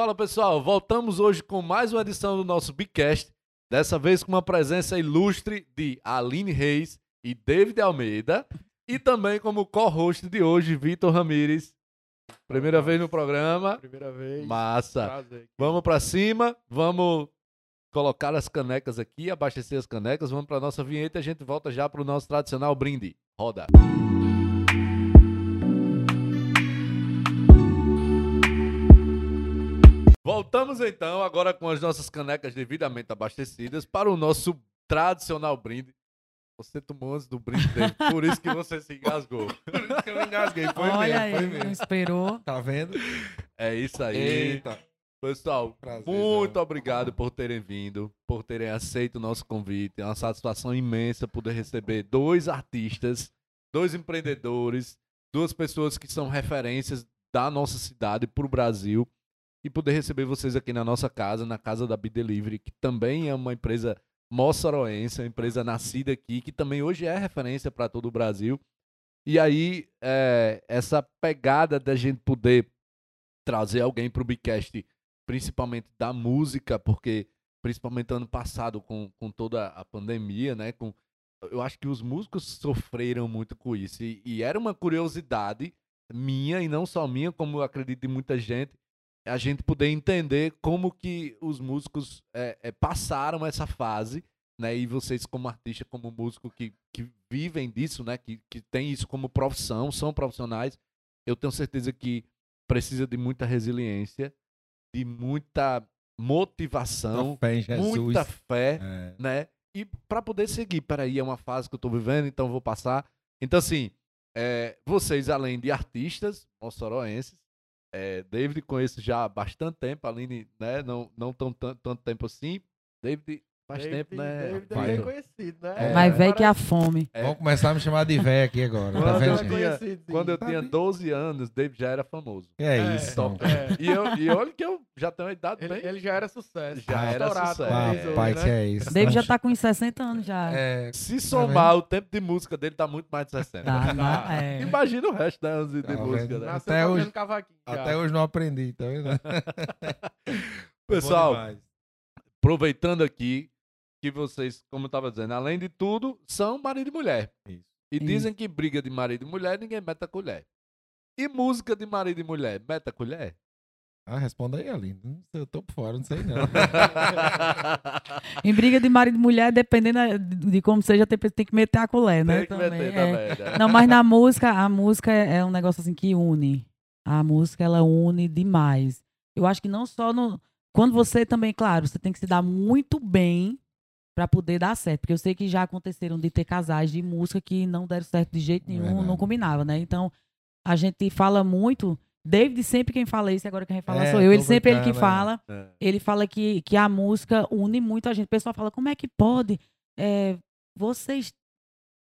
Fala pessoal, voltamos hoje com mais uma edição do nosso Bigcast. Dessa vez com uma presença ilustre de Aline Reis e David Almeida. E também como co-host de hoje, Vitor Ramires. Primeira vez no programa. Primeira vez. Massa. Prazer. Vamos pra cima, vamos colocar as canecas aqui, abastecer as canecas, vamos pra nossa vinheta e a gente volta já pro nosso tradicional brinde. Roda. Voltamos então agora com as nossas canecas devidamente abastecidas para o nosso tradicional brinde. Você tomou antes do brinde dele, por isso que você se engasgou. Por isso que eu me engasguei. Foi Olha mesmo, foi aí, não mesmo. esperou. Tá vendo? É isso aí. Eita. Pessoal, Prazerzão. muito obrigado por terem vindo, por terem aceito o nosso convite. É uma satisfação imensa poder receber dois artistas, dois empreendedores, duas pessoas que são referências da nossa cidade para o Brasil e poder receber vocês aqui na nossa casa, na casa da Be Delivery, que também é uma empresa moçaroense, uma empresa nascida aqui, que também hoje é referência para todo o Brasil. E aí, é, essa pegada da gente poder trazer alguém para o Bicast, principalmente da música, porque principalmente ano passado com, com toda a pandemia, né? Com, eu acho que os músicos sofreram muito com isso. E, e era uma curiosidade minha, e não só minha, como eu acredito de muita gente, a gente poder entender como que os músicos é, é, passaram essa fase, né? E vocês como artista, como músico que, que vivem disso, né? Que, que tem isso como profissão, são profissionais, eu tenho certeza que precisa de muita resiliência, de muita motivação, Fé muita fé, É. né? E para poder seguir, peraí, é uma fase que eu tô vivendo, então vou passar. Então, assim, é, vocês, além de artistas moçoroenses, é, David conheço já há bastante tempo, a Aline, né? Não, não tão, tanto, tanto tempo assim. David faz David- tempo, né? David é bem conhecido, né? É. Mas velho que a fome. É. Vamos começar a me chamar de véia aqui agora. Tá Quando vendo, eu tinha-. Quando eu Tá tinha bem. 12 anos, David já era famoso. É É, isso? top. É. E, eu, e olha que eu já tenho uma idade Ele, bem. ele já era sucesso. Já era estourado, sucesso. É. hoje, Rapaz, né? que é isso? David já tá com uns 60 anos já. É, Se somar o tempo de música dele, tá muito mais de 60. Tá, Tá. é. Imagina o resto da anos de, Tá música, né? Até hoje- já. até hoje não aprendi, tá vendo? Pessoal, aproveitando aqui que vocês, como eu tava dizendo, além de tudo, são marido e mulher. Isso. E dizem que briga de marido e mulher, ninguém mete a colher. E música de marido e mulher, mete a colher? Ah, responda aí, Aline. Não sei, Eu tô por fora, não sei não. Em briga de marido e mulher, dependendo de como seja, tem, tem que meter a colher, né? Tem que meter também, é. também, né? Não, mas na música, a música é é um negócio assim que une. A música, ela une demais. Eu acho que não só no. Quando você também, claro, você tem que se dar muito bem pra poder dar certo. Porque eu sei que já aconteceram de ter casais de música que não deram certo de jeito nenhum, Verdade. não combinava, né? Então, a gente fala muito. David sempre quem fala isso, agora quem vai falar É, sou eu. Ele sempre ele que é. fala É. ele fala que, que a música une muito a gente. O pessoal fala, como é que pode? É, vocês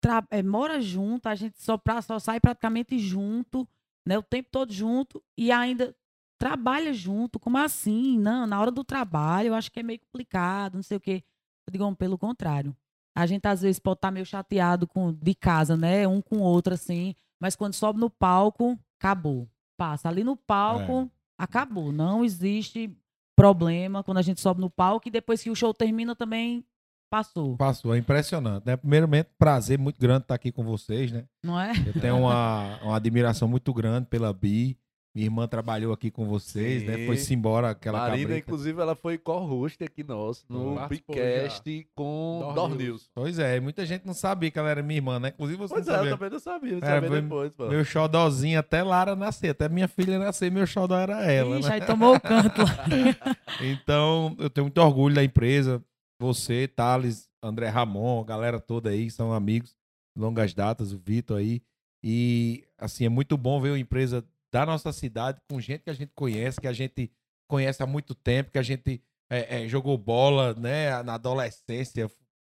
tra- é, moram junto, a gente só, pra, só sai praticamente junto, né? O tempo todo junto e ainda trabalha junto. Como assim? Não, na hora do trabalho eu acho que é meio complicado, não sei o quê. Eu digo, "Não, pelo contrário. A gente às vezes pode estar meio chateado com, de casa, né? Um com o outro, assim. Mas quando sobe no palco, acabou. Passa. Ali no palco, acabou. Não existe problema quando a gente sobe no palco e depois que o show termina também passou. Passou, é impressionante, né? Primeiramente, prazer muito grande estar aqui com vocês, né? Não é? Eu tenho uma, uma admiração muito grande pela Bi. Minha irmã trabalhou aqui com vocês, né? Sim. Foi-se embora aquela Marina, cabrita. inclusive, ela foi co-host aqui nosso no Bigcast com Dor Dor News. News. Pois é, muita gente não sabia que ela era minha irmã, né? Inclusive você Pois não é, eu sabia. também não sabia, eu É, sabia depois, pô. Meu xodózinho até Lara nascer, até minha filha nascer, meu xodó era ela, Ixi, né? aí tomou o canto lá. Então, eu tenho muito orgulho da empresa. Você, Thales, André Ramon, a galera toda aí, são amigos de longas datas, o Vitor aí. E, assim, é muito bom ver uma empresa da nossa cidade com gente que a gente conhece, que a gente conhece há muito tempo, que a gente é, é, jogou bola, né, na adolescência,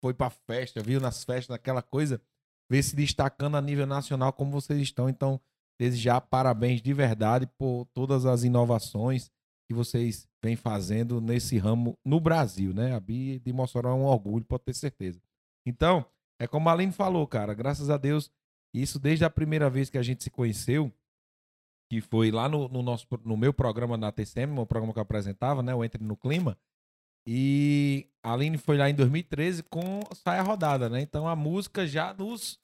foi pra festa, viu nas festas, aquela coisa, ver se destacando a nível nacional como vocês estão. Então, desejar parabéns de verdade por todas as inovações que vocês vêm fazendo nesse ramo no Brasil, né? A Bia de Mossoró é um orgulho, pode ter certeza. Então, é como a Aline falou, cara, graças a Deus, isso desde a primeira vez que a gente se conheceu, que foi lá no, no nosso, no meu programa na TCM, o programa que eu apresentava, né? O Entre no Clima. E a Aline foi lá em 2013 com Saia Rodada, né? Então a música já nos,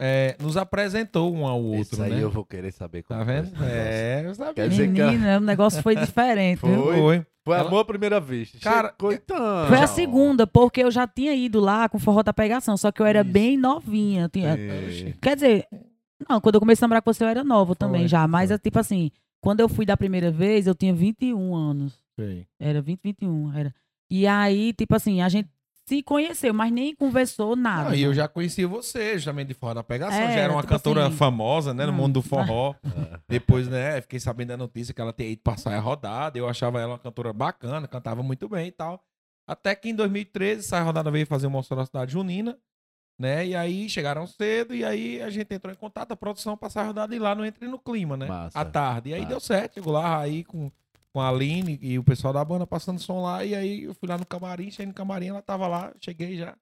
é, nos apresentou um ao outro, Isso aí né? eu vou querer saber como Tá vendo? É, eu sabia. Quer dizer que- Menina, o negócio foi diferente, viu? Foi? Foi. Foi Ela- amor à primeira vista. Cara, então. Foi a segunda, porque eu já tinha ido lá com forró da pegação, só que eu era Isso. bem novinha. Tinha- É. Quer dizer, não, quando eu comecei a namorar com você eu era nova também Foi, já, mas foi. é tipo assim, quando eu fui da primeira vez, eu tinha 21 anos. Sei. Era 20, 21, era. E aí, tipo assim, a gente se conheceu, mas nem conversou nada. Não, e eu já conhecia você, justamente de Forró da Pegação. É, já era uma tipo cantora assim, famosa, né? No hum. mundo do forró. É. Depois, né, fiquei sabendo da notícia que ela tinha ido passar a rodada. Eu achava ela uma cantora bacana, cantava muito bem e tal. Até que em 2013, essa rodada veio fazer uma moção na cidade junina, né? E aí chegaram cedo e aí a gente entrou em contato, a produção passar a rodada e lá no Entre no Clima, né? Massa. À tarde. E aí Massa. deu certo, chegou lá aí com, com a Aline e o pessoal da banda passando som lá. E aí eu fui lá no camarim, cheguei no camarim, ela tava lá, cheguei já.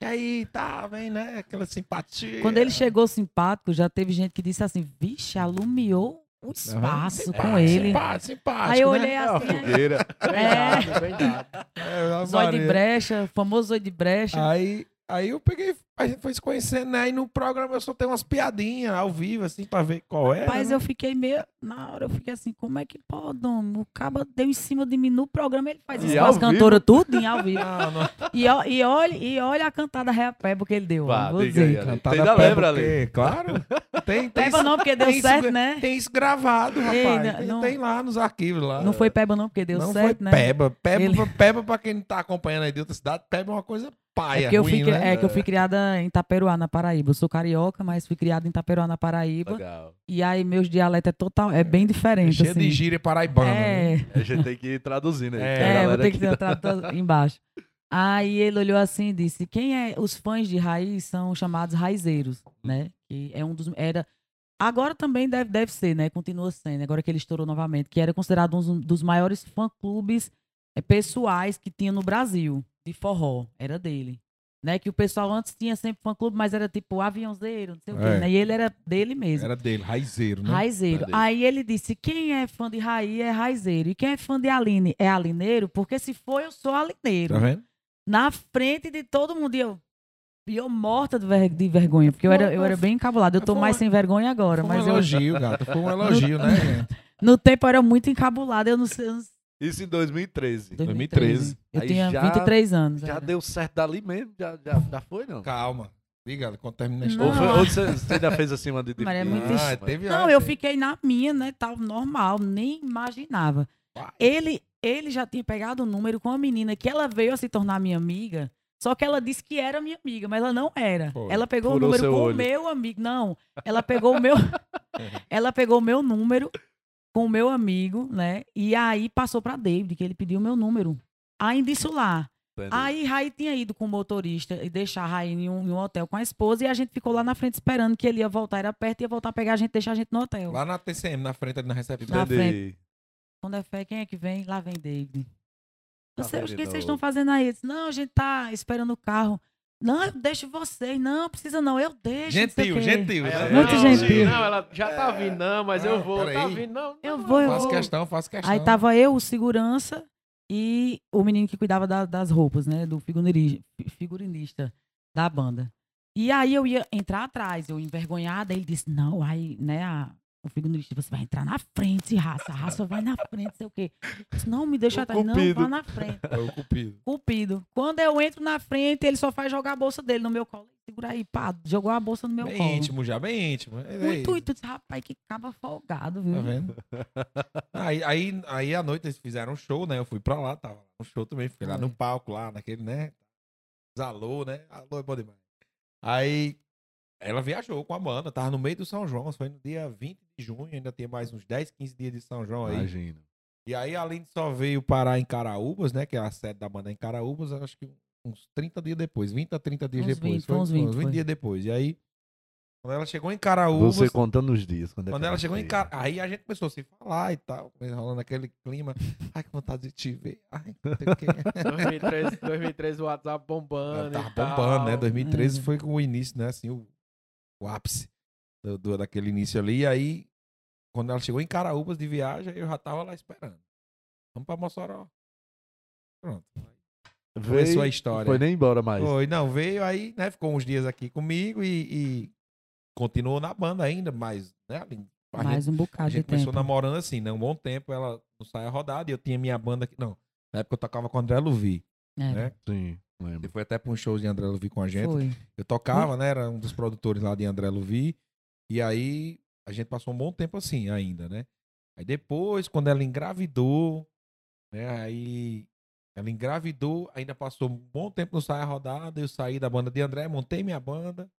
E aí, tá, vem, né? Aquela simpatia. Quando ele chegou simpático, já teve gente que disse assim, vixe, alumiou o espaço com ele. Simpático, simpático, Aí eu né? olhei É uma assim, fogueira. é, Bem dado. É, zóio de brecha, o famoso zóio de brecha. Aí, aí eu peguei, a gente foi se conhecendo, né? Aí no programa eu só tenho umas piadinhas ao vivo, assim, pra ver qual é. Né? eu fiquei meio. Na hora eu fiquei assim, como é que pode, homem? O caba deu em cima de mim no programa, ele faz E isso com as cantoras tudo em ao vivo. Não, não. E, ó- e, olha, e olha a cantada repeba que ele deu. Vá, ó, vou diga aí, dizer. Ale. Cantada ainda pé lembra, porque- Ale? Claro. Tem, tem, Peba isso, não, porque deu tem isso- certo, né? tem isso gravado, rapaz. Ei, tem, não- tem lá nos arquivos lá. Não foi peba não, porque deu não certo, foi né? peba. Peba, Ele- pra- peba pra quem não tá acompanhando aí de outra cidade, peba é uma coisa É paia, porque eu ruim, fui, cri- né? é que eu fui criada em Itaperuá, na Paraíba. Eu sou carioca, mas fui criada em Itaperuá, na Paraíba. Legal. E aí meus dialetos é total, é bem É diferente, cheio assim. de gíria paraibana. né? É, A gente tem que ir traduzindo aí. É, É, vou ter que tradutor embaixo. Aí ele olhou assim e disse: Quem é os fãs de raiz são chamados raizeiros, né? Que é um dos era agora também deve, deve ser, né? Continua sendo, agora que ele estourou novamente, que era considerado um dos maiores fã-clubes eh, pessoais que tinha no Brasil de forró, era dele. Né, que o pessoal antes tinha sempre fã-clube, mas era tipo aviãozeiro, não sei o quê, É. né? E ele era dele mesmo. Era dele, raizeiro, né? Raizeiro. Era dele. Aí ele disse: quem é fã de Raí é raizeiro. E quem é fã de Aline é alineiro, porque se for, eu sou alineiro. Tá vendo? Na frente de todo mundo. E eu, e eu morta de, ver- de vergonha, porque eu era, eu era bem encabulada. Eu tô Foi mais uma- sem vergonha agora, Foi um mas eu, elogio, gato. Foi um elogio, né, gente? no tempo eu era muito encabulada. Eu não sei. eu não sei- Isso em 2013. 2013. Eu Aí tinha já- 23 anos. Já era. deu certo dali mesmo? Já, já, já foi, não? Calma. Diga, quando termina a Não. história. Ou, foi- ou você, você ainda fez assim uma de... Mas é muito Ah, teve Não, antes, eu fiquei na minha, né? Tal, normal, nem imaginava. Vai. Ele, ele já tinha pegado o número com uma menina que ela veio a se tornar minha amiga. Só que ela disse que era minha amiga, mas ela não era. Foi. Ela pegou Furou o número com o meu amigo. Não, ela pegou o meu. ela pegou o meu número com o meu amigo, né? E aí passou pra David, que ele pediu o meu número. Ainda isso lá. Entendi. Aí Raí tinha ido com o motorista e deixar a Raí em um, em um hotel com a esposa e a gente ficou lá na frente esperando que ele ia voltar, era perto, ia voltar a pegar a gente, deixar a gente no hotel. Lá na TCM, na frente ali na recepção. na Entendi. Quando é fé, quem é que vem? Lá vem David. Sei, vem o que vocês estão fazendo aí? Disse, não, a gente tá esperando o carro. Não, eu deixo vocês. Não, precisa não, eu deixo. Gentil, gentil. Né? ela, Muito não, gentil. Não, ela já tá vindo, não, mas eu Não, vou. Tá peraí. vindo, não. Eu não, vou, eu não. Faço vou. questão, faço questão. Aí tava eu, o segurança e o menino que cuidava da- das roupas, né? Do figurinista, figurinista da banda. E aí eu ia entrar atrás, eu envergonhada, ele disse, não, aí, né, a, o figurinista, você vai entrar na frente, raça, raça vai na frente, sei o quê. Não, me deixa atrás, não, vá na frente. É o cupido. Cupido. Quando eu entro na frente, ele só faz jogar a bolsa dele no meu colo. Segura aí, pá, jogou a bolsa no meu Bem colo. íntimo já, bem íntimo. É Muito, isso. muito. Disse, Rapaz, que caba folgado, viu? Tá vendo? aí, aí, aí à noite eles fizeram um show, né? Eu fui pra lá, tava lá no show também. Fiquei lá no palco, lá naquele, né? Alô, né? Alô é bom demais. Aí ela viajou com a banda, tava no meio do São João, foi no dia 20 de junho, ainda tem mais uns 10, 15 dias de São João aí. Imagina. E aí, além de só veio parar em Caraúbas, né? Que é a sede da banda em Caraúbas, acho que uns 30 dias depois, 20 a 30 dias Uns depois. 20, foi, uns foi 20, uns 20 foi. dias depois. E aí, quando ela chegou em Caraúbas. Você contando os dias. Quando, é Quando que ela chegou em casa, aí a gente começou a se falar e tal, rolando aquele clima. Ai, que vontade de te ver. Ai, não sei o quê. 2013, 2013 o WhatsApp bombando. Tava e tal. bombando, né? 2013 É. foi com o início, né? Assim, o, o ápice do, do- daquele início ali. E aí, quando ela chegou em Caraúbas de viagem, eu já tava lá esperando. Vamos pra Mossoró. Pronto. Começou a história. Foi nem embora mais. Foi, não, veio aí, né? Ficou uns dias aqui comigo e, e continuou na banda ainda, mas, né? A Mais gente, um a bocado de gente começou tempo. namorando assim, né? Um bom tempo, ela não saia rodada e eu tinha minha banda aqui. Não, na época eu tocava com o André Luvi, É, né? Sim, Lembro. foi até pra um show de André Luvi com a gente. Foi. Eu tocava, né? Era um dos produtores lá de André Luvi. E aí a gente passou um bom tempo assim ainda, né? Aí depois, quando ela engravidou, né? Aí ela engravidou, ainda passou um bom tempo no Saia Rodada. Eu saí da banda de André, montei minha banda.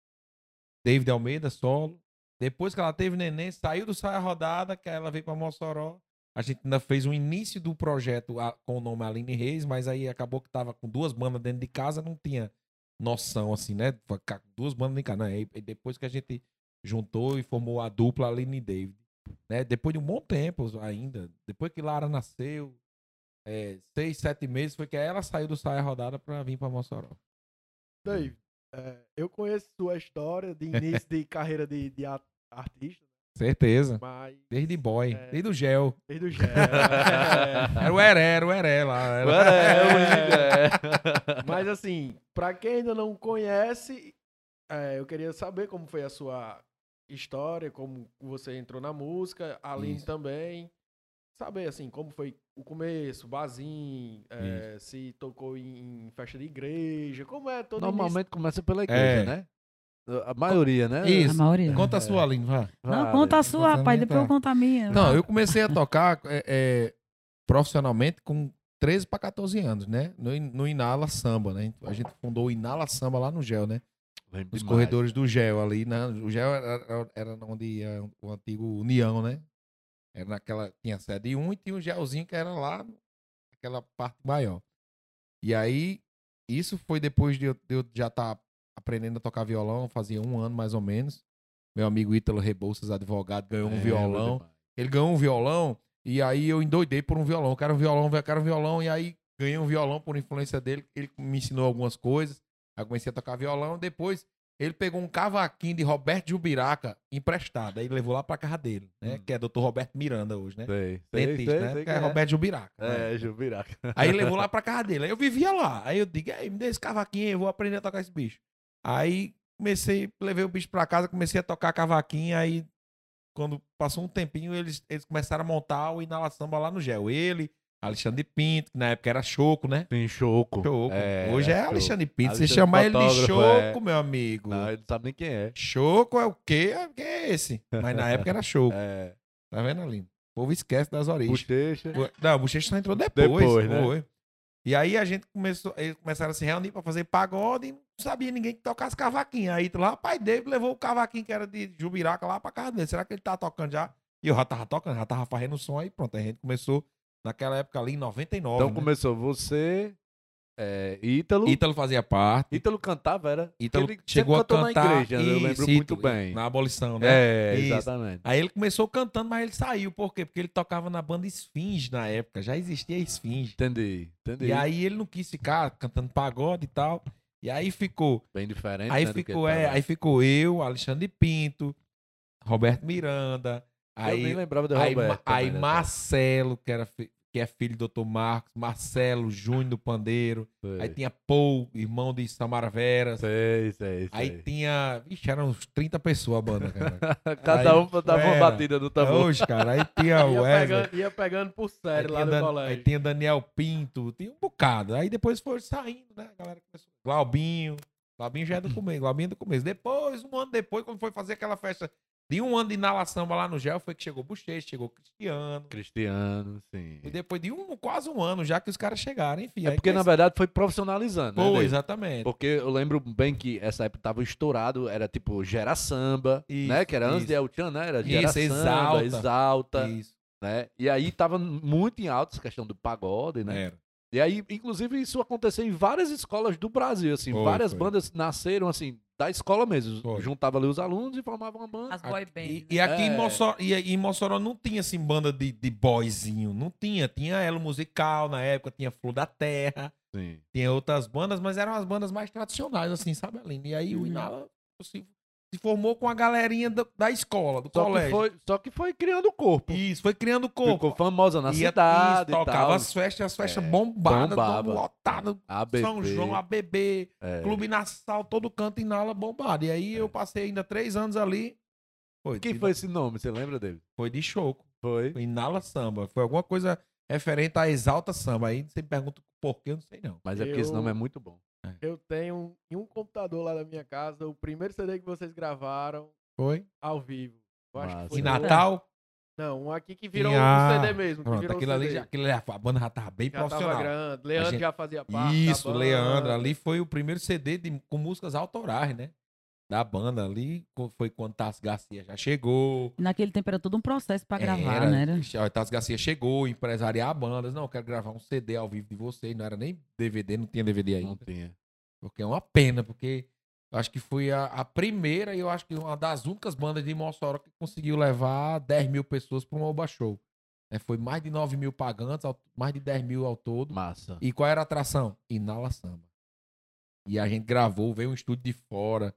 David Almeida, solo. Depois que ela teve neném, saiu do Saia Rodada, que ela veio pra Mossoró. A gente ainda fez um início do projeto com o nome Aline Reis, mas aí acabou que tava com duas bandas dentro de casa, não tinha noção, assim, né? Duas bandas em casa. Não, aí depois que a gente juntou e formou a dupla Aline e David. Né? Depois de um bom tempo ainda, depois que Lara nasceu, é, seis, sete meses, foi que ela saiu do Saia Rodada pra vir pra Mossoró. Dave, é, eu conheço sua história de início de carreira de, de artista, Certeza. mas Desde boy, É. desde o gel. desde o gel. é. Era o Heré, era o Heré lá. Era... É, Mas assim, pra quem ainda não conhece, é, eu queria saber como foi a sua história, como você entrou na música, a Aline Isso. também. Saber assim, como foi o começo, Bazin, é, se tocou em, em festa de igreja, como é todo Normalmente começa pela igreja, É. né? A maioria, né? Isso. A maioria. Conta a sua, Aline, vá. Não, Vale. conta a sua, a rapaz, depois tá. eu conto a minha. Não, eu comecei a tocar é, é, profissionalmente com 13 para 14 anos, né? No, no Inala Samba, né? A gente fundou o Inala Samba lá no Gel, né? Lembro Nos demais. corredores do Gel ali, né? O Gel era, era- era onde ia o antigo União, né? Era naquela. Tinha sede 1 e tinha o Gelzinho que era lá naquela parte maior. E aí, isso foi depois de eu, de eu já estar aprendendo a tocar violão, fazia um ano mais ou menos. Meu amigo Ítalo Rebouças, advogado, ganhou um Lembro violão. Ele ganhou um violão e aí eu endoidei por um violão. Eu quero um violão, eu quero um violão. E aí ganhei um violão por influência dele. Ele me ensinou algumas coisas. Aí comecei a tocar violão. Depois ele pegou um cavaquinho de Roberto Jubiraca emprestado. Aí levou lá pra casa dele, né? Hum. Que é Dr. Roberto Miranda hoje, né? Sei, sei, Dentista, sei, né? sei é quem Roberto Jubiraca. né? É, Jubiraca. Aí levou lá pra casa dele. Aí eu vivia lá. Aí eu digo, aí, me dê esse cavaquinho, eu vou aprender a tocar esse bicho. Aí comecei, levei o bicho pra casa, comecei a tocar cavaquinho. Aí, quando passou um tempinho, eles, eles começaram a montar o Inala Samba lá no gel. Ele, Alexandre Pinto, que na época era Choco, né? Tem choco. Choco. É, Hoje é. Alexandre Pinto. Você Alexandre chama ele de fotógrafo, Choco, é. meu amigo. Não, ele não sabe nem quem é. Choco é o quê? Quem é esse? Mas na época era Choco. É. Tá vendo, Aline? O povo esquece das origens. Bochecha. Não, o Bochecha só entrou depois. Depois, né? foi. E aí a gente começou, eles começaram a se reunir pra fazer pagode e não sabia ninguém que tocasse cavaquinho. Aí lá, o pai dele levou o cavaquinho que era de Jubiraca lá pra casa dele. Será que ele tá tocando já? E eu já tava tocando, já tava fazendo o som aí, pronto. A gente começou naquela época ali em 99. Então né? começou você, é, Ítalo. Ítalo fazia parte. Ítalo cantava, era? Ítalo Ele chegou a cantar. na igreja, eu lembro Isso, muito Ítalo, bem. Na abolição, né? É, Isso. exatamente. Aí ele começou cantando, mas ele saiu. Por quê? Porque ele tocava na banda Esfinge na época. Já existia Esfinge. Entendi, entendi. E aí ele não quis ficar cantando pagode e tal. E aí ficou. Bem diferente, Aí né, do ficou, ele é, aí ficou eu, Alexandre Pinto, Roberto Miranda, Eu nem aí, lembrava de aí, Roberto. Aí também, né, Marcelo, que, era que é filho do Dr. Marcos, Marcelo Júnior do Pandeiro, Sei. aí tinha Paul, irmão de Samara Veras, Sei, sei, aí sei. tinha, vixe, eram uns 30 pessoas a banda, cara. Cada aí- um dava uma batida no tambor. Hoje, cara, aí tinha o Wesley, pegando, ia pegando por aí série lá no Dan- aí colégio. tinha Daniel Pinto, tinha um bocado. Aí depois foi saindo, né? A galera começou. Glaubinho. Glaubinho já é do começo. Glaubinho é do começo. Depois, um ano depois, quando foi fazer aquela festa de um ano de inalação lá no gel, foi que chegou Bochecha, chegou Cristiano. Cristiano, sim. E depois de um, quase um ano já que os caras chegaram, enfim. É porque, na verdade, foi profissionalizando, né? Foi, David? exatamente. Porque eu lembro bem que essa época tava estourado, era tipo Gera Samba, Isso, né? Que era antes isso. de El Chan, né? Era Gera Isso, Samba, Exalta. Exalta, Isso, né? E aí tava muito em alta essa questão do pagode, né? era. E aí, inclusive, isso aconteceu em várias escolas do Brasil, assim, Foi, várias foi. bandas nasceram, assim, da escola mesmo. Foi. Juntava ali os alunos e formavam uma banda. As boy bands. E, né? e aqui em, É. Mossoró, e em Mossoró não tinha assim banda de, de boyzinho, não tinha. Tinha elo musical na época, tinha Flor da Terra, Sim. tinha outras bandas, mas eram as bandas mais tradicionais, assim, sabe, Aline? E aí o Uhum. Inala, assim, se formou com a galerinha da, da escola, do Só que, colégio. foi, só que foi criando o corpo. Isso, foi criando o corpo. Ficou famosa na Ia- cidade. isso, e tocava tal. as festas, as festas É, bombadas, bombava. lotado. ABB. São João, ABB, é. Clube Nassau, todo canto em aula bombado. E aí eu passei ainda três anos ali. Foi, Quem de- foi esse nome? Você lembra dele? Foi de choco. Foi. Foi Inala Samba. Foi alguma coisa referente a Exalta Samba. Aí você me pergunta por quê, eu não sei não. Mas é porque esse Eu- nome é muito bom. Eu tenho em um computador lá da minha casa o primeiro CD que vocês gravaram Foi? ao vivo. Eu acho que foi Em Natal? Não, um aqui que virou Ah, um CD mesmo. Que Pronto, virou um aquilo ali, CD. já, aquilo ali, a banda já tava bem já tava profissional. grande. Leandro gente- já fazia parte. Isso, da banda. Leandro. Ali foi o primeiro CD de- com músicas autorais, né? Da banda ali. Foi quando Tassi Garcia já chegou. Naquele tempo era todo um processo pra gravar, Era, né? Era... Tassi Garcia chegou, empresariar a banda. Não, eu quero gravar um CD ao vivo de vocês. Não era nem DVD, não tinha DVD ainda. Não tinha. Porque é uma pena, porque eu acho que foi a, a primeira e eu acho que uma das únicas bandas de Mossoró que conseguiu levar 10 mil pessoas para um Oba Show. É, foi mais de 9 mil pagantes, mais de 10 mil ao todo. Massa. E qual era a atração? Inala Samba. E a gente gravou, veio um estúdio de fora,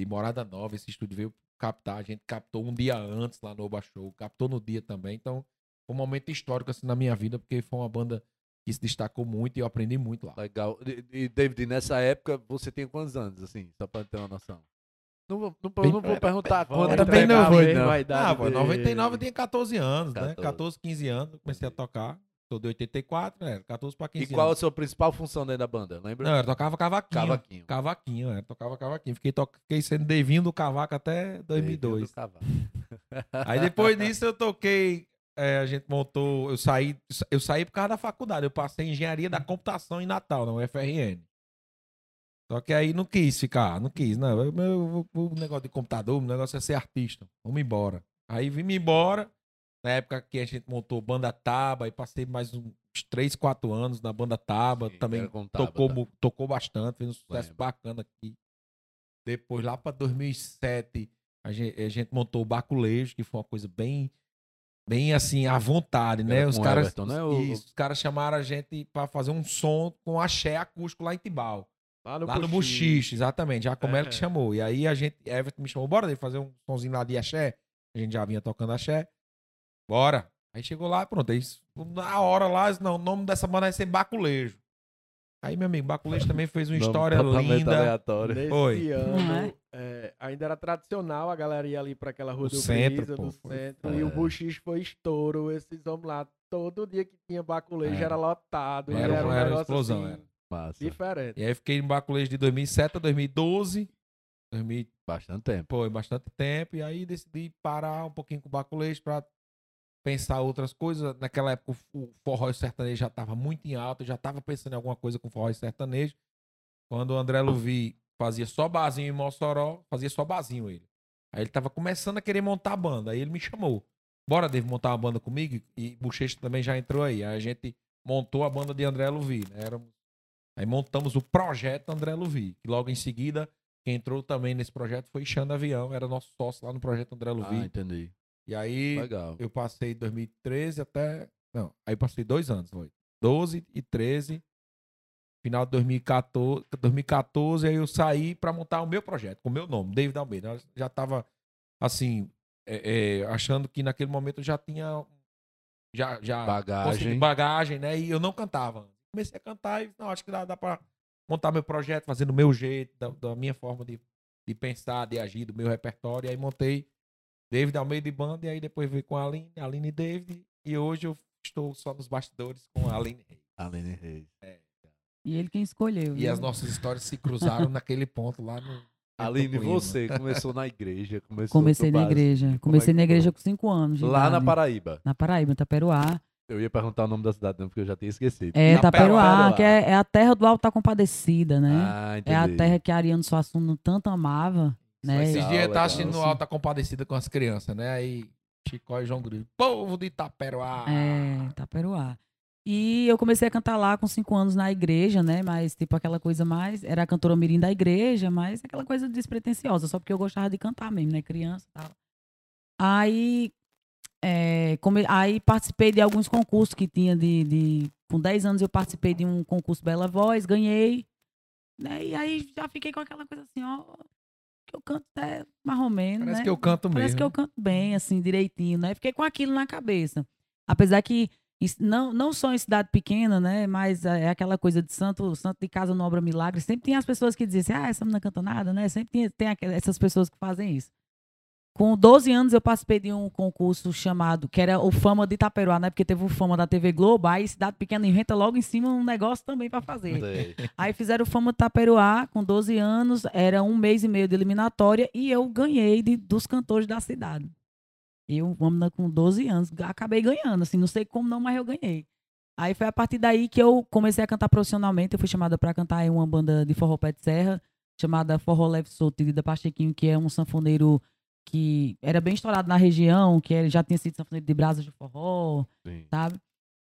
de Morada Nova. Esse estúdio veio captar. A gente captou um dia antes lá no Oba Show, captou no dia também. Então, foi um momento histórico assim na minha vida, porque foi uma banda que se destacou muito e eu aprendi muito lá. Legal. E, e, David, nessa época, você tem quantos anos, assim? Só pra ter uma noção. Não vou, não, Bem- não vou perguntar quanto era tempo bem foi, mesmo não. idade Ah, pô, dele. 99 eu tinha 14 anos, né? 14. 14, 15 anos, eu comecei a tocar. Sou de 84, né? 14 para 15 E qual a anos. sua principal função dentro da banda? Lembra? Não, eu tocava cavaquinho. Cavaquinho. Cavaquinho, é, tocava cavaquinho. Fiquei, to... Fiquei sendo devinho do cavaco até 2002. Do cavalo. Aí depois disso eu toquei, é, a gente montou, eu saí, eu saí por causa da faculdade, eu passei em engenharia da computação em Natal, na UFRN. Só que aí não quis ficar, não quis, não. O negócio de computador, o negócio é ser artista. Vamos embora. Aí vim embora. Na época que a gente montou banda Taba, e passei mais uns 3, 4 anos na banda Taba. Sim, também Taba, tocou, tá. tocou bastante, fez um sucesso Lembro. bacana aqui. Depois, lá para 2007, a gente, a gente montou o Baculejo, que foi uma coisa bem, bem assim, à vontade, né? Os caras, Everton, né? O- isso, os caras chamaram a gente para fazer um som com axé acústico lá em Tibau. Lá no, lá no Buchiche. Buchiche, exatamente. Já como ela que É. chamou. E aí a gente, Everton me chamou, bora fazer um sonzinho lá de axé. A gente já vinha tocando axé. Bora. Aí chegou lá, pronto. Aí, na hora lá, não, o nome dessa banda vai ser Baculejo. Aí, meu amigo, Baculejo também fez uma história linda. aleatório. Nesse Foi. ano, Não é? é, ainda era tradicional a galera ia ali pra aquela rua Do do, centro, Brisa, pô, do centro. é. E o Buchiche foi estouro. Esses homens lá, todo dia que tinha baculejo Era. era lotado. e Era Era, uma- um era negócio explosão, assim, era. Massa. diferente. E aí fiquei em Baculejo de 2007 a 2012. 2000, Bastante tempo. foi bastante tempo. E aí decidi parar um pouquinho com o Baculejo pra pensar outras coisas. Naquela época o forró sertanejo já tava muito em alta. Já tava pensando em alguma coisa com forró sertanejo. Quando o André Luvi fazia só barzinho em Mossoró, fazia só barzinho ele. Aí ele tava começando a querer montar a banda. Aí ele me chamou. Bora, Dave, montar uma banda comigo? E Bochecha também já entrou aí. Aí a gente montou a banda de André Luvi. Né? Éramos... Aí montamos o projeto André Luvi. Que logo em seguida, quem entrou também nesse projeto foi Xanda Avião. Era nosso sócio lá no projeto André Ah, Luvi. entendi. E aí Legal. eu passei 2013 até. Não, aí passei dois anos, foi. 12 e 13. Final de 2014, 2014 aí eu saí para montar o meu projeto, com o meu nome, David Almeida. Eu já tava, assim, é, é, achando que naquele momento eu já tinha. Já, já Bagagem. bagagem, né? E eu não cantava. Comecei a cantar e, não, acho que dá, dá para montar meu projeto, fazer do meu jeito, da, da minha forma de, de pensar, de agir, do meu repertório. E aí montei David Almeida e banda, e aí depois veio com a Aline, a Aline e David, e hoje eu estou só nos bastidores com a Aline Reis. Aline Reis. E ele quem escolheu. E viu? as nossas histórias se cruzaram naquele ponto lá no. Aline, você começou na igreja. Começou Comecei na igreja. Como é Comecei que na foi? igreja com cinco anos. Lá na idade. Paraíba. Na Paraíba, em Taperuá. Eu ia perguntar o nome da cidade, não, porque eu já tinha esquecido. É, Na Taperuá, que é, é a terra do Alto da Compadecida, né? Ah, entendi. é a terra que Ariano Suassuna tanto amava. Né? Esses dias legal. assistindo no Alta Compadecida com as crianças, né? Aí Chicó e João Grilo. Povo de Itaperuá. É, Taperuá. E eu comecei a cantar lá com cinco anos na igreja, né? Mas, tipo, aquela coisa mais. Era a cantora mirim da igreja, mas aquela coisa despretensiosa, só porque eu gostava de cantar mesmo, né? Criança e tal. Aí. é, come- aí participei de alguns concursos que tinha de, de. Com 10 anos eu participei de um concurso Bela Voz, ganhei. Né? E aí já fiquei com aquela coisa assim, ó. Que eu canto até mais ou menos, Parece né? que eu canto mesmo. Parece que eu canto bem, assim, direitinho, né? Fiquei com aquilo na cabeça. Apesar que, não, não só em cidade pequena, né? Mas é aquela coisa de santo, santo de casa não obra milagre. Sempre tem as pessoas que dizem assim, ah, essa menina canta nada, né? Sempre tem, tem essas pessoas que fazem isso. Com 12 anos eu participei de um concurso chamado, que era o Fama de Itaperuá, né? Porque teve o Fama da TV Globo, aí cidade pequena inventa logo em cima um negócio também para fazer. Aí fizeram o Fama Taperuá com 12 anos, era um mês e meio de eliminatória e eu ganhei de, dos cantores da cidade. Eu, vamos com 12 anos, acabei ganhando, assim, não sei como não, mas eu ganhei. Aí foi a partir daí que eu comecei a cantar profissionalmente, eu fui chamada para cantar em uma banda de forró pé de serra, chamada Forró Leve Solto, de Pachequinho, que é um sanfoneiro que era bem estourado na região, que ele já tinha sido sanfoneiro de brasas de forró, Sim. sabe?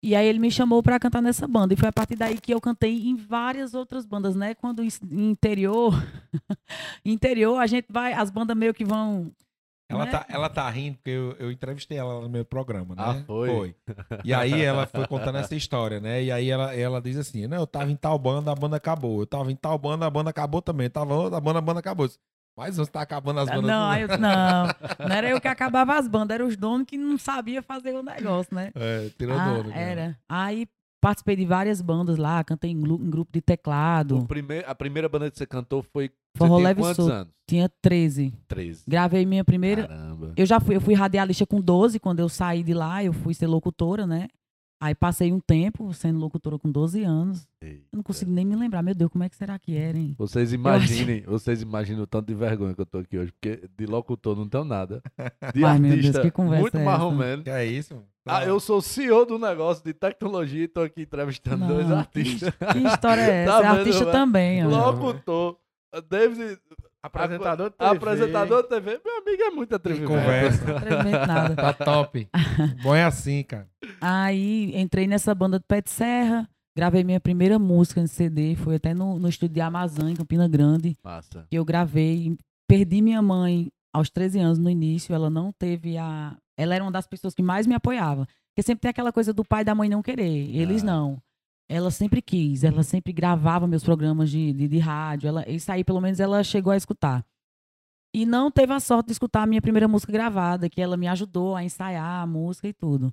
E aí ele me chamou pra cantar nessa banda. E foi a partir daí que eu cantei em várias outras bandas, né? Quando em interior, interior a gente vai, as bandas meio que vão. Ela, né? tá, ela tá rindo porque eu, eu entrevistei ela no meu programa, né? Ah, foi? E aí ela foi contando essa história, né? E aí ela, ela diz assim, não, eu tava em tal banda, a banda acabou. Eu tava em tal banda, a banda acabou também. Eu tava em outra banda, a banda acabou. Mas você tá acabando as bandas. Não, eu, não, não era eu que acabava as bandas, eram os donos que não sabiam fazer o negócio, né? É, tirou Ah, dono. cara. era. Aí participei de várias bandas lá, cantei em, em grupo de teclado. A primeira banda que você cantou foi. Forró você tinha Leve quantos anos? Tinha 13. 13. Gravei minha primeira. Caramba. Eu já fui, eu fui radialista com 12, quando eu saí de lá, eu fui ser locutora, né? Aí passei um tempo sendo locutora com 12 anos. Eu não consigo nem me lembrar, meu Deus, como é que será que era, hein? Vocês imaginem, vocês imaginam o tanto de vergonha que eu tô aqui hoje, porque de locutor não tenho nada. De Ai, meu Deus, artista, que conversa muito é menos. Que é isso? Ah, eu sou CEO do negócio de tecnologia e tô aqui entrevistando dois Não, artistas. Que história é essa? Tá é vendo, artista velho? também, ó. Locutor, David, Apresentador de TV. apresentador de TV, meu amigo é muito atrevimento. conversa. Não tremendo nada. Tá top. Bom é assim, cara. Aí entrei nessa banda de pé de serra, gravei minha primeira música em CD, foi até no, no estúdio de Amazon, em Campina Grande, Massa. que eu gravei. Perdi minha mãe aos 13 anos no início, ela não teve a. Ela era uma das pessoas que mais me apoiava. Porque sempre tem aquela coisa do pai e da mãe não querer. Eles Ah. não. Ela sempre quis, ela sempre gravava meus programas de, de, de rádio. Ela, isso aí, pelo menos, ela chegou a escutar. E não teve a sorte de escutar a minha primeira música gravada, que ela me ajudou a ensaiar a música e tudo.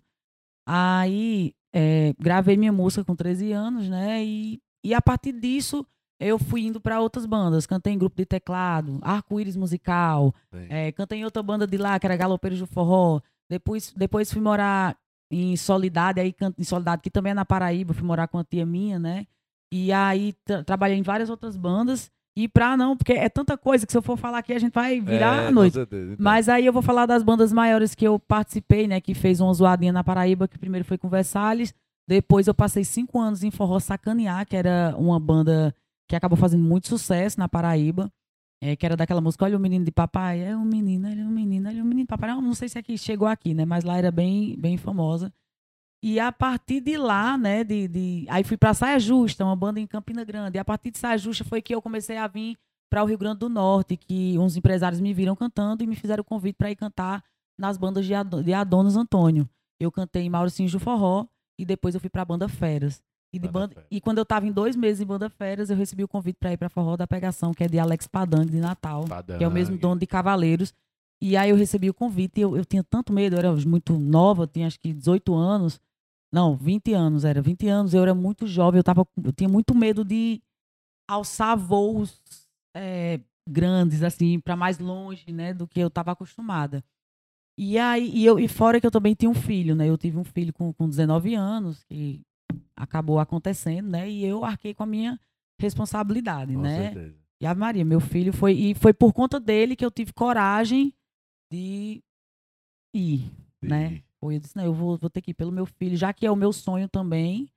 Aí, é, gravei minha música com 13 anos, né? E, e a partir disso, eu fui indo para outras bandas. Cantei em grupo de teclado, Arco-Íris Musical, é, cantei em outra banda de lá, que era Galopeiros do Forró. Depois, depois fui morar em Solidade, aí em Solidade, que também é na Paraíba, fui morar com a tia minha, né? E aí tra- trabalhei em várias outras bandas. E pra não, porque é tanta coisa que se eu for falar aqui, a gente vai virar É, a noite. Certeza. Então, Mas aí eu vou falar das bandas maiores que eu participei, né? Que fez uma zoadinha na Paraíba, que primeiro foi com Versalhes. Depois eu passei cinco anos em Forró Sacanear, que era uma banda que acabou fazendo muito sucesso na Paraíba. É, que era daquela música, olha o menino de papai, é um menino, ele é um menino, ele é um menino de papai. Não, não sei se aqui chegou aqui, né? Mas lá era bem, bem famosa. E a partir de lá, né, de, de... aí fui pra Saia Justa, uma banda em Campina Grande. E a partir de Saia Justa foi que eu comecei a vir para o Rio Grande do Norte, que uns empresários me viram cantando e me fizeram o convite para ir cantar nas bandas de, Ado- de Adonis Antônio. Eu cantei em Mauricinho Forró e depois eu fui para a banda Feras. E, de Banda e quando eu estava em dois meses em banda Feras, eu recebi o convite para ir para Forró da Pegação, que é de Alex Padangue, de Natal, que é o mesmo dono de Cavaleiros. E aí eu recebi o convite e eu, eu tinha tanto medo, eu era muito nova, eu tinha acho que 18 anos. Não, 20 anos, era 20 anos, eu era muito jovem, eu, tava, eu tinha muito medo de alçar voos é, grandes, assim, para mais longe, né, do que eu estava acostumada. E aí, e, eu, e fora que eu também tinha um filho, né, eu tive um filho com, com 19 anos, que acabou acontecendo, né, e eu arquei com a minha responsabilidade, Com né. certeza. E a Maria, meu filho foi. E foi por conta dele que eu tive coragem de ir, né? Sim. Foi, eu disse, não, eu vou, vou ter que ir pelo meu filho, já que é o meu sonho também.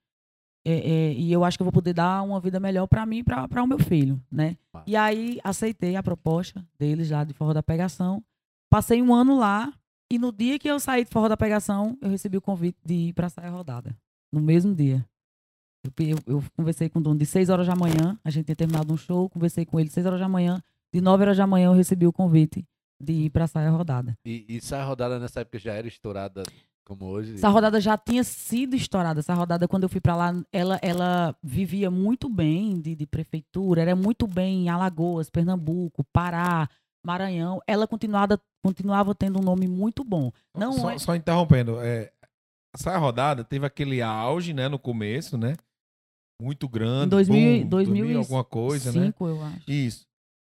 é, é, e eu acho que eu vou poder dar uma vida melhor para mim e para o meu filho, né? Massa. E aí aceitei a proposta deles lá de Forró da Pegação. Passei um ano lá e no dia que eu saí de Forró da Pegação, eu recebi o convite de ir para sair rodada. No mesmo dia. Eu, eu, eu conversei com o dono de 6 horas da manhã, a gente tinha terminado um show, conversei com ele 6 horas da manhã. De 9 horas da manhã eu recebi o convite de ir para sair rodada. E, e essa rodada nessa época já era estourada como hoje? Essa rodada já tinha sido estourada. Essa rodada, quando eu fui para lá, ela, ela vivia muito bem de, de prefeitura, era muito bem em Alagoas, Pernambuco, Pará, Maranhão, ela continuava, continuava tendo um nome muito bom. Não só, é- só interrompendo, é, a saia rodada teve aquele auge, né, no começo, né? Muito grande. Em 2000, boom, 2000 e alguma coisa, né? cinco, eu acho. Isso.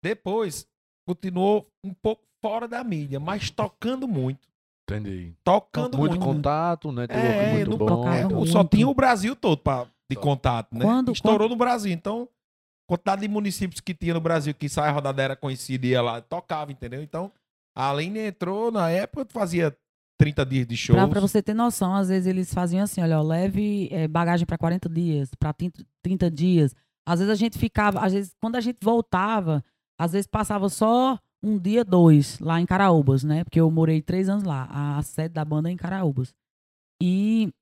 Depois, continuou um pouco fora da mídia, mas tocando muito. Entendi. Tocando muito muito. contato, network É, muito no- bom. tocava É, muito. só tinha o Brasil todo pra, de contato, né? Quando- Estourou no Brasil. Então, quantidade de municípios que tinha no Brasil que saia rodada era conhecida e ia lá, tocava, entendeu? Então, a Aline entrou na época, fazia 30 dias de shows. Pra, pra você ter noção, às vezes eles faziam assim, olha, ó, leve eh, bagagem pra 40 dias, pra 30, 30 dias. Às vezes a gente ficava, às vezes quando a gente voltava, às vezes passava só um dia, dois, lá em Caraúbas, né? Porque eu morei três anos lá, a, sede da banda é em Caraúbas. E,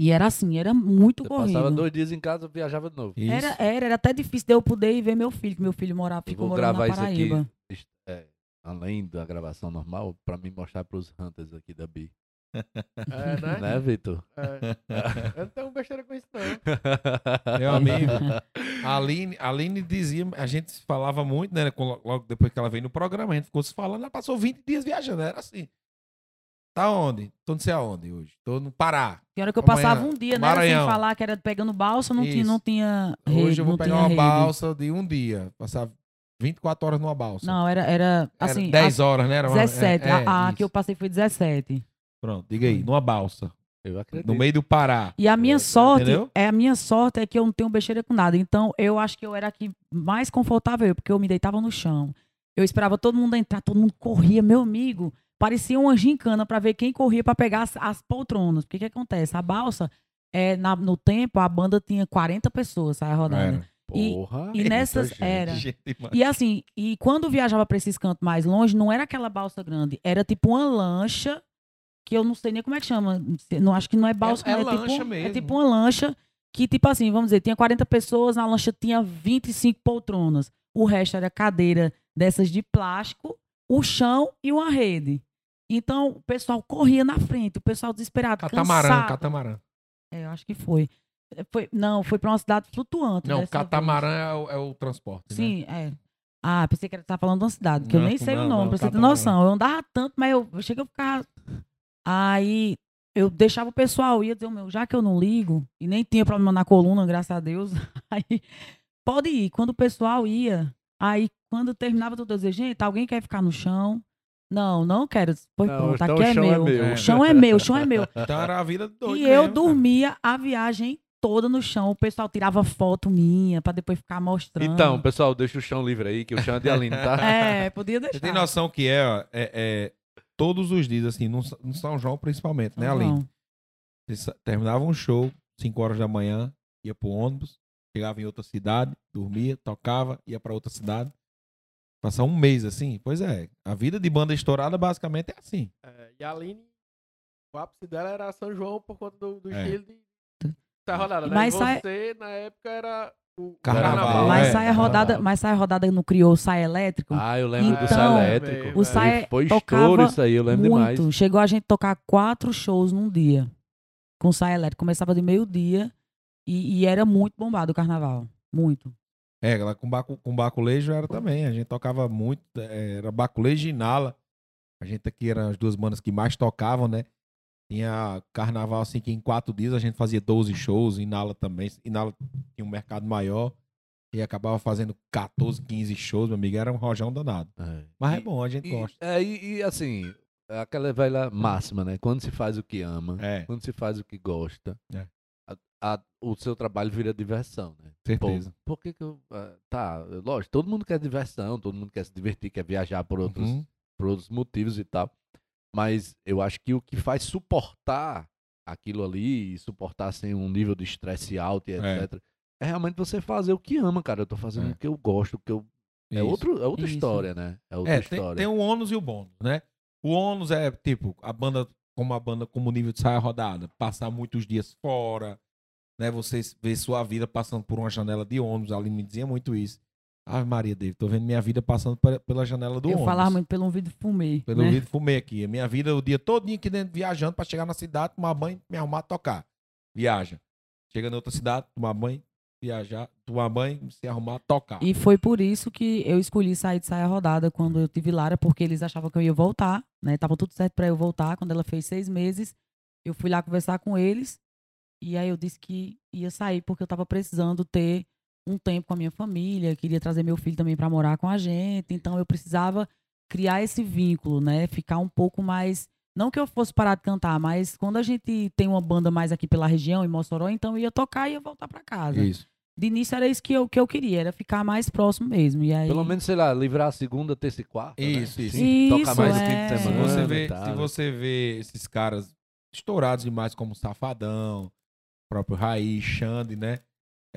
e era assim, era muito Você corrido. passava dois dias em casa, viajava de novo. Isso. Era, era, era até difícil de eu poder ir ver meu filho, que meu filho morava, ficou vou morando gravar na isso aqui, Paraíba. é, além da gravação normal, pra me mostrar pros Hunters aqui da Bi. É, né? Né, Vitor? É. Eu não tenho besteira com isso, não. Meu amigo, a Aline, a Aline dizia, a gente se falava muito, né? Logo depois que ela veio no programa, a gente ficou se falando, ela passou 20 dias viajando, era assim. Tá onde? Tô não sei aonde hoje. Tô no Pará. Tem hora que eu Amanhã, passava um dia, né? Sem falar que era pegando balsa, não tinha, não tinha rede, Hoje eu vou não pegar uma rede. balsa de um dia. Passar 24 horas numa balsa. Não, era, era assim, Era 10 horas, né? Era uma- 17. é, é, a a que eu passei foi 17. Pronto, diga aí. Numa balsa. Eu acredito. No meio do Pará. E a minha É, sorte, entendeu? é a minha sorte é que eu não tenho besteira com nada. Então, eu acho que eu era aqui mais confortável, porque eu me deitava no chão. Eu esperava todo mundo entrar, todo mundo corria, meu amigo. Parecia uma gincana para ver quem corria para pegar as, as poltronas. Porque o que acontece? A balsa, é, na- no tempo, a banda tinha 40 pessoas, saia rodada. Era. E- Porra. E muita nessas gente. era. Gente. E assim, e quando viajava para esses cantos mais longe, não era aquela balsa grande, era tipo uma lancha, que eu não sei nem como é que chama. Não acho que não é balsa, É- é não, lancha tipo, mesmo. É tipo uma lancha que, tipo assim, vamos dizer, tinha 40 pessoas, na lancha tinha 25 poltronas. O resto era cadeira dessas de plástico, o chão e uma rede. Então, o pessoal corria na frente, o pessoal desesperado, Catamarã, cansado. catamarã. É, eu acho que foi. Foi não, foi para uma cidade flutuante. Não, dessa catamarã é o, é o transporte. né? Sim, é. Ah, pensei que ele estava falando de uma cidade, que eu Não, nem sei não, o nome, não, pra você ter noção. Eu andava tanto, mas eu, eu cheguei a ficar. Aí eu deixava o pessoal ir, eu dizia, meu, já que eu não ligo, e nem tinha problema na coluna, graças a Deus, aí pode ir. Quando o pessoal ia, aí quando terminava tudo, eu dizia, gente, alguém quer ficar no chão? Não, não quero. Pois Não, pronto, então aqui o é chão é meu. meu. O chão é meu, o chão é meu. Então era a vida doida. E eu mesmo, dormia a viagem toda no chão. O pessoal tirava foto minha pra depois ficar mostrando. Então, pessoal, deixa o chão livre aí, que o chão é de Aline, tá? É, podia deixar. Você tem noção que é, ó, é, é todos os dias, assim, no, no São João principalmente, né, Aline? Você terminava um show, 5 horas da manhã, ia pro ônibus, chegava em outra cidade, dormia, tocava, ia pra outra cidade. Passar um mês assim? Pois é. A vida de banda estourada basicamente é assim. É, e a Aline, o ápice dela era São João por conta do, do É. estilo de saia rodada, né? Mas e sai- você, na época, era o Carnaval, Mas é, sai a rodada, carnaval. mas sai a rodada não criou saia elétrico. Ah, eu lembro do Então, Saia Elétrico. o Saia Foi tocava estouro isso aí, eu lembro muito. demais. Chegou a gente tocar quatro shows num dia com saia elétrica. Começava de meio-dia e, e era muito bombado o carnaval. Muito. É, lá com, bacu, com baculejo era também. A gente tocava muito. é, Era baculejo e Nala. A gente aqui eram as duas bandas que mais tocavam, né? Tinha carnaval assim que em quatro dias a gente fazia 12 shows. Em Nala também. Em Nala tinha um mercado maior. E acabava fazendo 14, 15 shows, meu amigo. Era um rojão danado. É. Mas é E- bom, a gente E, gosta. é, e, e, assim, é aquela velha máxima, né? Quando se faz o que ama, É, quando se faz o que gosta, É. a- a- o seu trabalho vira diversão, né? Pô, certeza. por que que eu... ah, Tá, lógico, todo mundo quer diversão, todo mundo quer se divertir, quer viajar por outros, Uhum. por outros motivos e tal. Mas eu acho que o que faz suportar aquilo ali, e suportar sem um nível de estresse alto e É. etc., é. realmente você fazer o que ama, cara. Eu tô fazendo É. o que eu gosto, o que eu... É, outro, é outra Isso. história, né? É outra É, história. tem o ônus e o bônus, né? O ônus é, tipo, a banda, como a banda, como nível de saia rodada, passar muitos dias fora, né? Você vê sua vida passando por uma janela de ônibus, ali me dizia muito isso. Ave Maria, David, tô vendo minha vida passando pe- pela janela do eu ônibus. falava muito pelo vídeo fumê. Pelo né? vídeo fumei aqui. A minha vida, o dia todo aqui dentro, viajando pra chegar na cidade, tomar banho, me arrumar, tocar. Viaja. Chega na outra cidade, tomar banho, viajar, tomar banho, se arrumar, tocar. E foi por isso que eu escolhi sair de saia rodada quando eu tive Lara, porque eles achavam que eu ia voltar, né? Tava tudo certo para eu voltar. Quando ela fez seis meses, eu fui lá conversar com eles. E aí eu disse que ia sair porque eu tava precisando ter um tempo com a minha família, queria trazer meu filho também para morar com a gente. Então eu precisava criar esse vínculo, né? Ficar um pouco mais não que eu fosse parar de cantar, mas quando a gente tem uma banda mais aqui pela região, em Mossoró, então eu ia tocar e ia voltar para casa. Isso. De início era isso que eu, que eu queria, era ficar mais próximo mesmo. E aí... Pelo menos, sei lá, livrar a segunda, terça e quarta. Isso, né? isso. Sim, tocar mais é. fim de Se semana. você, vê, se você vê esses caras estourados demais, como Safadão, próprio Raiz, Xande, né?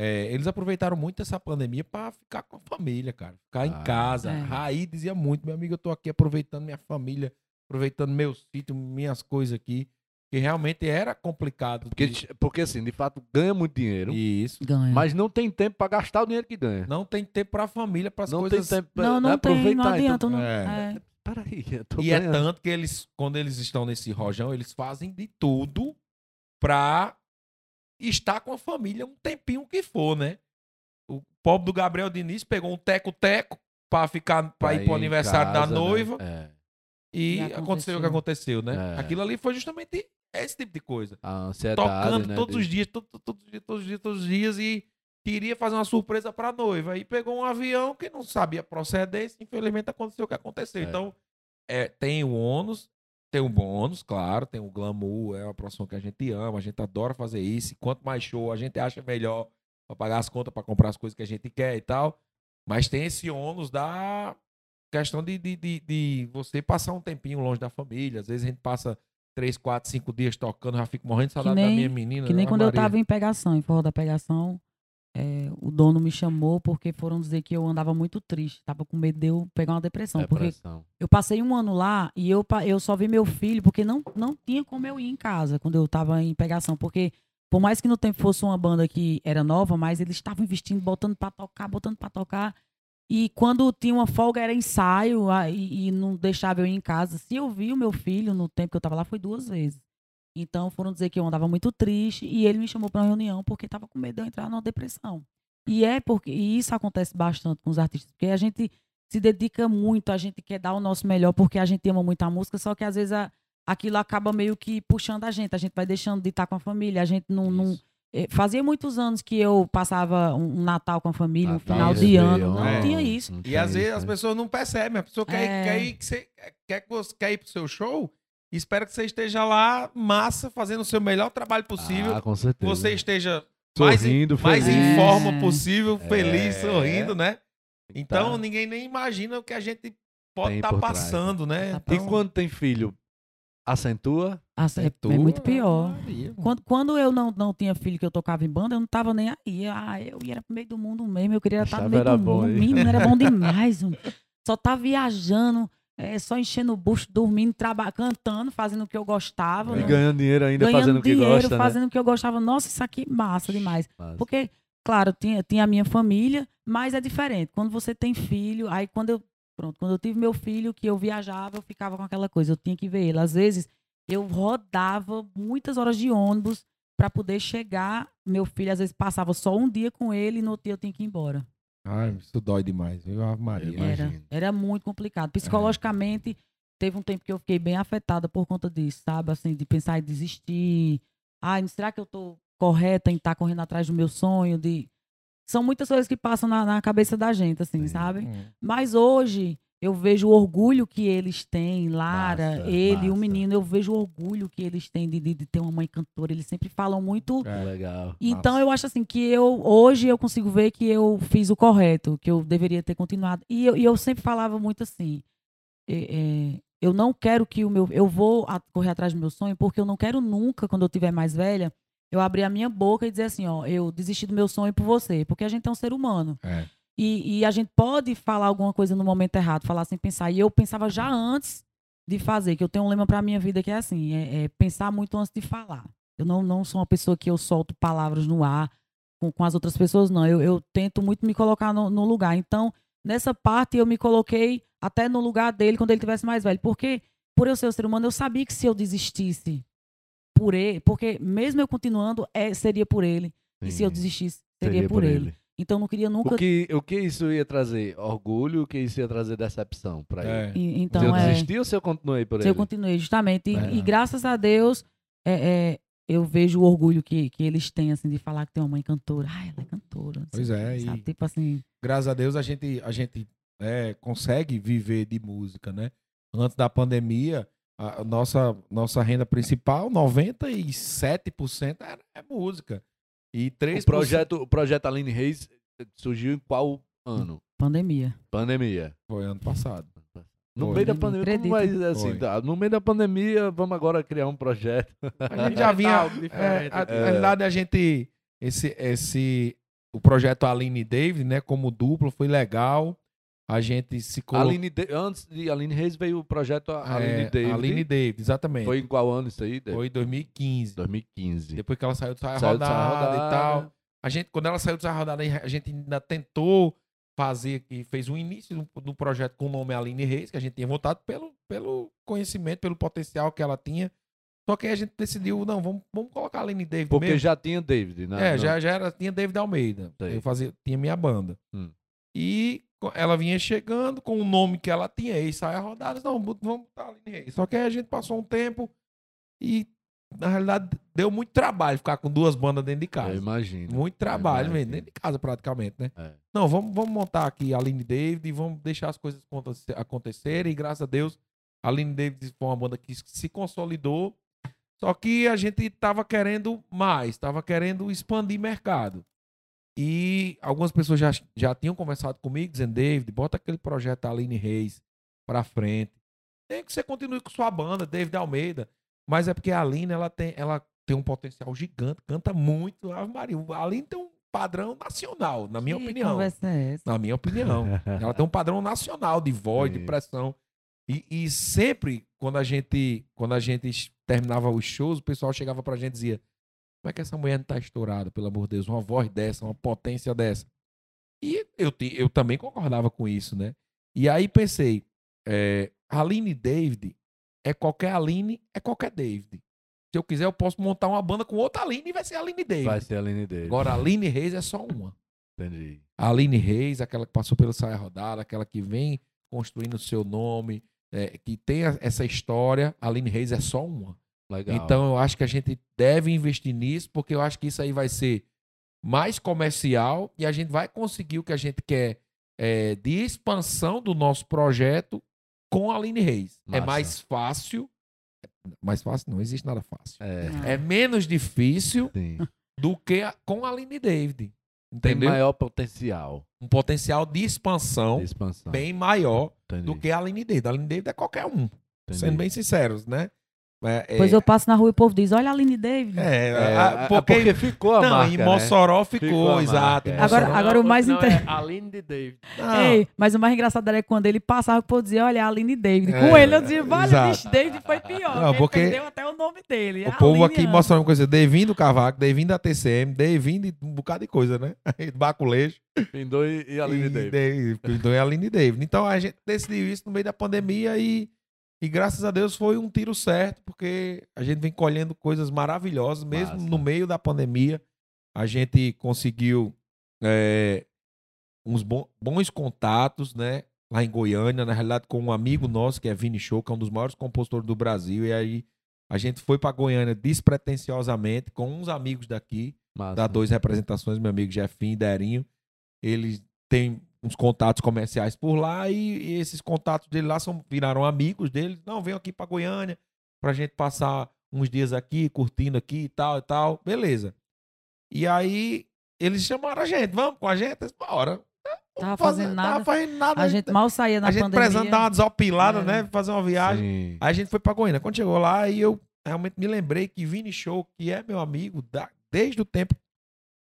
É, eles aproveitaram muito essa pandemia pra ficar com a família, cara. Ficar em Ah, casa. é. Raiz dizia muito, meu amigo, eu tô aqui aproveitando minha família, aproveitando meu sítio, minhas coisas aqui. Que realmente era complicado. Porque, de- porque, assim, de fato, ganha muito dinheiro, Isso. Ganha. mas não tem tempo pra gastar o dinheiro que ganha. Não tem tempo pra família, pras Não coisas. tem tempo pra não, não tem, aproveitar. não adianta. então, não, é. é. Peraí, eu tô E é ganhando. tanto que eles, quando eles estão nesse rojão, eles fazem de tudo pra estar com a família um tempinho que for, né? O pobre do Gabriel Diniz pegou um teco-teco pra ficar para ir pro em aniversário casa, da né? noiva É. e E aconteceu o que aconteceu. aconteceu, né? É. Aquilo ali foi justamente esse tipo de coisa. A ansiedade, Tocando né, todos de- os dias, to- to- todos os dias, todos os dias, todos os dias e queria fazer uma surpresa pra noiva. E pegou um avião que não sabia procedência, infelizmente aconteceu o que aconteceu. É. Então, é, tem o ônus, tem o bônus, claro, tem o glamour, é uma profissão que a gente ama, a gente adora fazer isso. E quanto mais show a gente acha melhor pra pagar as contas, pra comprar as coisas que a gente quer e tal. Mas tem esse ônus da questão de, de, de, de você passar um tempinho longe da família. Às vezes a gente passa três, quatro, cinco dias tocando, já fico morrendo de saudade da nem- minha menina. Que nem quando eu Maria. tava em pegação, em forró da pegação, é, o dono me chamou porque foram dizer que eu andava muito triste. Tava com medo de eu pegar uma depressão. Porque Depressão. eu passei um ano lá e eu, eu só vi meu filho porque não, não tinha como eu ir em casa quando eu tava em pegação. Porque, por mais que no tempo fosse uma banda que era nova, mas eles estavam investindo, botando pra tocar, botando pra tocar. E quando tinha uma folga era ensaio ah, e, e não deixava eu ir em casa. Se eu vi o meu filho no tempo que eu tava lá, foi duas vezes. Então foram dizer que eu andava muito triste e ele me chamou para uma reunião porque estava com medo de eu entrar numa depressão. E é porque e isso acontece bastante com os artistas, porque a gente se dedica muito, a gente quer dar o nosso melhor porque a gente ama muito a música, só que às vezes a- aquilo acaba meio que puxando a gente, a gente vai deixando de estar com a família, a gente não, não eh, fazia muitos anos que eu passava um um Natal com a família, um Natal, final de Réveillon, ano, não é. tinha isso. Não E às vezes as né? pessoas não percebem. A pessoa quer, É. quer, ir, que você, quer, que você quer ir pro seu show e espera que você esteja lá, massa, fazendo o seu melhor trabalho possível. Ah, com que certeza. você esteja mais, em- sorrindo, mais feliz. em É. forma possível, É. feliz, sorrindo, né? Então Tá. ninguém nem imagina o que a gente pode estar trás, passando, né? Tá E quando tem filho, acentua? É- é, tua, muito pior. Maria, mano. Quando, quando eu não, não tinha filho que eu tocava em banda, eu não tava nem aí. Ah, eu ia pro meio do mundo mesmo, eu queria estar no Achava meio era do bom mundo. aí. Menino, era bom demais. homem. Só tá viajando, é, só enchendo o bucho, dormindo, traba- cantando, fazendo o que eu gostava. E né? ganhando dinheiro ainda, Ganhando fazendo o que dinheiro, gosta, fazendo o que eu gostava. Nossa, isso aqui é massa demais. né? Mas- Porque, claro, tinha, tinha a minha família, mas é diferente. Quando você tem filho, aí quando eu, pronto, quando eu tive meu filho, que eu viajava, eu ficava com aquela coisa, eu tinha que ver ele. Às vezes, eu rodava muitas horas de ônibus para poder chegar. Meu filho, às vezes, passava só um dia com ele e no outro dia eu tinha que ir embora. Ai, isso dói demais, viu? Ave Maria. Eu Era, era muito complicado. Psicologicamente, teve um tempo que eu fiquei bem afetada por conta disso, sabe? Assim, de pensar em desistir. Ai, será que eu tô correta em estar correndo atrás do meu sonho? De... São muitas coisas que passam na, na cabeça da gente, assim, Sim. sabe? Hum. Mas hoje eu vejo o orgulho que eles têm, Lara, Massa, ele, o menino, eu vejo o orgulho que eles têm de, de, de ter uma mãe cantora. Eles sempre falam muito. É. Legal. Então Massa. eu acho assim que eu hoje eu consigo ver que eu fiz o correto, que eu deveria ter continuado. E eu, e eu sempre falava muito assim, é, é, eu não quero que o meu, eu vou correr atrás do meu sonho porque eu não quero nunca quando eu tiver mais velha eu abrir a minha boca e dizer assim, ó, eu desisti do meu sonho por você, porque a gente é um ser humano. É. E, e a gente pode falar alguma coisa no momento errado, falar sem pensar. E eu pensava já antes de fazer, que eu tenho um lema para minha vida que é assim, é, é pensar muito antes de falar. Eu não, não sou uma pessoa que eu solto palavras no ar com, com as outras pessoas, não. Eu, eu tento muito me colocar no, no lugar. Então, nessa parte, eu me coloquei até no lugar dele quando ele tivesse mais velho. Porque, por eu ser um ser humano, eu sabia que se eu desistisse por ele, porque mesmo eu continuando, é, seria por ele. E se eu Sim. desistisse, seria por ele. Então não queria nunca. O que, o que isso ia trazer? Orgulho, o que isso ia trazer decepção pra ele? É. E- Se Então eu é. desisti ou se eu continuei por Se ele? eu continuei, justamente. E, É. e graças a Deus, é, é, eu vejo o orgulho que, que eles têm, assim, de falar que tem uma mãe cantora. Ai, ela é cantora. sei Pois é, sabe? e- Tipo assim, graças a Deus a gente, a gente é, consegue viver de música, né? Antes da pandemia, a nossa, nossa renda principal, 97% era, é música. E 3%. O projeto, o projeto Aline Reis surgiu em qual ano? pandemia. Pandemia. Foi ano passado. No Foi. meio da pandemia, como vai dizer assim? Tá, no meio da pandemia, vamos agora criar um projeto. A gente já vinha. algo É, diferente. a, aqui. na realidade, a gente. Esse, esse, o projeto Aline e David, né? Como duplo, foi legal. A gente se colocou. Aline De- Antes de Aline Reis veio o projeto Aline é, David. Aline David, exatamente. Foi Foi, em qual ano isso aí? David? em 2015. 2015. Depois que ela saiu do Saia Saiu do Rodada, Saia Rodada. e tal. A gente, quando ela saiu do Saia Rodada, a gente ainda tentou fazer e fez um início do, do projeto com o nome Aline Reis, que a gente tinha votado pelo, pelo conhecimento, pelo potencial que ela tinha. Só que aí a gente decidiu, não, vamos, vamos colocar a Aline David Porque mesmo. já tinha David, né? É, Não. já, já era, tinha David Almeida. Sei. Eu fazia, tinha minha banda. Hum. E ela vinha chegando com o nome que ela tinha, e saia rodada, não, vamos botar a Aline Reis. Só que aí a gente passou um tempo e, na realidade, deu muito trabalho ficar com duas bandas dentro de Eu casa. imagino. Muito trabalho Eu mesmo, imagino. dentro de casa praticamente, né? É. Não, vamos, vamos montar aqui a Aline David e vamos deixar as coisas aconte- acontecerem. E graças a Deus, a Aline David foi uma banda que se consolidou. Só que a gente tava querendo mais, tava querendo expandir mercado. E algumas pessoas já, já tinham conversado comigo, dizendo, David, bota aquele projeto da Aline Reis pra frente. Tem que você continue com sua banda, David Almeida. Mas é porque a Aline, ela tem, ela tem um potencial gigante, canta muito. Maria, a Aline tem um padrão nacional, na minha Que opinião. é essa? Na minha opinião. Ela tem um padrão nacional de voz, de Sim. pressão. E, e sempre, quando a gente quando a gente terminava os shows, o pessoal chegava pra gente e dizia: Como é que essa mulher não tá estourada, pelo amor de Deus? Uma voz dessa, uma potência dessa. E eu, eu também concordava com isso, né? E aí pensei: é, Aline David é qualquer Aline, é qualquer David. Se eu quiser, eu posso montar uma banda com outra Aline e vai ser Aline David. Vai ser a Aline David. Agora, Aline Reis é só uma. Entendi. A Aline Reis, aquela que passou pelo Saia Rodada, aquela que vem construindo o seu nome, é, que tem essa história, a Aline Reis é só uma. Legal. Então eu acho que a gente deve investir nisso, porque eu acho que isso aí vai ser mais comercial e a gente vai conseguir o que a gente quer é, de expansão do nosso projeto com a Aline Reis. É mais fácil. Mais fácil? Não existe nada fácil. É. É menos difícil sim. do que a- com a Aline David. Tem Entendeu? maior potencial Um potencial de expansão de expansão. bem maior Entendi. do que a Aline David. A Aline David é qualquer um, Entendi. sendo bem sinceros, né? É, Pois é, eu passo na rua e o povo diz: Olha a Aline David. é, É, a- porque, porque ficou a não, marca, em né? Mossoró Ficou ficou, a exato. marca, em é. Agora- agora o mais não, inter- é Aline de David. Não, Ei, mas o mais engraçado era quando ele passava, o povo dizia: Olha a Aline David. É, Com ele eu dizia: Olha, bicho, David foi pior. Não, Ele porque perdeu até o nome dele. o povo Aline aqui mostrando uma coisa, Devin do Cavaco, Devin da TCM, Devin de um bocado de coisa, né? Baculejo. Pindou e, e Aline e, David. David. É a Aline David. Então a gente decidiu isso no meio da pandemia e, e graças a Deus foi um tiro certo, porque a gente vem colhendo coisas maravilhosas, mesmo Massa. no meio da pandemia. A gente conseguiu é, uns bon- bons contatos, né? Lá em Goiânia, na realidade, com um amigo nosso, que é Vini Show, que é um dos maiores compositores do Brasil. E aí a gente foi para Goiânia despretensiosamente com uns amigos daqui Massa. dá duas representações, meu amigo Jefinho e Derinho. Eles têm uns contatos comerciais por lá e, e esses contatos dele lá são, viraram amigos deles. Não, venham aqui pra Goiânia pra gente passar uns dias aqui, curtindo aqui e tal e tal. Beleza. E aí eles chamaram a gente, vamos com a gente? Bora. Tava fazendo Tava nada. fazendo nada. A gente mal saía na a gente pandemia. precisando dar uma desopilada, É. né? Fazer uma viagem. Sim. Aí a gente foi pra Goiânia. Quando chegou lá, aí eu realmente me lembrei que Vini Show, que é meu amigo da- desde o tempo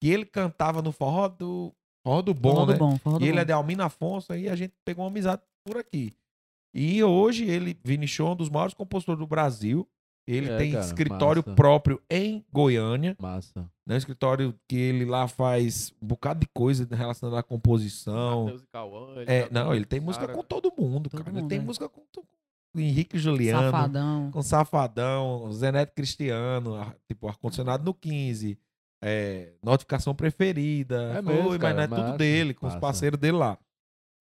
que ele cantava no forró do, forró do bom, Forró né? do bom, forró do e ele bom. é de Almino Afonso, aí a gente pegou uma amizade por aqui. E hoje ele, Vini Show, é um dos maiores compositores do Brasil. Ele É, tem cara, escritório massa. próprio em Goiânia. Massa. Né? Um escritório que ele lá faz um bocado de coisa relacionada à composição. Matheus e Cauã, ele É, já não, ele tem esse música cara. com todo mundo, Todo cara. ele mundo, tem é. música com, com Henrique Juliano, Safadão. com Safadão, Zeneto Cristiano, tipo, ar-condicionado no 15, é, notificação preferida. É mesmo, mas cara, não é tudo dele, com os parceiros dele lá.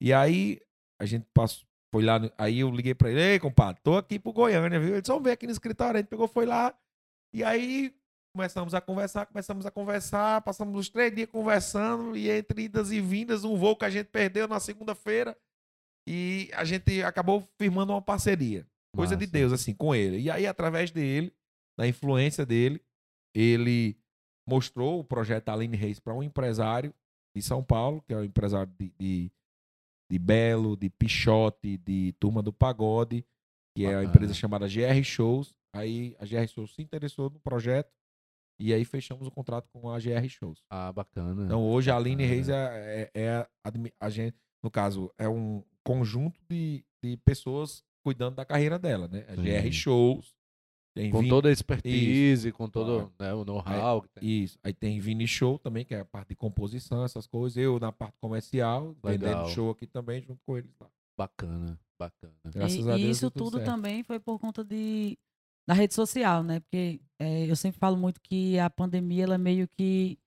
E aí, a gente passou, foi lá, aí eu liguei pra ele, ei, compadre, tô aqui pro Goiânia, viu? Ele vamos ver aqui no escritório. A gente pegou, foi lá, e aí começamos a conversar, começamos a conversar, passamos os três dias conversando, e entre idas e vindas, um voo que a gente perdeu na segunda-feira, e a gente acabou firmando uma parceria. Coisa de. Deus, assim, com ele. E aí, através dele, da influência dele, ele mostrou o projeto Aline Reis para um empresário de São Paulo, que é um empresário de, de, de Belo, de Pichote, de Turma do Pagode, que é uma Bacana. empresa chamada GR Shows. Aí a GR Shows se interessou no projeto e aí fechamos o contrato com a GR Shows. Ah, bacana. Então hoje a Aline Bacana. Reis é, é, é a, a gente, no caso, é um conjunto de, de pessoas cuidando da carreira dela, né? A Sim. GR Shows. Tem com Vini- toda a expertise, com todo Claro. né, o know-how. Isso. Aí tem Vini Show também, que é a parte de composição, essas coisas. Eu na parte comercial, Legal. vendendo show aqui também, junto com eles lá. Bacana, bacana. Graças e, a e Deus. isso deu tudo certo. também foi por conta de, da rede social, né? Porque é, eu sempre falo muito que a pandemia, ela meio que.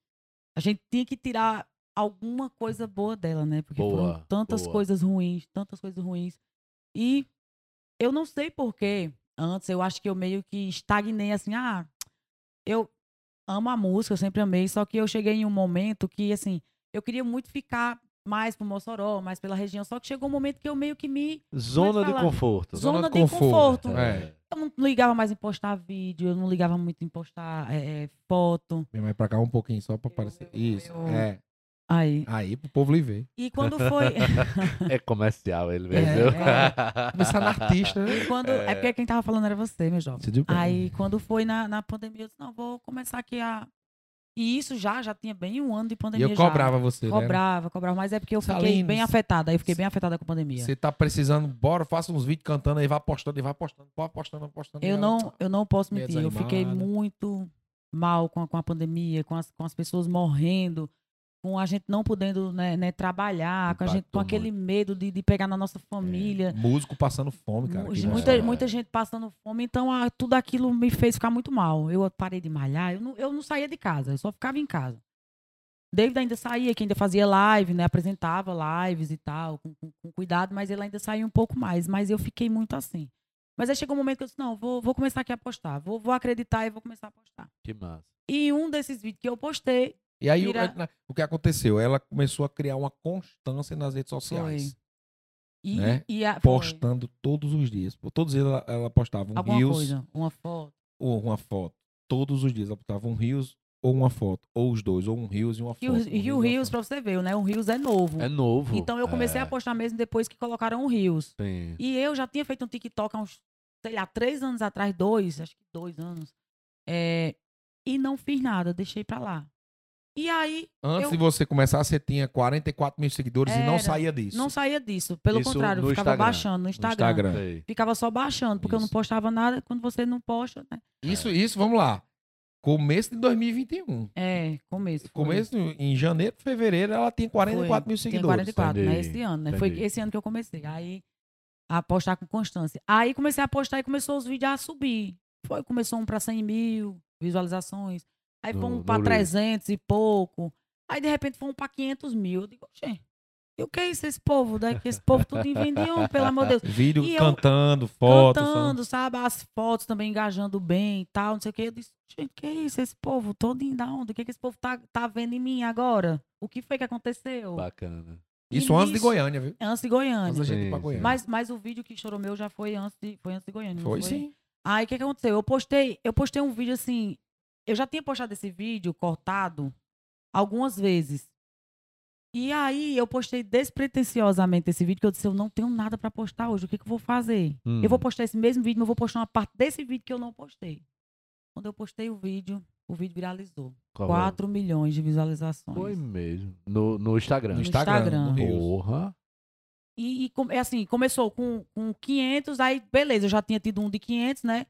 A gente tinha que tirar alguma coisa boa dela, né? Porque Boa, foram tantas boa. coisas ruins, tantas coisas ruins. E eu não sei porquê. Antes, eu acho que eu meio que estagnei assim, ah, eu amo a música, eu sempre amei, só que eu cheguei em um momento que, assim, eu queria muito ficar mais pro Mossoró, mais pela região, só que chegou um momento que eu meio que me Zona de conforto. Zona, Zona de conforto, conforto. É. Eu não ligava mais em postar vídeo, eu não ligava muito em postar é, é, foto. Vem mais pra cá um pouquinho só pra aparecer. eu- Isso. eu- É. Aí. Aí pro povo lhe ver. E quando foi. É comercial ele, É, entendeu? Começar na artista, né? e quando, é. porque quem tava falando era você, meu jovem. Aí, quando foi na, na pandemia, eu disse: não, vou começar aqui a. E isso já, já tinha bem um ano de E pandemia. eu já. cobrava você, né? Cobrava, cobrava, mas é porque eu fiquei Salinas. bem afetada. Aí eu fiquei bem afetada com a pandemia. Você tá precisando, bora, faça uns vídeos cantando aí, vai postando, e vai postando, vai postando, postando. Eu e não, ela- eu não posso mentir. Eu fiquei muito mal com a, com a pandemia, com as, com as pessoas morrendo, com a gente não podendo né, né, trabalhar, com, a gente, com Impactou aquele medo de, de pegar na nossa família. Músico passando fome, cara. Muita, emoção. muita gente passando fome, então ah, tudo aquilo me fez ficar muito mal. Eu parei de malhar, eu não, eu não saía de casa, eu só ficava em casa. David ainda saía, que ainda fazia live, né? Apresentava lives e tal, com, com- com cuidado, mas ele ainda saía um pouco mais. Mas eu fiquei muito assim. Mas aí chegou um momento que eu disse, não, vou, vou começar aqui a postar. Vou, vou acreditar e vou começar a postar. Que massa. E um desses vídeos que eu postei E aí, o- Vira- na- o que aconteceu? Ela começou a criar uma constância nas redes sociais. e, Né? e a, foi Postando todos os dias. Todos os dias ela, ela postava um alguma Reels coisa, uma foto. ou uma foto. Todos os dias ela postava um Reels ou uma foto. Ou os dois. Ou um Reels e uma foto. E o, um e o Rios, pra você ver, né? O Rios é novo. É novo. Então eu comecei é, a postar mesmo depois que colocaram o Rios. Sim. E eu já tinha feito um TikTok há uns, sei lá, três anos atrás, dois, acho que dois anos. É, e não fiz nada, deixei pra lá. E aí, Antes eu- de você começar, você tinha 44 mil seguidores e não Era. saía disso. não saía disso. Pelo Isso contrário, eu ficava Instagram. baixando no No Instagram. Instagram. Ficava só baixando, porque eu não Isso. postava nada. Quando você não posta, né? Isso, isso, vamos lá. Começo de 2021. É, começo. foi. Começo em janeiro, fevereiro, ela tinha 44 Foi. mil Tinha seguidores. 44, né? Esse ano, né? Foi entendi. esse ano que eu comecei. Aí, a postar com constância. Aí comecei a postar e começou os vídeos a subir. Foi, começou um pra 100 mil visualizações. Aí foi um pra no Reels. 300 e pouco. Aí, de repente, foi um pra 500 mil. Eu digo, oxê, e o que é isso, esse povo? Daí que esse povo tudo vendiam, pelo amor de Deus. Vídeo E eu cantando, fotos. Cantando, sabe? As fotos também engajando bem e tal, não sei o que. Eu disse, gente, que é isso? Esse povo todo indo da onda? O que, que esse povo tá, tá vendo em mim agora? O que foi que aconteceu? Bacana. Isso E antes de Goiânia, viu? Antes de Goiânia. Antes da gente ir pra. Goiânia. Mas, mas o vídeo que estourou meu já foi antes de, foi antes de Goiânia. não foi sim. Aí o que, que aconteceu? Eu postei, eu postei um vídeo assim. Eu já tinha postado esse vídeo cortado algumas vezes. E aí eu postei despretensiosamente esse vídeo, que eu disse, eu não tenho nada pra postar hoje. O que, que eu vou fazer? Hum. Eu vou postar esse mesmo vídeo, mas eu vou postar uma parte desse vídeo que eu não postei. Quando eu postei o vídeo, o vídeo viralizou. Qual 4 milhões de visualizações. Foi mesmo. No, no Instagram. No Instagram, Instagram. Porra. E, e é assim, começou com, com 500, aí beleza, eu já tinha tido um de 500, né?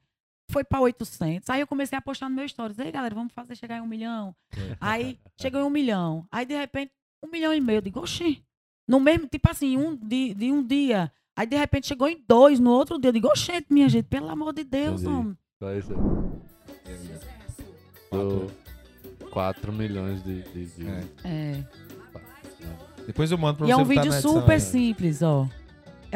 Foi pra 800. Aí eu comecei a postar no meu stories. Ei, galera, vamos fazer chegar em um milhão. Aí chegou em um milhão. Aí, de repente, um milhão e meio. Eu digo, oxi. No mesmo, tipo assim, um, de, de um dia. Aí, de repente, chegou em dois no outro dia. Eu digo, oxente, minha gente, pelo amor de Deus, Entendi. homem. Só isso aí. Do 4 milhões de. de, de- É. É. Depois eu mando pra E é você um botar vídeo na edição, super é. simples, ó.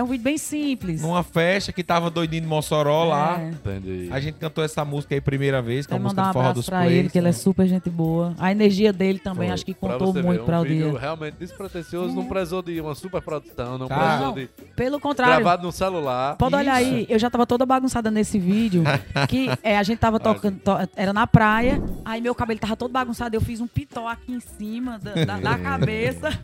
É um vídeo bem simples. Numa festa que tava doidinho de Mossoró lá. É. Entendi. A gente cantou essa música aí primeira vez, que é Quero a música um do Forró dos pra Plays. ele, que ele é super gente boa. A energia dele também, Foi. acho que Pra contou você muito ver, pra um o vídeo dia. realmente despretensioso, não prezou de uma super produção, não Tá. prezou de. Pelo contrário, Gravado no celular. pode olhar aí, eu já tava toda bagunçada nesse vídeo, que é, a gente tava tocando, to- era na praia, aí meu cabelo tava todo bagunçado, eu fiz um pitó aqui em cima da, da- da cabeça.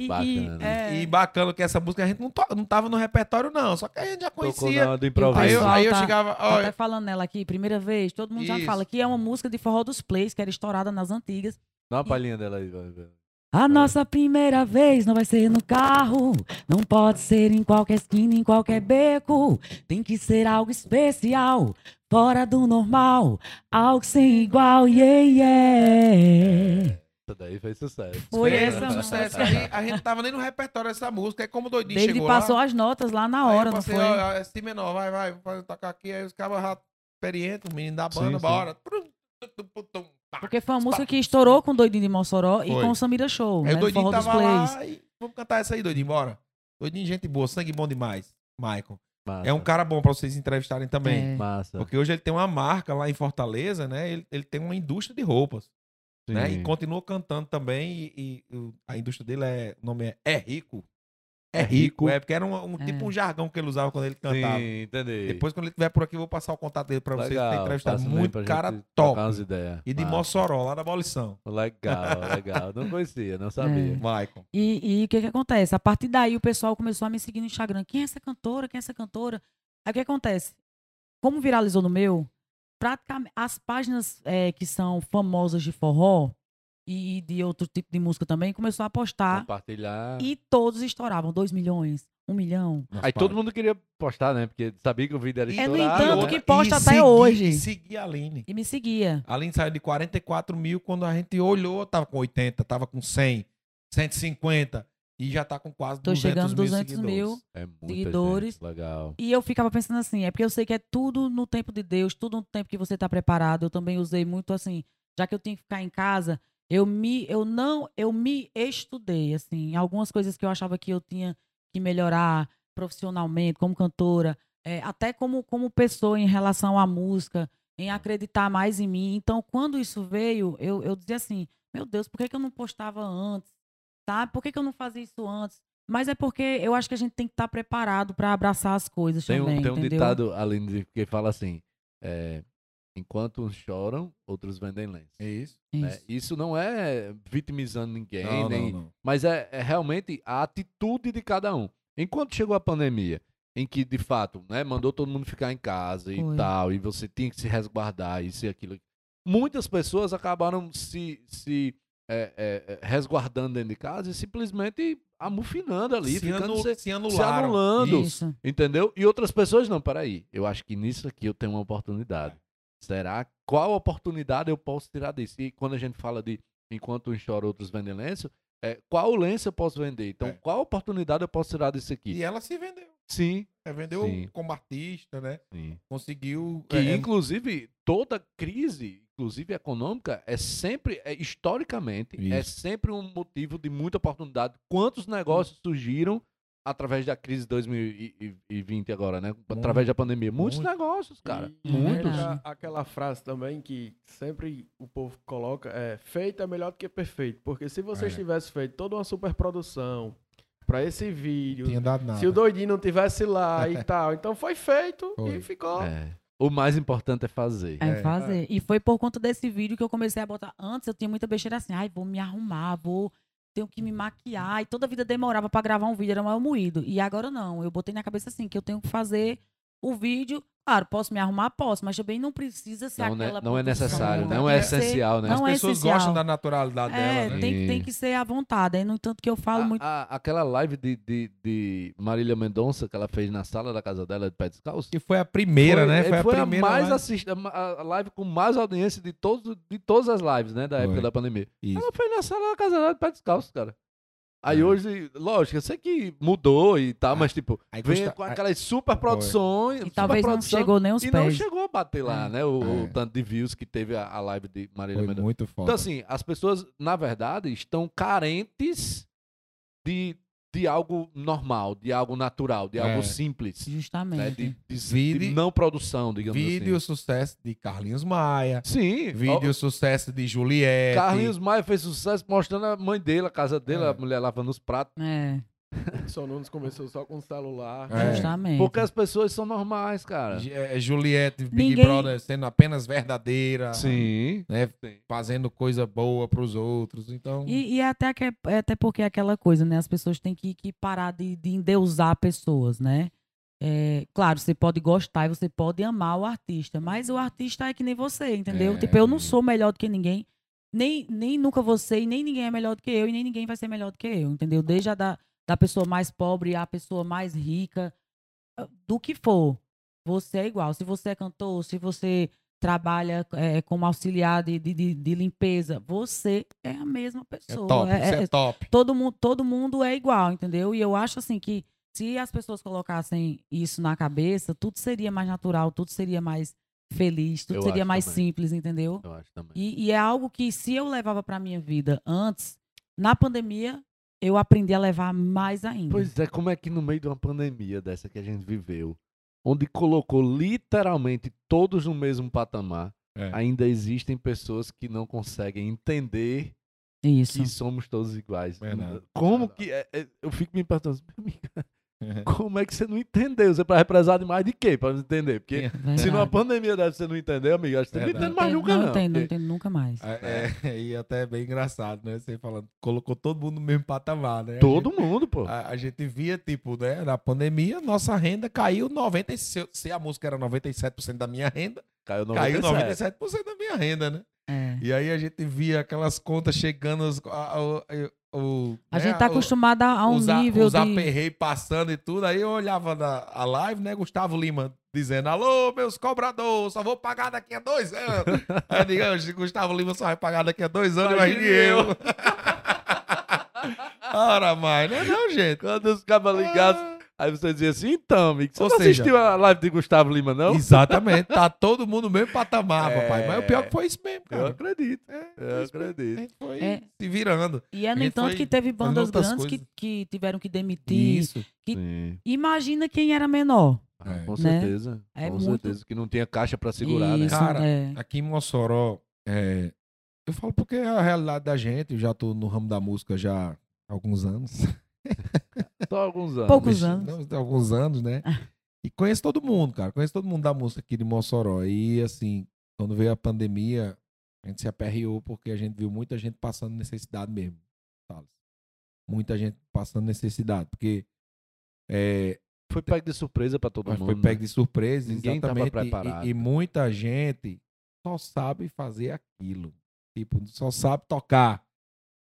E, e, Bacana. é, E bacana que essa música a gente não, to- não tava no repertório, não. Só que a gente já Tocou conhecia. na de o Aí improviso. eu, aí eu tá- chegava. Ó, até falando nela aqui, primeira vez, todo mundo já Isso. fala que é uma música de forró dos plays, que era estourada nas antigas. Dá uma palhinha dela aí, vai ver. A nossa primeira vez não vai ser no carro, não pode ser em qualquer esquina, em qualquer beco. Tem que ser algo especial, fora do normal, algo sem igual, yeah, yeah. Essa daí fez sucesso. Foi essa sucesso aí, a gente tava nem no repertório dessa música. Aí como o doidinho David chegou passou lá. as notas lá na aí eu hora, não passei, foi? ó, é Si menor, vai, vai, vai tocar aqui. Aí os cabas já experientes, o menino da banda, Sim, sim. bora. Porque foi uma música que estourou com o Doidinho de Mossoró e Foi. com o Samira Show, Aí né? o do doidinho Forró tava lá e vamos cantar essa aí, doidinho, bora. Doidinho, gente boa, sangue bom demais. Michael. Massa. É um cara bom pra vocês entrevistarem também. É. Massa. Porque hoje ele tem uma marca lá em Fortaleza, né? Ele, ele tem uma indústria de roupas, né? E continua cantando também. E, e a indústria dele é. O nome é É Rico. É É Rico. É, porque era um, um É. tipo um jargão que ele usava quando ele cantava. Sim, entendi. Depois, quando ele estiver por aqui, eu vou passar o contato dele pra vocês. Tem entrevistado muito pra cara top. trocar umas ideias. E de Massa. Mossoró, lá da Abolição. Legal, legal. Não conhecia, não sabia. É. Michael. E, e o que que acontece? A partir daí o pessoal começou a me seguir no Instagram. Quem é essa cantora? Quem é essa cantora? Aí o que acontece? Como viralizou no meu, praticamente as páginas eh, que são famosas de forró e de outro tipo de música também começou a postar Compartilhar. e todos estouravam 2 milhões, 1 milhão. Aí todo mundo queria postar, né? Porque sabia que o vídeo era É, no estourado. entanto, né? que posta E até segui- hoje. E seguir a Aline. E me seguia. A Aline saiu de 44 mil quando a gente olhou, tava com 80, tava com 100, 150 e já tá com quase Tô 200 chegando mil 200 mil. seguidores. É muita seguidores. gente, Legal. E eu ficava pensando assim, é porque eu sei que é tudo no tempo de Deus, tudo no tempo que você está preparado. Eu também usei muito assim, já que eu tinha que ficar em casa, eu me, eu não, eu me estudei assim, algumas coisas que eu achava que eu tinha que melhorar profissionalmente, como cantora, é, até como como pessoa em relação à música, em acreditar mais em mim. Então, quando isso veio, eu, eu dizia assim, meu Deus, por que, que eu não postava antes? Sabe? Por que, que eu não fazia isso antes? Mas é porque eu acho que a gente tem que estar preparado para abraçar as coisas Tem um, também, tem um entendeu? ditado, além de que fala assim: é, enquanto uns choram, outros vendem lenço. É isso? né? Isso. Isso não é vitimizando ninguém, Não, nem, não, não. mas é, é realmente a atitude de cada um. Enquanto chegou a pandemia, em que de fato, né, mandou todo mundo ficar em casa e Foi. tal, e você tinha que se resguardar, isso e aquilo. Muitas pessoas acabaram se, se é, é, é, resguardando dentro de casa e simplesmente amufinando ali, se, ficando anu- se, se se anulando. Isso. Entendeu? E outras pessoas, não, peraí. Eu acho que nisso aqui eu tenho uma oportunidade. Será? Qual oportunidade eu posso tirar disso? E quando a gente fala de enquanto uns choram, outros vendem lenço, é, qual lenço eu posso vender? Então, É. qual oportunidade eu posso tirar disso aqui? E ela se vendeu. Sim, É, vendeu Sim. como artista, né? sim. Conseguiu. Que, é, inclusive, toda crise, inclusive econômica, é sempre, é, historicamente, é Isso. sempre um motivo de muita oportunidade. Quantos negócios surgiram através da crise de 2020 agora, né? Através da pandemia. Muitos Muito. negócios, cara. E- Muitos. aquela frase também que sempre o povo coloca é feito é melhor do que perfeito. Porque se vocês É. tivessem feito toda uma superprodução pra esse vídeo, tinha dado nada. se o doidinho não tivesse lá e tal, então foi feito Foi. e ficou. É. O mais importante é fazer. É, É. fazer. E foi por conta desse vídeo que eu comecei a botar. Antes eu tinha muita besteira assim, ai, vou me arrumar, vou. Tenho que me maquiar. E toda a vida demorava pra gravar um vídeo, era mal moído. E agora não. Eu botei na cabeça assim, que eu tenho que fazer o vídeo. Claro, posso me arrumar? Posso, mas também não precisa ser Não, né- aquela não é necessário, né? não é essencial, né? As não é pessoas essencial. gostam da naturalidade É, dela, né? tem, tem que ser à vontade. Aí, no entanto, que eu falo A- muito. a- aquela live de, de, de Marília Mendonça que ela fez na sala da casa dela de pé descalço. Que foi a primeira, né? Foi, foi a primeira. mais live. assistida, a live com mais audiência de, todos, de todas as lives, né? Da época Foi. da pandemia. Isso. Ela fez na sala da casa dela de pé descalço, cara. Aí É. hoje, lógico, eu sei que mudou e tal, Ah, mas tipo, Aí vem custa- com aquelas super produções. E talvez não chegou nem os E não pés. chegou a bater lá, É. né? O, o É. tanto de views que teve a, a live de Marília Foi Mendonça. muito foda. Então, assim, as pessoas, na verdade, estão carentes de, de algo normal, de algo natural, de algo É. simples. né? Justamente. De, de- de Vide- não produção, digamos Vídeo assim. sucesso de Carlinhos Maia. Sim. Vídeo ó, sucesso de Juliette. Carlinhos Maia fez sucesso mostrando a mãe dele, a casa dele, É. a mulher lavando os pratos. É, Só Nunes começou só com o celular. É. justamente. Porque as pessoas são normais, cara. É, Juliette, Big Ninguém- Brother sendo apenas verdadeira. Sim. Né? Fazendo coisa boa pros outros. Então. E, e é até, que, é até porque é aquela coisa, né? As pessoas têm que, que parar de, de endeusar pessoas, né? É, claro, você pode gostar e você pode amar o artista, mas o artista é que nem você, entendeu? É. Tipo, eu não sou melhor do que ninguém, nem, nem nunca você, e nem ninguém é melhor do que eu, e nem ninguém vai ser melhor do que eu, entendeu? Desde a da, da pessoa mais pobre à pessoa mais rica, do que for. Você é igual. Se você é cantor, se você trabalha é, como auxiliar de, de, de- limpeza, você é a mesma É pessoa. top, É- isso é- é top. todo, mundo, todo mundo é igual, entendeu? E eu acho assim que se as pessoas colocassem isso na cabeça, tudo seria mais natural, tudo seria mais feliz, tudo Eu seria mais também. simples, entendeu? Eu acho também. E, e é algo que se eu levava pra minha vida antes, na pandemia, eu aprendi a levar mais ainda. Pois é, como é que no meio de uma pandemia dessa que a gente viveu, onde colocou literalmente todos no mesmo patamar, É. ainda existem pessoas que não conseguem entender Isso. que somos todos iguais. Verdade. Como que. é- é- eu fico me perguntando, "Meu amigo, como é que você não entendeu? Você é represar demais de quê pra não entender? Porque Verdade. se numa pandemia dessa você não entendeu, amigo, acho que você não Verdade. entende mais Entendo- nunca, não. não entendo, não entendo nunca mais. É, é, e até é bem engraçado, né? Você falando, colocou todo mundo no mesmo patamar, né? Todo mundo, pô. A, a gente via, tipo, né, na pandemia, nossa renda caiu 90%. Se, se a música era 97% da minha renda, Caiu caiu 97. 97% da minha renda, né? É. E aí a gente via aquelas contas chegando. O- A né, gente tá acostumado a, um os, nível os de... aperreios passando e tudo. Aí eu olhava na a live, né? Gustavo Lima dizendo: Alô, meus cobradores, só vou pagar daqui a dois anos. aí eu digo: "Oxe, Gustavo Lima só vai pagar daqui a dois anos, Imagine imagine eu. Ora, mais, né? Não, gente. Quando os cabos ligados, aí você dizia assim, então, amigo, você Ou não seja- assistiu a live de Gustavo Lima, não? Exatamente, tá todo mundo no mesmo patamar, É. papai. Mas o pior que foi isso mesmo, Eu cara. acredito, É, eu mesmo. A acredito. gente foi É. se virando. E é, no entanto, que teve bandas grandes que, que tiveram que demitir. Isso. Que- Sim. Imagina quem era menor. Ah, É. com Né? certeza. É com muito- certeza. Que não tinha caixa pra segurar, né? Isso, Cara, é. Aqui em Mossoró, é, eu falo porque é a realidade da gente. Eu já tô no ramo da música já há alguns anos. Só alguns anos. Poucos anos. não, alguns anos, né? E conheço todo mundo, cara. Conheço todo mundo da música aqui de Mossoró. E assim, quando veio a pandemia, a gente se aperreou porque a gente viu muita gente passando necessidade mesmo. Muita gente passando necessidade. Porque é, Foi pego de surpresa pra todo mas mundo. foi né? pego de surpresa, Ninguém exatamente. preparado. E, e muita gente só sabe fazer aquilo. Tipo, só sabe tocar,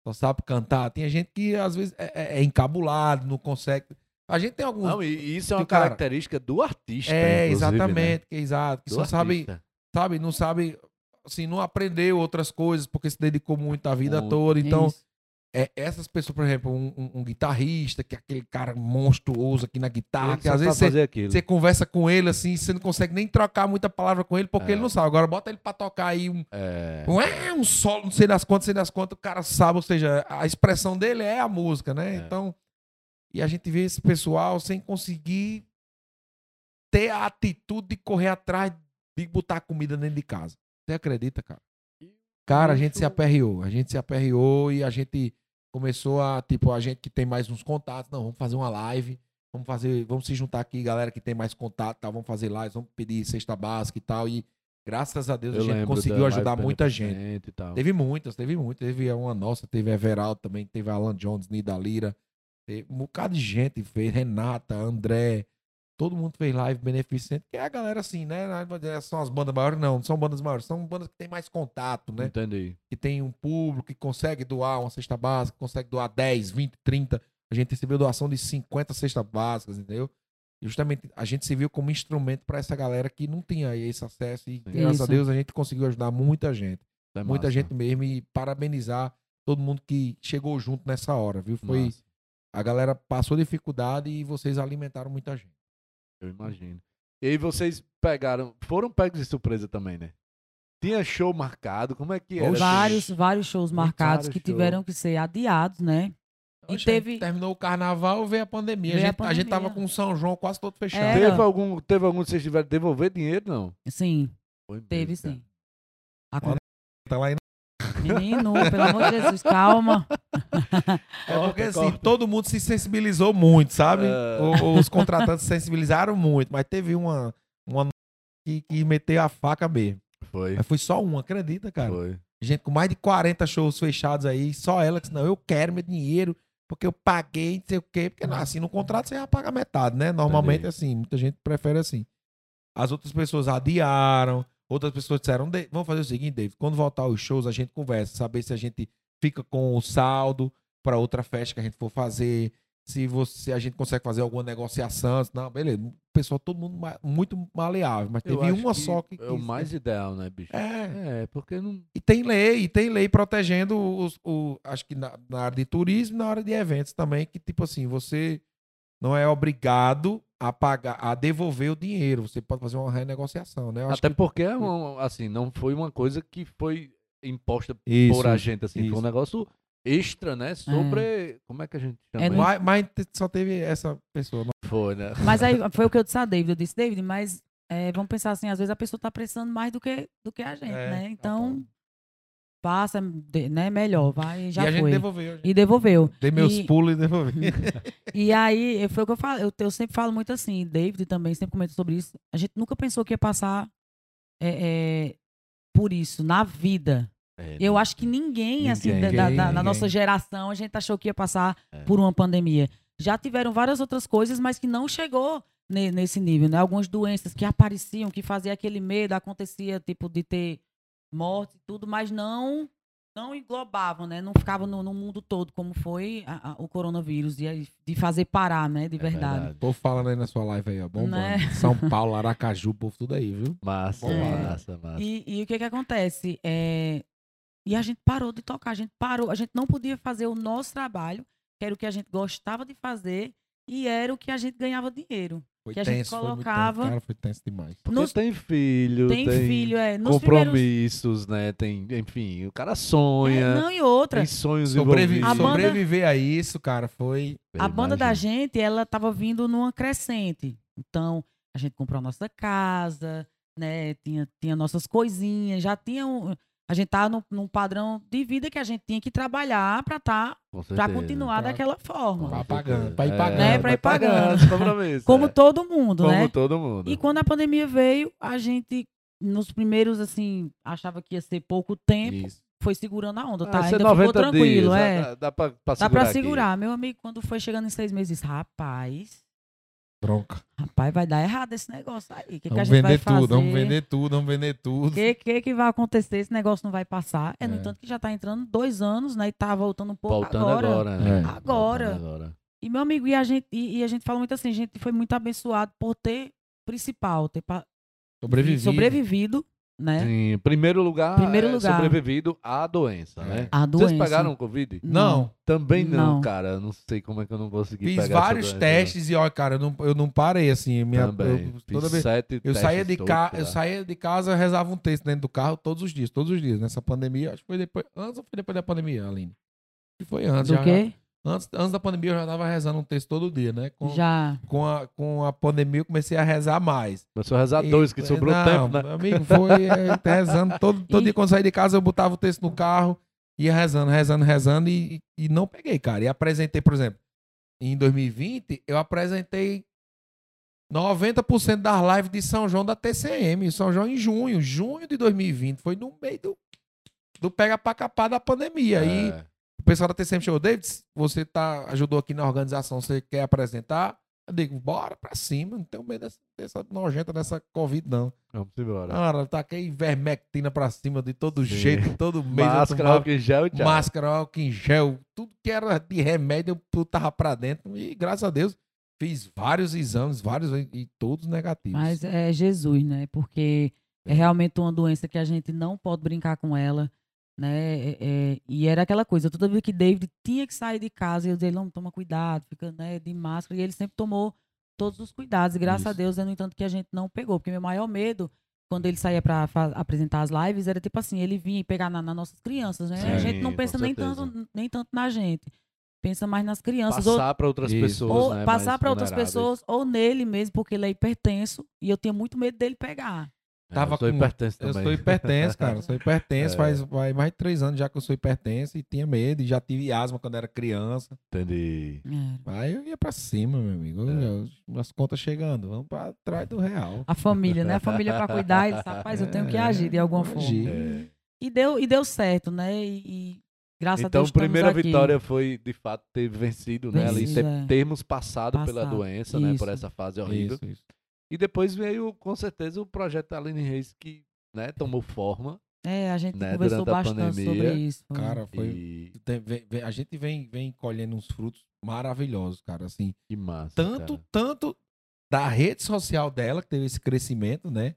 só sabe cantar. Tem gente que às vezes é, é- é encabulado, não consegue. A gente tem alguns. Não, e isso é uma que, cara, característica do artista. é, né? exatamente, que é exato. Que Do só sabe, artista. sabe, não sabe, assim, não aprendeu outras coisas porque se dedicou muito a vida Muito. toda. Então, Isso. É, essas pessoas, por exemplo, um, um- um guitarrista, que é aquele cara monstruoso aqui na guitarra, que às vezes você você conversa com ele assim, você não consegue nem trocar muita palavra com ele porque É. ele não sabe. Agora bota ele pra tocar aí um, É. um, é, um solo, não sei das quantas, não sei das quantas, o cara sabe, ou seja, a expressão dele é a música, né? É. Então, e a gente vê esse pessoal sem conseguir ter a atitude de correr atrás de botar comida dentro de casa. Você acredita, cara? Cara, a gente se aperreou, a gente se aperreou e a gente começou a, tipo, a gente que tem mais uns contatos, não, vamos fazer uma live, vamos fazer, vamos se juntar aqui, galera que tem mais contato, tá, vamos fazer live, vamos pedir cesta básica e tal, e graças a Deus Eu a gente conseguiu da ajudar muita gente. Teve muitas, teve muitas, teve uma nossa, teve Everaldo também, teve Alan Jones, Nida Lira, teve um bocado de gente fez, Renata, André, todo mundo fez live beneficente, que é a galera assim, né, são as bandas maiores, não, não são bandas maiores, são bandas que tem mais contato, né, Entendi. que tem um público que consegue doar uma cesta básica, consegue doar 10, 20, 30. A gente recebeu doação de 50 cestas básicas, entendeu? E justamente a gente se viu como instrumento para essa galera que não tinha esse acesso. E graças a Isso. Deus a gente conseguiu ajudar muita gente. É muita massa. gente mesmo. E parabenizar todo mundo que chegou junto nessa hora, viu? Foi Massa, a galera passou dificuldade e vocês alimentaram muita gente. Eu imagino. E aí vocês pegaram, foram pegos de surpresa também, né? Tinha show marcado, como é que era? Vários, vários shows marcados vários que tiveram que ser adiados, né? E Oxe, teve- terminou o carnaval, veio a pandemia. A Veio a gente, a gente tava pandemia. com o São João quase todo fechado. Era. Teve algum, teve algum que vocês tiveram que devolver dinheiro, não? Sim, Foi teve cara. sim. Tá lá em- Menino, pelo amor de Jesus, calma. É porque assim, corta. todo mundo se sensibilizou muito, sabe? O- Os contratantes se sensibilizaram muito, mas teve uma, uma que, que meteu a faca mesmo. Foi, Mas foi só uma, acredita, cara? foi. Gente com mais de 40 shows fechados aí, só ela que disse, não, eu quero meu dinheiro, porque eu paguei, não sei o quê. Porque não, assim, no contrato você já paga metade, né? Normalmente Entendi. assim, muita gente prefere assim. As outras pessoas adiaram, outras pessoas disseram, "Dave, vamos fazer o seguinte, David, quando voltar os shows, a gente conversa, saber se a gente fica com o saldo para outra festa que a gente for fazer, se você a gente consegue fazer alguma negociação. Não, beleza. O pessoal, todo mundo muito maleável, mas teve uma que só que. É o quis- mais ideal, né, bicho? É, É, porque não. e tem lei, e tem lei protegendo os, o, acho que na, na área de turismo e na área de eventos também, que tipo assim, você não é obrigado a pagar, a devolver o dinheiro. Você pode fazer uma renegociação, né? Eu Até que- porque, é um, assim, não foi uma coisa que foi imposta Isso, por a gente, assim. Foi isso. um negócio extra, né? Sobre. Como é que a gente chama? É, isso? Mas, mas só teve essa pessoa. não- Foi, né? Mas aí foi o que eu disse a David. Eu disse, David, mas é, vamos pensar assim, às vezes a pessoa tá precisando mais do que, do que a gente, É, né? Então. Passa, né? Melhor, vai, já e a gente foi. devolveu. E devolveu. Dei meus e- pulos e devolvi. E aí, foi o que eu falo. Eu, eu sempre falo muito assim, David também sempre comenta sobre isso. A gente nunca pensou que ia passar é, é, por isso na vida. É, Eu né? acho que ninguém, assim, da, Ninguém, da- da- ninguém. nossa geração, a gente achou que ia passar É. por uma pandemia. Já tiveram várias outras coisas, mas que não chegou ne- nesse nível, né? Algumas doenças que apareciam, que fazia aquele medo, acontecia, tipo, de ter morte e tudo, mas não não englobavam, né? Não ficavam no, no mundo todo, como foi a- a- o coronavírus, de, de fazer parar, né? De É verdade. O povo falando aí na sua live aí, ó. Bombando. Né? São Paulo, Aracaju, o povo tudo aí, viu? Massa, É. massa, massa. E, e o que que acontece? É, e a gente parou de tocar, a gente parou, a gente não podia fazer o nosso trabalho, que era o que a gente gostava de fazer, e era o que a gente ganhava dinheiro. Foi Que a gente tenso, foi muito colocava- tenso. Cara, foi tenso demais. Porque Nos- tem filho, tem, tem, filho, é. Nos primeiros, compromissos, né? Tem, enfim, o cara é, sonha, não, e outra. tem sonhos Sobrevi envolvidos. A banda- Sobreviver a isso, cara, foi. A banda da gente, ela tava vindo numa crescente. Então, a gente comprou a nossa casa, né? Tinha, tinha nossas coisinhas, já tinha um, a gente tava num, num padrão de vida que a gente tinha que trabalhar para tá, para continuar Pra- daquela forma. Pra pagando, pra ir É, pagando. Né, pra ir pagando. compromissos, Como é. todo mundo, Como né? todo mundo. E quando a pandemia veio, a gente, nos primeiros, assim, achava que ia ser pouco tempo, Isso. foi segurando a onda, Ah, tá? ser Ainda ficou 90 tranquilo, dias, é. Dá, dá pra, pra Dá segurar pra aqui. segurar. Meu amigo, quando foi chegando em seis meses, rapaz, Bronca. rapaz, vai dar errado esse negócio aí. O que, que a Vamos gente vai vender tudo, vamos vender tudo, vamos vender tudo. O que, que, que vai acontecer? Esse negócio não vai passar. É, no É. entanto, que já tá entrando dois anos, né? E tá voltando um pouco Voltando agora. agora. né? É. Voltando Agora. agora. E, meu amigo, e a, gente, e, e a gente fala muito assim, a gente foi muito abençoado por ter, principal, ter pa- Sobrevivido. sobrevivido, né? Sim, em primeiro lugar, Primeiro é lugar. sobrevivido à doença, É. né? A Vocês doença. pegaram o Covid? Não, Também não, Não. cara. Não sei como é que eu não consegui fiz pegar vários doença, testes e, ó, cara, eu não, eu não parei assim. Minha, Também. eu, Fiz toda vez, sete eu testes saía de sei eu saía de casa, rezava um texto dentro do carro todos os dias, todos os dias. Nessa pandemia, acho que foi depois, antes ou foi depois da pandemia, Aline? Que foi antes. Do já- quê? Antes, antes da pandemia eu já tava rezando um texto todo dia, né? Com, Já. com, a, com a pandemia eu comecei a rezar mais. Começou a rezar E- dois, que sobrou não, tempo, né? meu amigo, foi é, rezando. Todo, todo E- dia quando saía de casa eu botava o texto no carro, ia rezando, rezando, rezando e, e não peguei, cara. E apresentei, por exemplo, em 2020, eu apresentei 90% das lives de São João da TCM. São João em junho, junho de 2020. Foi no meio do, do pega pra capar da pandemia. Aí É. o pessoal da TCM chegou, David, você tá, ajudou aqui na organização, você quer apresentar? Eu digo, bora pra cima, não tenho medo dessa, dessa nojenta dessa Covid, não. Vamos embora. Cara, taquei vermectina pra cima de todo Sim. jeito, de todo mês. Máscara, álcool em gel tchau. máscara, álcool em gel, tudo que era de remédio eu tava pra dentro. E graças a Deus, fiz vários exames, vários e todos negativos. Mas é Jesus, né? Porque é realmente uma doença que a gente não pode brincar com ela. Né? É, é, e era aquela coisa, toda vez que David tinha que sair de casa, eu dizia, não, toma cuidado, fica né, de máscara. E ele sempre tomou todos os cuidados. E graças a Isso. Deus, é no entanto, que a gente não pegou. Porque meu maior medo, quando ele saía para apresentar as lives, era tipo assim, ele vinha e pegar na, nas nossas crianças, né? a Sim, gente não pensa nem tanto, nem tanto na gente. Pensa mais nas crianças. Ou- Passar para outras Isso. pessoas, ou né, passar para outras pessoas, ou nele mesmo, porque ele é hipertenso. E eu tinha muito medo dele pegar. É, Tava eu sou com- hipertenso Eu também. sou hipertenso, cara. Eu sou hipertenso. É. Faz, faz mais de três anos já que eu sou hipertenso e tinha medo. E já tive asma quando era criança. Entendi. É. Aí eu ia pra cima, meu amigo. É. As contas chegando. Vamos pra trás do real. A família, né? A família para cuidar, ele disse, rapaz, eu tenho que agir de alguma forma. agir. É. E deu, e deu certo, né? E, e graças a Então, Deus a primeira aqui. vitória foi, de fato, ter vencido, né? Ali, Vencido, ter, é. termos passado, pela Passado. doença, né? Por Isso. essa fase horrível. Isso, isso. E depois veio, com certeza, o projeto Aline Reis, que né, tomou forma. É, a gente né, conversou bastante pandemia. sobre isso. Cara, foi. E a gente vem, vem colhendo uns frutos maravilhosos, cara. Assim, que massa. tanto, cara. tanto da rede social dela, que teve esse crescimento, né?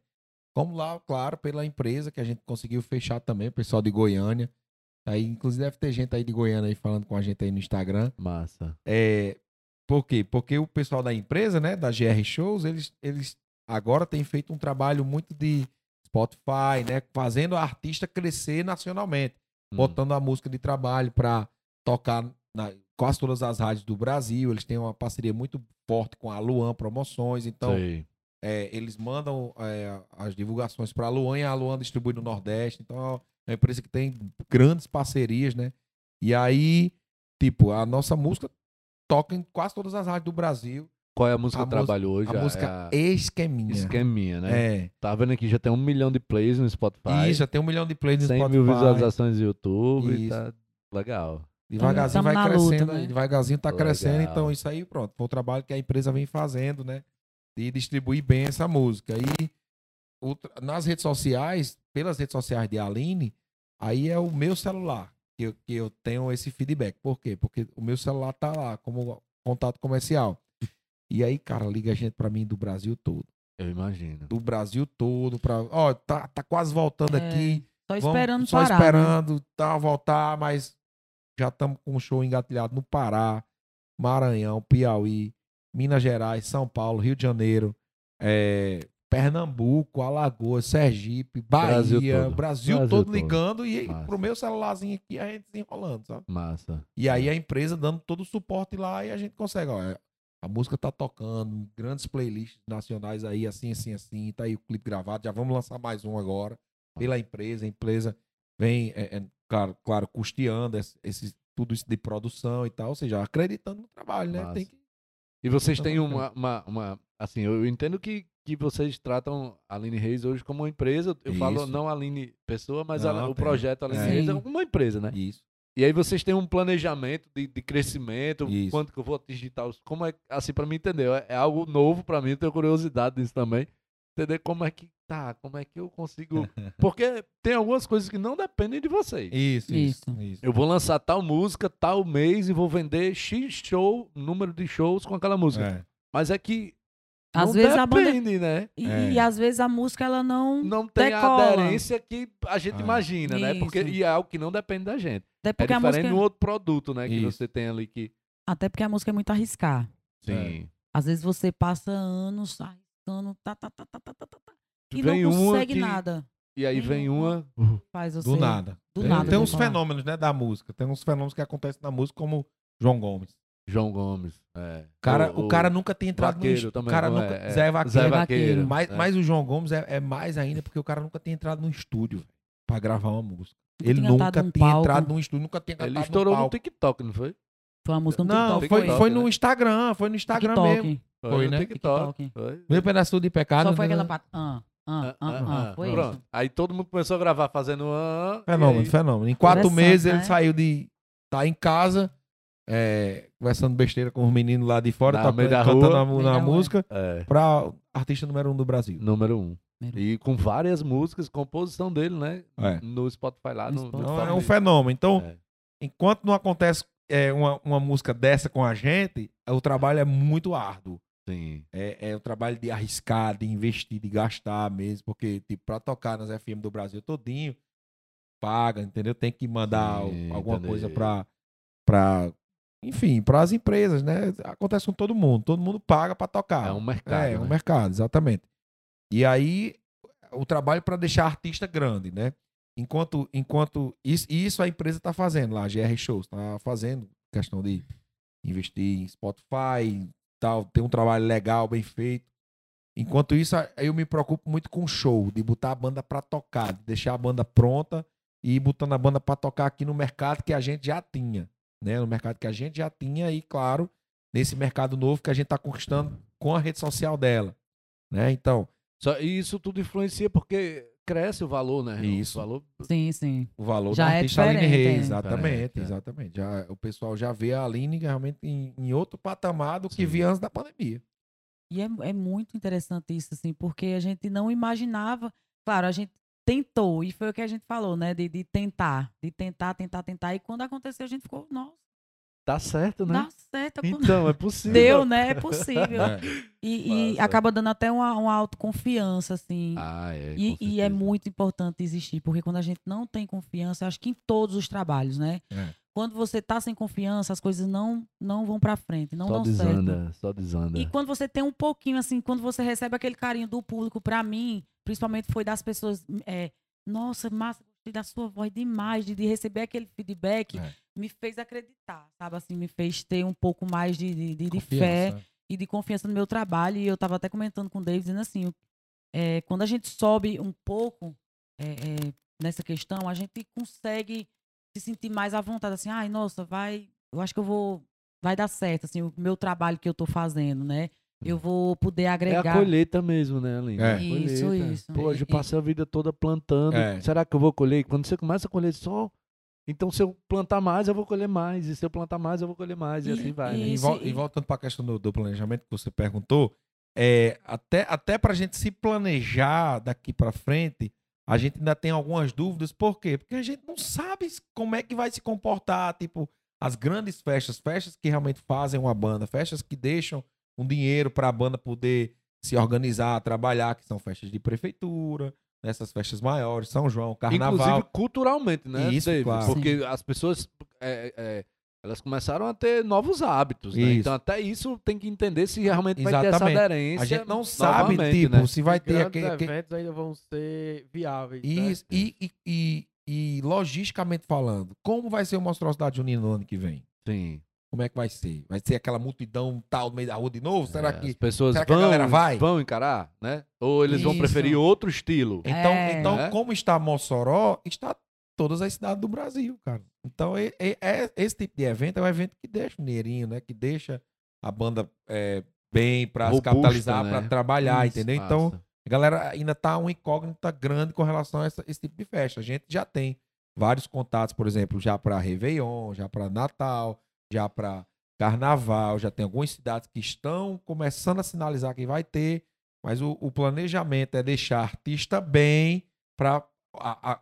Como lá, claro, pela empresa que a gente conseguiu fechar também, o pessoal de Goiânia. Aí, inclusive, deve ter gente aí de Goiânia aí falando com a gente aí no Instagram. Massa. É, por quê? Porque o pessoal da empresa, né, da GR Shows, eles, eles agora têm feito um trabalho muito de Spotify, né, fazendo a artista crescer nacionalmente, Hum. botando a música de trabalho para tocar na quase todas as rádios do Brasil. Eles têm uma parceria muito forte com a Luan Promoções, então é, eles mandam é, as divulgações para a Luan e a Luan distribui no Nordeste. Então é uma empresa que tem grandes parcerias, né? E aí, tipo, a nossa música toca em quase todas as rádios do Brasil. Qual é a música A que eu trabalho hoje? a música é a Esqueminha. Esqueminha, né? É. Tá vendo aqui, já tem um milhão de plays no Spotify. E já tem um milhão de plays no 100 Spotify. mil visualizações no YouTube. Isso. Tá legal. Devagarzinho vai na luta, crescendo, né? devagarzinho tá Legal. crescendo. Então, isso aí, pronto. Foi o trabalho que a empresa vem fazendo, né? De distribuir bem essa música. E o tra- nas redes sociais, pelas redes sociais de Aline, aí é o meu celular que eu, que eu tenho esse feedback. Por quê? Porque o meu celular tá lá como contato comercial. E aí, cara, liga gente pra mim do Brasil todo. Eu imagino. Do Brasil todo. Pra, ó, tá, tá quase voltando É, aqui. Só Vamos- esperando só parar. né? esperando tá, voltar, mas já estamos com um show engatilhado no Pará, Maranhão, Piauí, Minas Gerais, São Paulo, Rio de Janeiro, é, Pernambuco, Alagoas, Sergipe, Bahia, Brasil Brasil, todo. todo, Brasil todo. ligando e Massa. pro meu celularzinho aqui a gente desenrolando, sabe? Massa. E aí a empresa dando todo o suporte lá e a gente consegue, ó, é, a música tá tocando, grandes playlists nacionais aí, assim, assim, assim, tá aí o clipe gravado, já vamos lançar mais um agora, pela empresa, a empresa vem, é, é, claro, claro, custeando esse, esse- tudo isso de produção e tal, ou seja, acreditando no trabalho, né? Que... E vocês têm uma, uma, uma- Assim, eu entendo que, que vocês tratam a Aline Reis hoje como uma empresa. Eu falo Isso. não a Aline Pessoa, mas a- Não, o tem. projeto Aline É. Reis é uma empresa, né? Isso. E aí vocês têm um planejamento de, de crescimento, Isso. quanto que eu vou atingir tal. Como é, assim, pra mim entender, é, é algo novo pra mim, eu tenho curiosidade disso também. Entender como é que tá, como é que eu consigo. Porque tem algumas coisas que não dependem de vocês. Isso, isso, Isso. isso. Eu vou lançar tal música, tal mês e vou vender X show, número de shows com aquela música. É. Mas é que às não vezes depende, a banda... né? E, é. e, às vezes a música ela não não tem decola. a aderência que a gente ah. imagina, Isso. né? Porque e é algo que não depende da gente. Até porque é diferente a música... no outro produto, né? Isso. Que você tem ali que até porque a música é muito arriscar. Sim. É. Às vezes você passa anos arriscando, tá, tá, tá, tá, tá, tá, tá, tá e vem não consegue que... nada. E aí vem, uma faz você... do nada. Do nada. Tem uns fenômenos, né, da música. Tem uns fenômenos que acontecem na música como João Gomes. João Gomes. É. Cara, o, cara nunca tem entrado no estúdio. também. O cara nunca. é, é. Zé Vaqueiro. Zé Vaqueiro. Mas, é. mas o João Gomes é, é mais ainda porque o cara nunca tem entrado no estúdio velho, pra gravar uma música. Nunca Ele tinha nunca tinha palco. entrado num estúdio, nunca cantado Ele no estourou no palco. TikTok, não foi? Foi uma música no Não, TikTok. foi, TikTok, foi né? no Instagram, foi no Instagram TikTok. mesmo. Foi, Foi, no né? TikTok. TikTok. Foi. Meu pedaço de pecado. Só foi né? aquela parte. Ah, ah, ah, ah, foi Pronto. isso. Aí todo mundo começou a gravar fazendo. Ah, Fenômeno, aí- fenômeno. Em quatro meses ele né? saiu de. tá em casa, é, conversando besteira com os meninos lá de fora, Na da cantando rua. a, na rua. música, É, pra artista número um do Brasil. número um. Número E com várias músicas, composição dele, né? É. No Spotify lá. No, No no Então, Spotify. é um fenômeno. Então, É. enquanto não acontece é, uma, uma música dessa com a gente, o trabalho é muito árduo. Sim. É, é o trabalho de arriscar, de investir, de gastar mesmo, porque, tipo, pra tocar nas FM do Brasil todinho, paga, entendeu? Tem que mandar Sim, alguma entendi. coisa para para enfim, para as empresas, né? Acontece com todo mundo, todo mundo paga para tocar. É um mercado. É, é um né? mercado, exatamente. E aí, o trabalho para deixar artista grande, né? Enquanto, enquanto isso, isso a empresa está fazendo lá, a GR Shows, está fazendo questão de investir em Spotify, tal, ter um trabalho legal, bem feito. Enquanto isso, eu me preocupo muito com o show, de botar a banda para tocar, de deixar a banda pronta e ir botando a banda para tocar aqui no mercado que a gente já tinha, né? No mercado que a gente já tinha e, claro, nesse mercado novo que a gente está conquistando com a rede social dela, né? Então, Só, e isso tudo influencia porque cresce o valor, né? Isso. O valor Sim, sim. o valor Já da é artista Aline Reis, é. exatamente, Diferente, é. exatamente. Já, o pessoal já vê a Aline realmente em, em outro patamar do que Sim. via antes da pandemia. E é, é muito interessante isso, assim, porque a gente não imaginava. Claro, a gente tentou, e foi o que a gente falou, né? De, de tentar, de tentar, tentar, tentar. E quando aconteceu, a gente ficou, nossa, Dá certo, né? dá certo. Então, é possível. Deu, né? É possível. É. E, e acaba dando até uma, uma autoconfiança, assim. Ah, é. E, e é muito importante existir, porque quando a gente não tem confiança, eu acho que em todos os trabalhos, né? É. Quando você tá sem confiança, as coisas não, não vão pra frente, não Só dão certo. desanda, só desanda. E quando você tem um pouquinho, assim, quando você recebe aquele carinho do público, pra mim, principalmente foi das pessoas, é, nossa, massa, gostei da sua voz demais, de, de receber aquele feedback, É. me fez acreditar, sabe? Assim, me fez ter um pouco mais de, de, de- de fé Confiança. e de confiança no meu trabalho. E eu tava até comentando com o David, dizendo assim, é, quando a gente sobe um pouco é, é, nessa questão, a gente consegue se sentir mais à vontade, assim, ai, nossa, vai, eu acho que eu vou, vai dar certo, assim, o meu trabalho que eu tô fazendo, né? Eu vou poder É agregar. a colheita mesmo, né, Aline? É. Isso, colheita. isso. Pô, eu passei a vida toda plantando. É. Será que eu vou colher? Quando você começa a colher só, então se eu plantar mais, eu vou colher mais. E se eu plantar mais, eu vou colher mais. E, E- assim vai, né? E, e- e voltando para a questão do, do planejamento que você perguntou, é, até, até para a gente se planejar daqui para frente, a gente ainda tem algumas dúvidas. Por quê? Porque a gente não sabe como é que vai se comportar, tipo, as grandes festas, festas que realmente fazem uma banda, festas que deixam um dinheiro para a banda poder se organizar, trabalhar, que são festas de prefeitura, nessas festas maiores, São João, Carnaval. Inclusive culturalmente, né? Isso, David? claro. Porque as pessoas é, é, elas começaram a ter novos hábitos, né? Isso. Então até isso tem que entender se realmente vai ter essa Exatamente. aderência. a gente não sabe, novamente, tipo, né? se vai ter aquele, eventos ainda vão ser viáveis. né? Isso, e, e, e, e logisticamente falando, como vai ser o Monstruosidade Junina no ano que vem? Sim. Como é que vai ser? Vai ser aquela multidão tal no meio da rua de novo? Será É, que. as pessoas será que a vão, galera vai? vão encarar, né? Ou eles vão Isso. preferir outro estilo? Então, É. então É. como está Mossoró, está todas as cidades do Brasil, cara. Então, é, é- é- esse tipo de evento é um evento que deixa um dinheirinho, né? Que deixa a banda é, bem para se capitalizar, né? para trabalhar, Isso. entendeu? Então, Massa. A galera ainda tá uma incógnita grande com relação a essa- esse tipo de festa. A gente já tem vários contatos, por exemplo, já para Réveillon, já para Natal, já para Carnaval, já tem algumas cidades que estão começando a sinalizar que vai ter, mas o, o planejamento é deixar artista bem para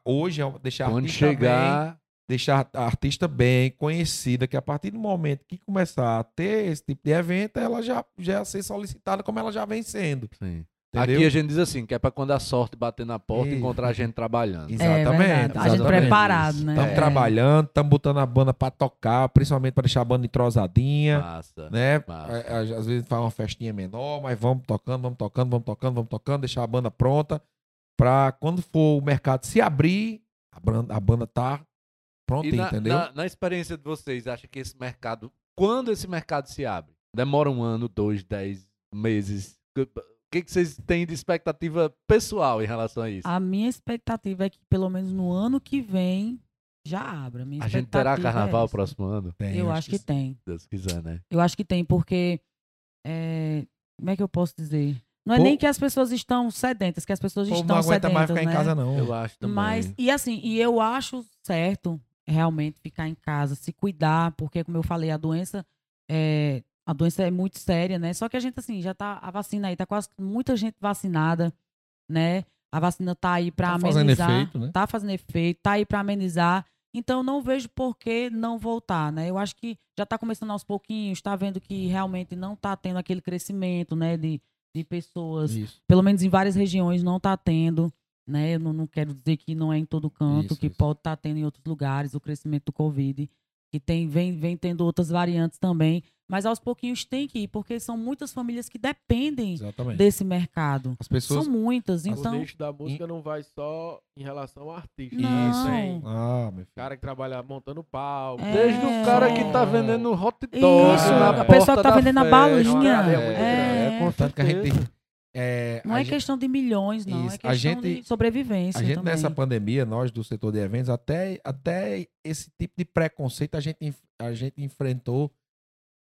hoje é deixar Quando artista bem, chegar, deixar a artista bem conhecida, que a partir do momento que começar a ter esse tipo de evento, ela já já ser solicitada como ela já vem sendo. sim. Entendeu? Aqui a gente diz assim, que é pra quando a sorte bater na porta Isso. encontrar a gente trabalhando. É Exatamente, verdade. A gente preparado, né? Estamos É. trabalhando, estamos botando a banda pra tocar, principalmente para deixar a banda entrosadinha, Massa. né? massa. É, é, Às vezes faz uma festinha menor, mas vamos tocando, vamos tocando, vamos tocando, vamos tocando, deixar a banda pronta para quando for o mercado se abrir, a banda, a banda tá pronta, E na, entendeu? na- na experiência de vocês, acha que esse mercado, quando esse mercado se abre? Demora um ano, dois, dez meses? O que, que vocês têm de expectativa pessoal em relação a isso? A minha expectativa é que pelo menos no ano que vem já abra. Minha a gente terá expectativa é carnaval essa. próximo ano? Tem, Eu acho que sim. tem. Se Deus quiser, né? Eu acho que tem, porque. é, como é que eu posso dizer? Não é Pô- nem que as pessoas estão sedentas, que as pessoas estão não aguenta sedentas, mais ficar né? em casa, não. Eu acho também. Mas, e assim, e eu acho certo realmente ficar em casa, se cuidar, porque, como eu falei, a doença é, a doença é muito séria, né? Só que a gente, assim, já tá, a vacina aí, tá quase muita gente vacinada, né? A vacina tá aí para Tá fazendo amenizar. efeito, né? Tá fazendo efeito, tá aí para amenizar. Então, não vejo por que não voltar, né? Eu acho que já tá começando aos pouquinhos, tá vendo que realmente não tá tendo aquele crescimento, né? De, de pessoas Isso. pelo menos em várias regiões não está tendo. né? Eu não, não quero dizer que não é em todo canto, Isso, que isso. pode estar tendo em outros lugares o crescimento do Covid, que tem, vem, vem tendo outras variantes também, mas aos pouquinhos tem que ir, porque são muitas famílias que dependem Exatamente. desse mercado. As pessoas. São muitas, O então. nicho da música não vai só em relação ao artista. Não. Isso. Tem Ah, meu filho. cara que trabalha montando palco. É. Desde o cara que tá É. vendendo hot dog Isso, na a porta pessoa que tá vendendo a balinha. É É. Tanto que a gente. certeza. é, Não a é gente- questão de milhões, não. Isso. É A questão gente- de sobrevivência. A gente também. nessa pandemia, nós do setor de eventos, até, até esse tipo de preconceito a gente, a gente enfrentou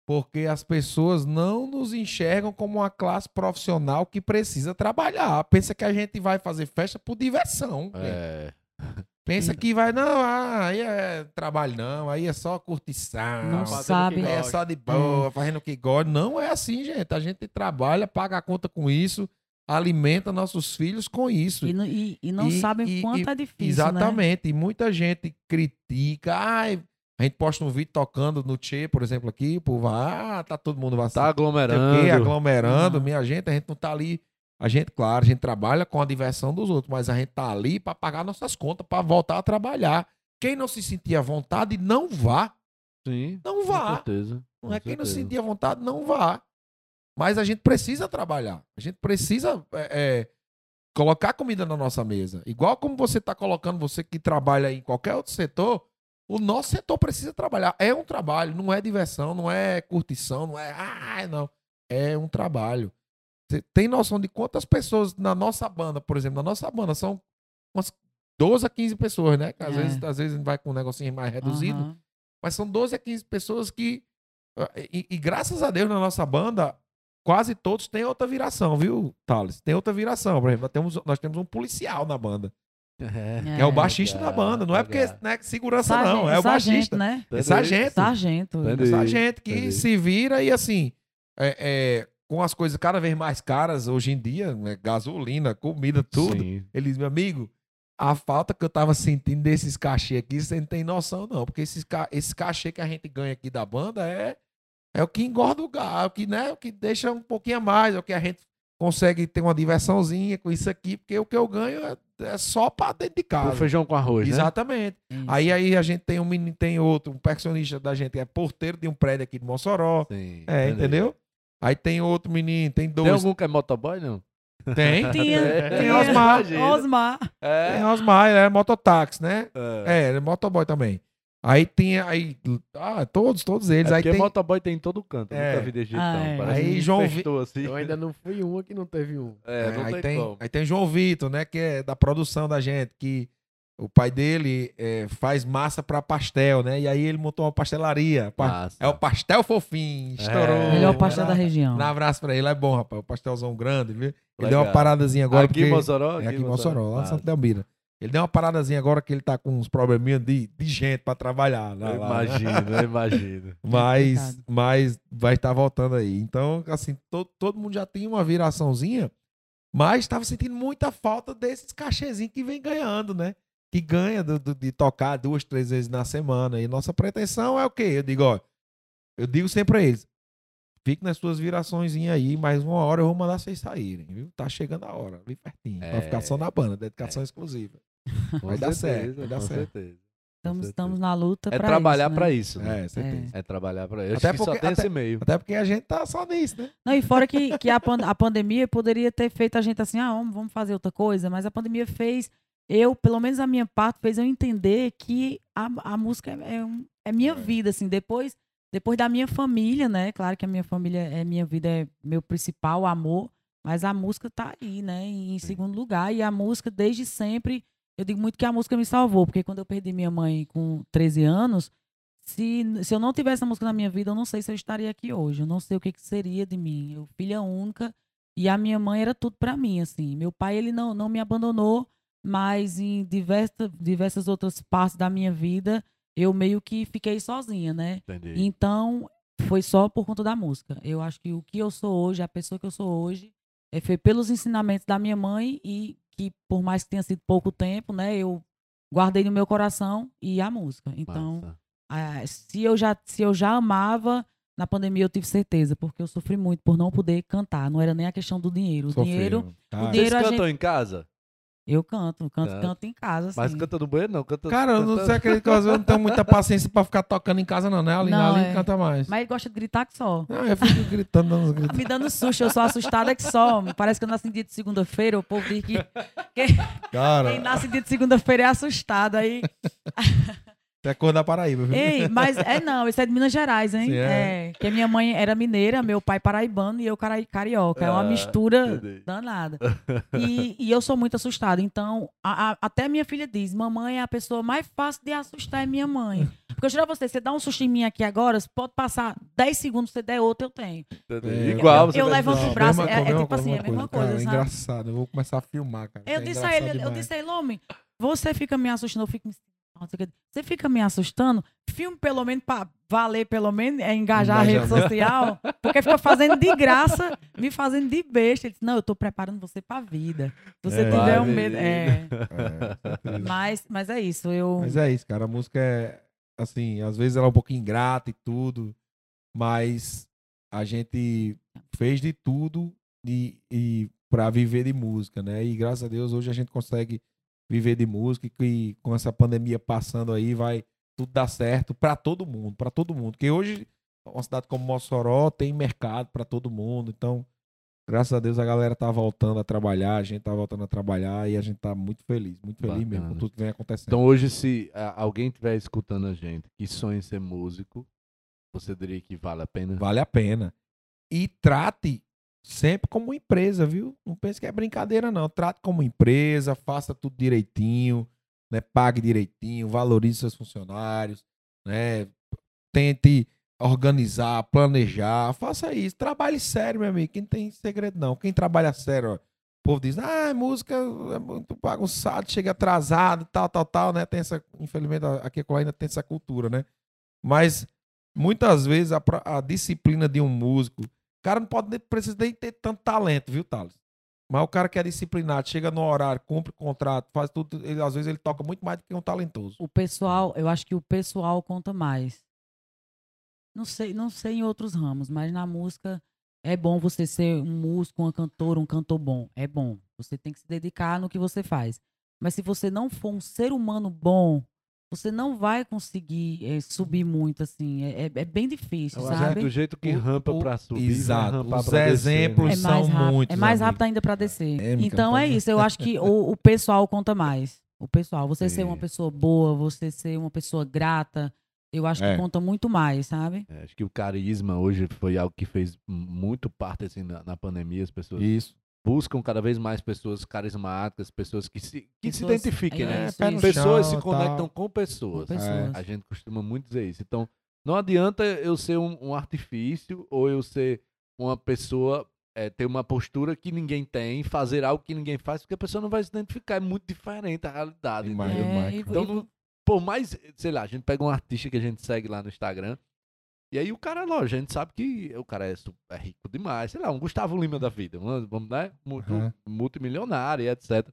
porque as pessoas não nos enxergam como uma classe profissional que precisa trabalhar. Pensa que a gente vai fazer festa por diversão. É. Pensa que vai, não, ah, aí é trabalho não, aí é só curtição. Não sabe. É só de boa, fazendo o que gosta. Não é assim, gente. A gente trabalha, paga a conta com isso, alimenta nossos filhos com isso. E, não- e- e não E- sabem e- quanto e- é difícil. Né? Exatamente. E muita gente critica. Ai, a gente posta um vídeo tocando no Tchê, por exemplo, aqui, o povo, ah, tá todo mundo Tá vacinado. aglomerando. quê, aglomerando, Uhum. minha gente, a gente não tá ali. A gente, claro, a gente trabalha com a diversão dos outros, mas a gente tá ali para pagar nossas contas, para voltar a trabalhar. Quem não se sentir à vontade, não vá. Sim, Não com vá. certeza. Não com é quem não se certeza. sentir à vontade, não vá. Mas a gente precisa trabalhar. A gente precisa é, é, colocar comida na nossa mesa. Igual como você está colocando, você que trabalha em qualquer outro setor, o nosso setor precisa trabalhar. É um trabalho, não é diversão, não é curtição, não é. Ah, não. É um trabalho. Você tem noção de quantas pessoas na nossa banda, por exemplo, na nossa banda, são umas 12 a 15 pessoas, né? Que Às, É. vezes, às vezes a gente vai com um negocinho mais reduzido. Aham. Mas são 12 a 15 pessoas que. E, e graças a Deus na nossa banda, quase todos têm outra viração, viu, Thales? Tem outra viração. Por exemplo, nós temos, nós temos um policial na banda. É. Que é o É. baixista da banda. Não é porque legal. não é segurança, Sargento, não. É o sargento, baixista. né? É sargento. Sargento. Entendi. É sargento que entendi. se vira e assim. é- é, com as coisas cada vez mais caras hoje em dia, né, gasolina, comida, tudo. Sim. Ele diz, meu amigo, a falta que eu tava sentindo desses cachê aqui, você não tem noção, não. Porque esses, ca- esse cachê que a gente ganha aqui da banda é, é o que engorda o gado, é o que, né, o que deixa um pouquinho a mais, é o que a gente consegue ter uma diversãozinha com isso aqui, porque o que eu ganho é, é só pra dentro de O casa. feijão com arroz, né? Exatamente. Isso. Aí, aí a gente tem um menino, tem outro, um percussionista da gente que é porteiro de um prédio aqui de Mossoró. Sim, É, entendeu? Aí tem outro menino, tem Tem dois. algum que é motoboy, não? Tem? Tinha, É, tem. Osmar. Osmar. Tem É. Osmar, é mototáxi, né? é. É, ele é motoboy também. Aí tem aí. Ah, todos, todos eles. É aí porque tem. motoboy tem em todo canto. É. Nunca vi desse jeito, Ah, não. é. Aí João Vi- infestou, assim. Eu ainda não fui uma que não teve um. É, não aí, tem, tem, como. aí tem João Vitor, né? Que é da produção da gente, que o pai dele é, faz massa pra pastel, né? E aí ele montou uma pastelaria. Pa-. É o pastel fofinho. Estourou. É. Melhor pastel da Dá- região. Um abraço pra ele, é bom, rapaz. O pastelzão grande, viu? Ele deu uma paradazinha agora. aqui porque... em Mossoró? É aqui em Mossoró, lá em Massa. Santa Delmira. Ele deu uma paradazinha agora que ele tá com uns probleminha de, de gente pra trabalhar. Lá, Eu lá, né? imagino, eu imagino. Mas, mas vai estar voltando aí. Então, assim, to- todo mundo já tinha uma viraçãozinha, mas estava sentindo muita falta desses cachezinhos que vem ganhando, né? Que ganha do- do- de tocar duas, três vezes na semana. E nossa pretensão é o quê? Eu digo, ó, eu digo sempre a eles, fique nas suas viraçõezinhas aí, mais uma hora eu vou mandar vocês saírem, viu? Tá chegando a hora, bem pertinho. É. Pra ficar só na banda, dedicação exclusiva. Com Vai dar certeza, certo, vai dar com certo. certeza. Estamos, certeza. estamos na luta É pra trabalhar isso, né? pra isso, né? É, certeza. É trabalhar pra isso. Até Acho que só porque- tem até- esse meio. Até porque a gente tá só nisso, né? Não, e fora que, que a, pan- a pandemia poderia ter feito a gente assim, ah, vamos fazer outra coisa, mas a pandemia fez, eu, pelo menos a minha parte, fez eu entender que a, a música é, é é minha vida, assim, depois, depois da minha família, né? Claro que a minha família é minha vida, é meu principal amor, mas a música tá aí, né? Em segundo lugar, e a música, desde sempre, eu digo muito que a música me salvou, porque quando eu perdi minha mãe com 13 anos, se, se eu não tivesse a música na minha vida, eu não sei se eu estaria aqui hoje. Eu não sei o que, que seria de mim. Eu, filha única, e a minha mãe era tudo para mim, assim. Meu pai, ele não, não me abandonou, mas em diversa, diversas outras partes da minha vida, eu meio que fiquei sozinha, né? Entendi. Então, foi só por conta da música. Eu acho que o que eu sou hoje, a pessoa que eu sou hoje, é, foi pelos ensinamentos da minha mãe e que, por mais que tenha sido pouco tempo, né, eu guardei no meu coração e a música. Então, ah, se eu já se eu já amava na pandemia eu tive certeza porque eu sofri muito por não poder cantar não era nem a questão do dinheiro o dinheiro Sofreu. Tá. dinheiro Vocês a cantam em casa? Eu canto, canto, Canta. canto em casa, assim. Mas canta no banheiro, não. Canta, Cara, eu não sei acredito que às vezes eu não tenho muita paciência pra ficar tocando em casa, não, né? Ali, Não, ali é. canta mais. Mas ele gosta de gritar que só. Não, eu fico gritando, dando uns gritos. Me dando susto, eu sou assustada que só. Parece que eu nasci dia de segunda-feira, o povo diz que Cara, quem nasce dia de segunda-feira é assustado. Aí, você é cor da Paraíba, viu? ei, mas é não, isso é de Minas Gerais, hein? Sim, é. é. Que minha mãe era mineira, meu pai paraibano e eu cara- carioca. É uma Ah, mistura entendi. danada. E, e eu sou muito assustada. Então, a- a- até minha filha diz: Mamãe é a pessoa mais fácil de assustar, é minha mãe. Porque eu juro a você, você dá um susto em mim aqui agora, você pode passar 10 segundos, você der outro, eu tenho. É, Igual, você eu vai levanto o braço, mesma é- é tipo assim, é a mesma cara, coisa, É sabe? engraçado, eu vou começar a filmar, cara. Eu É disse a ele, engraçado eu demais. disse a ele, homem, você fica me assustando, eu fico me Você fica me assustando, filme pelo menos pra valer, pelo menos, é engajar a rede social, porque fica fazendo de graça, me fazendo de besta. Ele disse, não, eu tô preparando você pra vida. Se você É. tiver um medo. É. É. Mas, mas é isso, eu. Mas é isso, cara. A música é, assim, às vezes ela é um pouquinho ingrata e tudo, mas a gente fez de tudo e, e para viver de música, né? E graças a Deus hoje a gente consegue viver de música e, e com essa pandemia passando aí vai tudo dar certo para todo mundo, para todo mundo. Porque hoje uma cidade como Mossoró tem mercado para todo mundo, então graças a Deus a galera tá voltando a trabalhar, a gente tá voltando a trabalhar e a gente tá muito feliz, muito feliz mesmo Bacana. com tudo que vem acontecendo. Então hoje, se alguém estiver escutando a gente que sonha em ser músico, você diria que vale a pena? Vale a pena. E trate sempre como empresa, viu? Não pense que é brincadeira, não. Trate como empresa, faça tudo direitinho, né? Pague direitinho, valorize seus funcionários, né? Tente organizar, planejar, faça isso. Trabalhe sério, meu amigo. Quem tem segredo, não. Quem trabalha sério, ó, o povo diz, ah, música é muito bagunçado, chega atrasado, tal, tal, tal, né? Tem essa, infelizmente, aqui ainda tem essa cultura, né? Mas muitas vezes a, a disciplina de um músico, cara não pode precisa nem ter tanto talento, viu, Thales? Mas o cara que é disciplinado, chega no horário, cumpre o contrato, faz tudo, ele, às vezes ele toca muito mais do que um talentoso. O pessoal, eu acho que o pessoal conta mais. Não sei, não sei em outros ramos, mas na música é bom você ser um músico, uma cantora, um cantor bom. É bom. Você tem que se dedicar no que você faz. Mas se você não for um ser humano bom, você não vai conseguir eh, subir muito, assim. É, é- é bem difícil, acho sabe? Do jeito que O- rampa pra subir, vai Exato. rampar Os pra descer, exemplos né? É são rápido, muitos, é mais rápido ainda para descer. É, então é isso. Eu acho que o, o pessoal conta mais. O pessoal. Você ser uma pessoa boa, você ser uma pessoa grata, eu acho É. que conta muito mais, sabe? É, acho que o carisma hoje foi algo que fez muito parte assim, na, na pandemia. As pessoas Isso. Buscam cada vez mais pessoas carismáticas, pessoas que se, que se Pessoas- identifiquem, é né? isso, isso. Pessoas chão se conectam tal. com pessoas. Com pessoas. A gente costuma muito dizer isso. Então, não adianta eu ser um, um artifício ou eu ser uma pessoa, é, ter uma postura que ninguém tem, fazer algo que ninguém faz, porque a pessoa não vai se identificar. É muito diferente a realidade. Cara. Então, não- por mais, sei lá, a gente pega um artista que a gente segue lá no Instagram, e aí o cara, lógico, a gente sabe que o cara é, é rico demais, sei lá, um Gustavo Lima da vida, vamos, né, multi, Uhum. multimilionário, e etc.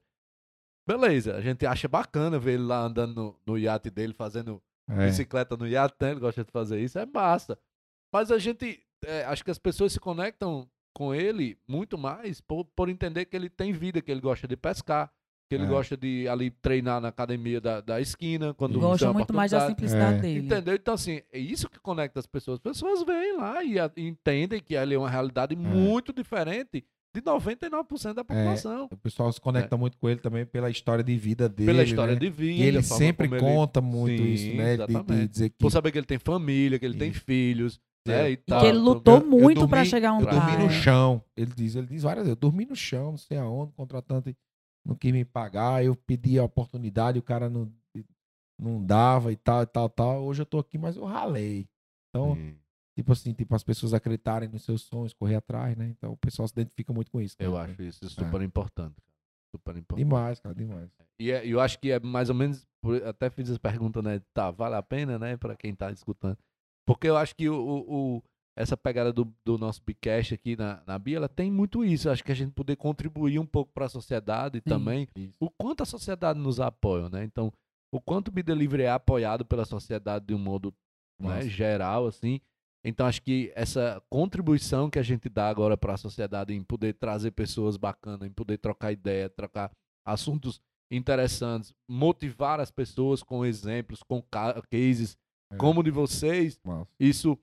Beleza, a gente acha bacana ver ele lá andando no, no iate dele, fazendo É. bicicleta no iate, né? Ele gosta de fazer isso, é massa. Mas a gente, é, acho que as pessoas se conectam com ele muito mais por, por entender que ele tem vida, que ele gosta de pescar, que ele É. gosta de ali treinar na academia da, da esquina, quando Gosta muito mais da simplicidade É. dele. Entendeu? Então, assim, é isso que conecta as pessoas. As pessoas vêm lá e, a- e entendem que ali é uma realidade muito diferente de 99% da população. O pessoal se conecta muito com ele também pela história de vida dele. Pela história né? de vida. E ele a sempre como ele- conta muito Sim, isso, né? De- De, dizer que Por saber que ele tem família, que ele tem filhos, É. né? E, tal. que ele lutou eu- muito pra dormi- chegar onde eu tá. dormi no é. chão. Ele diz, ele diz várias vezes, eu dormi no chão, não sei aonde, contratante não quis me pagar, eu pedi a oportunidade, o cara não, não dava e tal, e tal, tal. Hoje eu tô aqui, mas eu ralei. Então, tipo assim, tipo, as pessoas acreditarem nos seus sonhos, correr atrás, né? Então o pessoal se identifica muito com isso. eu cara. acho isso super importante. cara. Super importante. Demais, cara, demais. E é- eu acho que é mais ou menos. Até fiz essa pergunta, né? Tá, vale a pena, né? Pra quem tá escutando. Porque eu acho que o, o- o- essa pegada do, do nosso Bicast aqui na, na Bia, ela tem muito isso. Acho que a gente poder contribuir um pouco para a sociedade também. O quanto a sociedade nos apoia, né? Então, o quanto o Be Delivery é apoiado pela sociedade de um modo né, Nossa. geral, assim. Então, acho que essa contribuição que a gente dá agora para a sociedade em poder trazer pessoas bacanas, em poder trocar ideia, trocar assuntos interessantes, motivar as pessoas com exemplos, com ca- cases É. como de vocês, Massa. isso,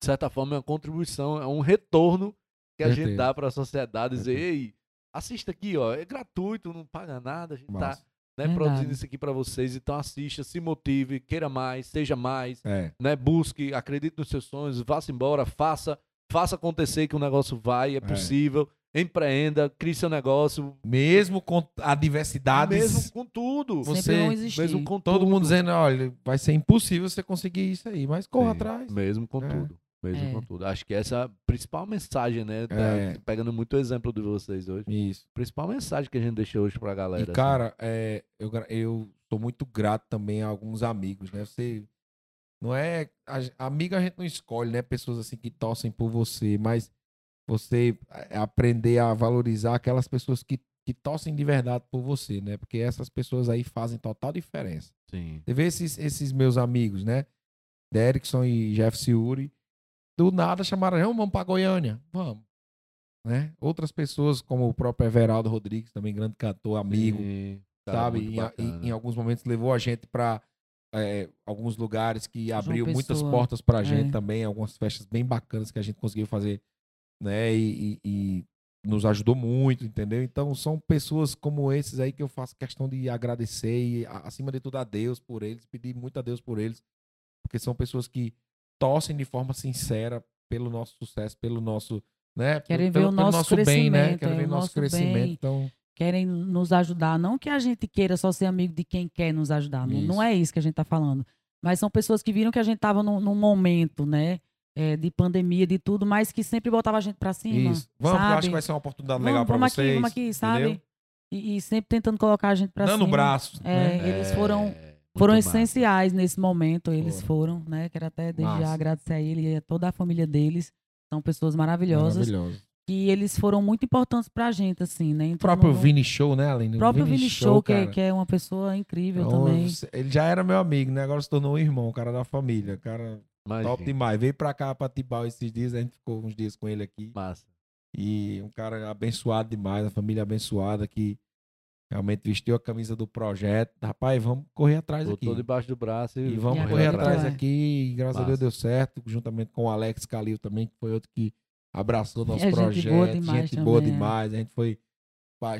de certa forma, é uma contribuição, é um retorno que a gente dá para a sociedade, dizer, ei, assista aqui, ó, é gratuito, não paga nada, a gente tá Massa. né, Verdade. produzindo isso aqui para vocês, então assista, se motive, queira mais, seja mais, É. né, busque, acredite nos seus sonhos, vá-se embora, faça, faça acontecer que o negócio vai, é possível, empreenda, crie seu negócio, Mesmo com adversidades, mesmo com tudo, Você- Sempre existir. mesmo com todo tudo, mundo dizendo, olha, vai ser impossível você conseguir isso aí, mas corra Sim, atrás. Mesmo com É. tudo. Mesmo É. com tudo. Acho que essa é a principal mensagem, né? tá É. pegando muito o exemplo de vocês hoje. Isso. Principal mensagem que a gente deixou hoje pra galera. E, assim. cara, é, eu, eu sou muito grato também a alguns amigos, né? Você. Não é. A, amigo a gente não escolhe, né? Pessoas assim que torcem por você, mas você é, aprender a valorizar aquelas pessoas que, que torcem de verdade por você, né? Porque essas pessoas aí fazem total diferença. Sim. Você vê esses, esses meus amigos, né? Derrickson e Jeff Ciuri, do nada chamaram, "Não, vamos pra Goiânia. Vamos. Né? Outras pessoas, como o próprio Everaldo Rodrigues, também grande cantor, amigo, sabe? Em, a- em- alguns momentos levou a gente para alguns lugares que abriu muitas Pessoa. portas pra gente É. também, algumas festas bem bacanas que a gente conseguiu fazer, né? E, e- e nos ajudou muito, entendeu? Então são pessoas como esses aí que eu faço questão de agradecer e, a- acima de tudo, a Deus por eles, pedir muito a Deus por eles, porque são pessoas que torcem de forma sincera pelo nosso sucesso, pelo nosso, né? Querem pelo, ver o pelo nosso bem, né? Querem é, ver o nosso nosso crescimento. bem. Então, querem nos ajudar. Não que a gente queira só ser amigo de quem quer nos ajudar. Não, não é isso que a gente está falando. Mas são pessoas que viram que a gente estava num, num momento, né? é, de pandemia, de tudo, mas que sempre botava a gente para cima. Isso. Vamos, sabe? eu acho que vai ser uma oportunidade Vamos- legal para vamos vocês. aqui, vamos aqui, sabe? E, e sempre tentando colocar a gente para cima. Dando braço. É, né? eles foram- muito Foram massa. essenciais nesse momento, eles Foram. foram, né? Quero até desde já agradecer a ele e a toda a família deles. São pessoas maravilhosas. Maravilhoso. Que eles foram muito importantes pra gente, assim, né? O Então, próprio não- Vini Show, né, Aline? O próprio Vini Show, que, é- cara. que é uma pessoa incrível Então, também. Ele já era meu amigo, né? Agora se tornou um irmão, um cara da família. Cara Imagina. top demais. Veio pra cá, pra Tibau esses dias, a gente ficou uns dias com ele aqui. Massa. E um cara abençoado demais, a família abençoada que realmente vestiu a camisa do projeto. Rapaz, vamos correr atrás aqui. Botou debaixo do braço e, E vamos E correr atrás vai. aqui. E graças a Deus deu certo, juntamente com o Alex Calil também, que foi outro que abraçou nosso É gente projeto. boa demais gente boa também, é. demais. A gente foi.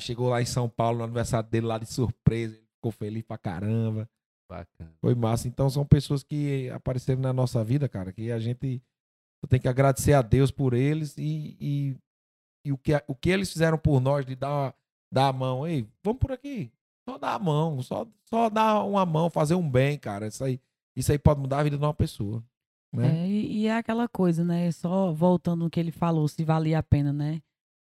Chegou lá em São Paulo no aniversário dele lá de surpresa. Ele ficou feliz pra caramba. Bacana. Foi massa. Então são pessoas que apareceram na nossa vida, cara, que a gente tem que agradecer a Deus por eles e, e, e o, que, o que eles fizeram por nós de dar, dar a mão. Ei, vamos por aqui. Só dar a mão, só, só dar uma mão, fazer um bem, cara. Isso aí, isso aí pode mudar a vida de uma pessoa. Né? É, e, e é aquela coisa, né? Só voltando no que ele falou, se valia a pena, né?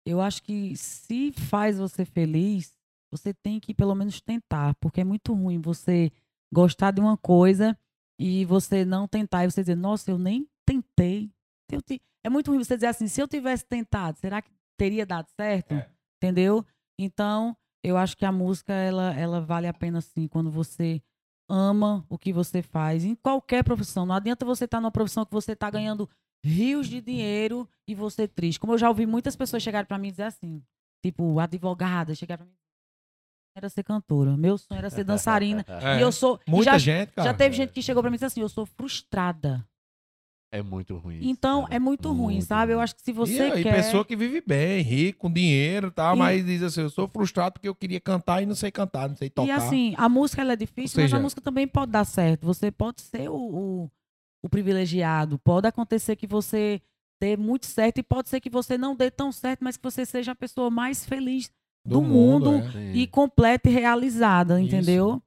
Eu acho que se faz você feliz, você tem que pelo menos tentar, porque é muito ruim você gostar de uma coisa e você não tentar e você dizer, nossa, eu nem tentei. Eu ti- É muito ruim você dizer assim, se eu tivesse tentado, será que teria dado certo? É. Entendeu? Então, eu acho que a música, ela, ela vale a pena sim, quando você ama o que você faz, em qualquer profissão. Não adianta você estar numa profissão que você está ganhando rios de dinheiro e você triste. Como eu já ouvi muitas pessoas chegarem para mim e dizer assim, tipo, advogada, chegar para mim era ser cantora. Meu sonho era ser dançarina. É. E eu sou. e Muita já, gente, cara. já teve gente que chegou para mim e disse assim: eu sou frustrada. É muito ruim. Então, cara. é muito, ruim, sabe? Eu acho que se você e, e quer. pessoa que vive bem, rico, com dinheiro e tal, E- mas diz assim, eu sou frustrado porque eu queria cantar e não sei cantar, não sei tocar. E assim, a música ela é difícil, Ou mas seja- a música também pode dar certo. Você pode ser o, o, o privilegiado. Pode acontecer que você dê muito certo e pode ser que você não dê tão certo, mas que você seja a pessoa mais feliz do mundo é. Sim. e completa e realizada, Isso.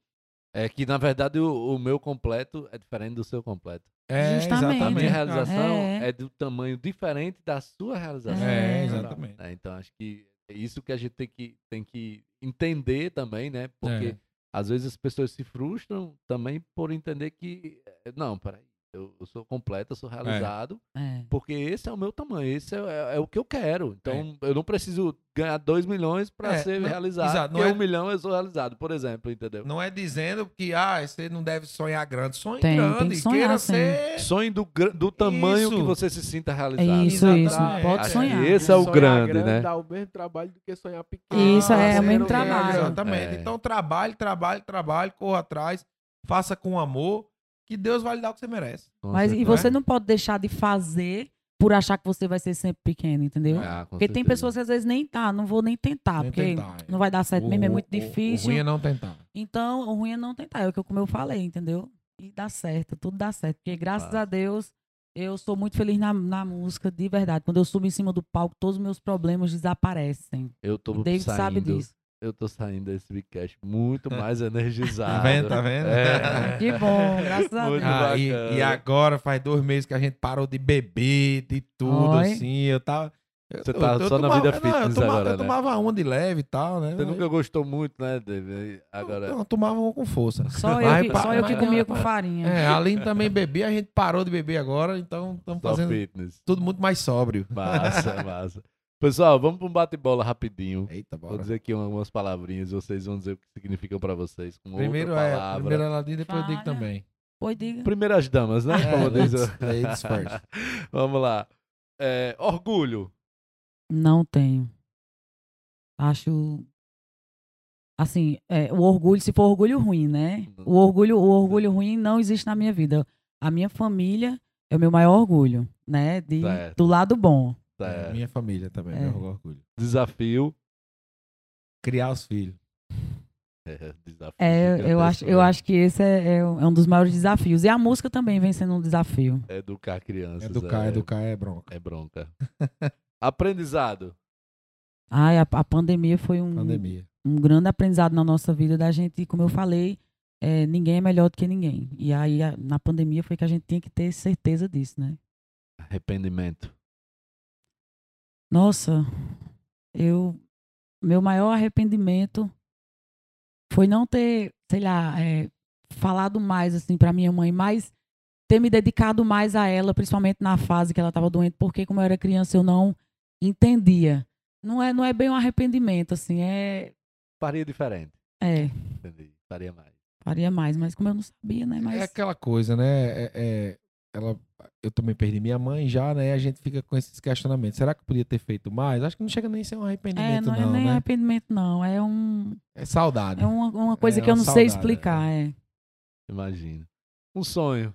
É que, na verdade, o, o meu completo é diferente do seu completo. É, Justamente. A exatamente. minha cara. realização É. é. do tamanho diferente da sua realização. É, É. exatamente. É, então, acho que é isso que a gente tem que, tem que entender também, né? Porque É. às vezes as pessoas se frustram também por entender que, eh, não, peraí, Eu, eu sou completo, eu sou realizado, É. porque esse é o meu tamanho, esse é, é- é o que eu quero. Então, É. eu não preciso ganhar 2 milhões para É, ser não- realizado. exato, não é- um milhão eu sou realizado, por exemplo, entendeu? Não é dizendo que ah, você não deve sonhar grande. Sonhe Tem, tem grande. que sonhar, queira sim. ser. Sonho do, do tamanho Isso. que você se sinta É realizado. isso, Exatamente. isso. Pode sonhar. esse é o Sonhar grande, grande né? Dá o mesmo trabalho do que sonhar pequeno. Isso, é, Tá o mesmo trabalho. grande. Exatamente. É. Então trabalhe, trabalhe, trabalhe, corra atrás, faça com amor, que Deus vai lhe dar o que você merece. Com Mas e certeza. você não pode deixar de fazer por achar que você vai ser sempre pequeno, entendeu? Ah, Porque tem certeza. pessoas que às vezes nem tá, não vou nem tentar, Nem porque tentar, é. não vai dar certo mesmo, é O- muito o- O, difícil. ruim é não tentar. Então, o ruim é não tentar, é o que eu, como eu falei, entendeu? E dá certo, tudo dá certo. Porque graças a Deus, eu sou muito feliz na, na música, de verdade. Quando eu subo em cima do palco, todos os meus problemas desaparecem. Eu tô O David saindo, sabe disso. Eu tô saindo desse Bigcast muito mais energizado. Tá vendo? Tá vendo? É. Que bom, graças a Deus. Ah, e, bacana. e agora faz dois meses que a gente parou de beber, de tudo, Oi. assim. Eu tava. eu- Você eu- tá eu só na tomava- vida não, fitness eu tomava, agora, Eu né? tomava uma de leve e tal, né? Você nunca gostou muito, né, David? Agora. Não, eu tomava uma com força. Só eu que, pa- só eu que comia com farinha. É, a Aline também bebia, a gente parou de beber agora, então estamos fazendo fitness. tudo muito mais sóbrio. Massa, massa. Pessoal, vamos para um bate-bola rapidinho. Eita, Vou bora. dizer aqui algumas palavrinhas, vocês vão dizer o que significam para vocês com Primeiro outra é, palavra. primeiro ela diz, depois eu digo Fala. também. Pois diga. Primeiras damas, né? É, Como diz first. Vamos lá. É, orgulho. Não tenho. Acho. Assim, é, o orgulho, se for orgulho ruim, né? O orgulho, o orgulho ruim não existe na minha vida. A minha família é o meu maior orgulho, né? De, do lado bom. É, Minha família também, É. meu orgulho. Desafio. Criar os filhos. É, desafio É, eu acho, eu acho que esse é, é um é um dos maiores desafios. E a música também vem sendo um desafio. Educar crianças. Educar, é, educar é bronca. É bronca. Aprendizado. Ai, a, a pandemia foi um, Pandemia. um grande aprendizado na nossa vida da gente, como eu falei, é, ninguém é melhor do que ninguém. E aí, a- na pandemia, foi que a gente tinha que ter certeza disso, né? Arrependimento. Nossa, eu. Meu maior arrependimento foi não ter, sei lá, é, falado mais, assim, pra minha mãe, mas ter me dedicado mais a ela, principalmente na fase que ela estava doente, porque, como eu era criança, eu não entendia. Não é, não é bem um arrependimento, assim, é. Faria diferente. É, Entendi. Faria mais. faria mais, mas como eu não sabia, né? Mas. É aquela coisa, né? É, é- ela, eu também perdi minha mãe já, né? A gente fica com esses questionamentos. Será que eu podia ter feito mais? Acho que não chega nem a ser um É, arrependimento, não, não, é nem né? arrependimento, não. É um. É saudade. É uma, uma coisa É que eu não sei saudade, explicar. É. Imagina. Um sonho.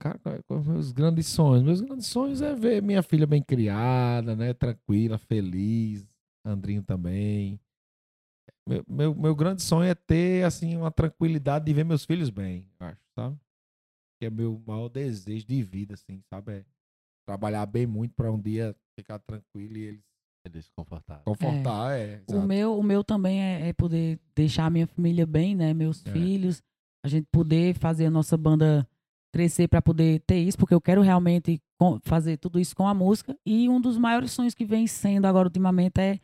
Cara, é- é meus grandes sonhos? Meus grandes sonhos é ver minha filha bem criada, né? Tranquila, feliz. Andrinho também. Meu, meu, meu grande sonho é ter, assim, uma tranquilidade de ver meus filhos bem, eu acho, sabe? Que é meu maior desejo de vida, assim, sabe? É trabalhar bem muito para um dia ficar tranquilo e eles É desconfortável. confortar, é. O exato. meu, o meu também é, é poder deixar a minha família bem, né? Meus É. filhos, a gente poder fazer a nossa banda crescer para poder ter isso, porque eu quero realmente fazer tudo isso com a música. E um dos maiores sonhos que vem sendo agora ultimamente é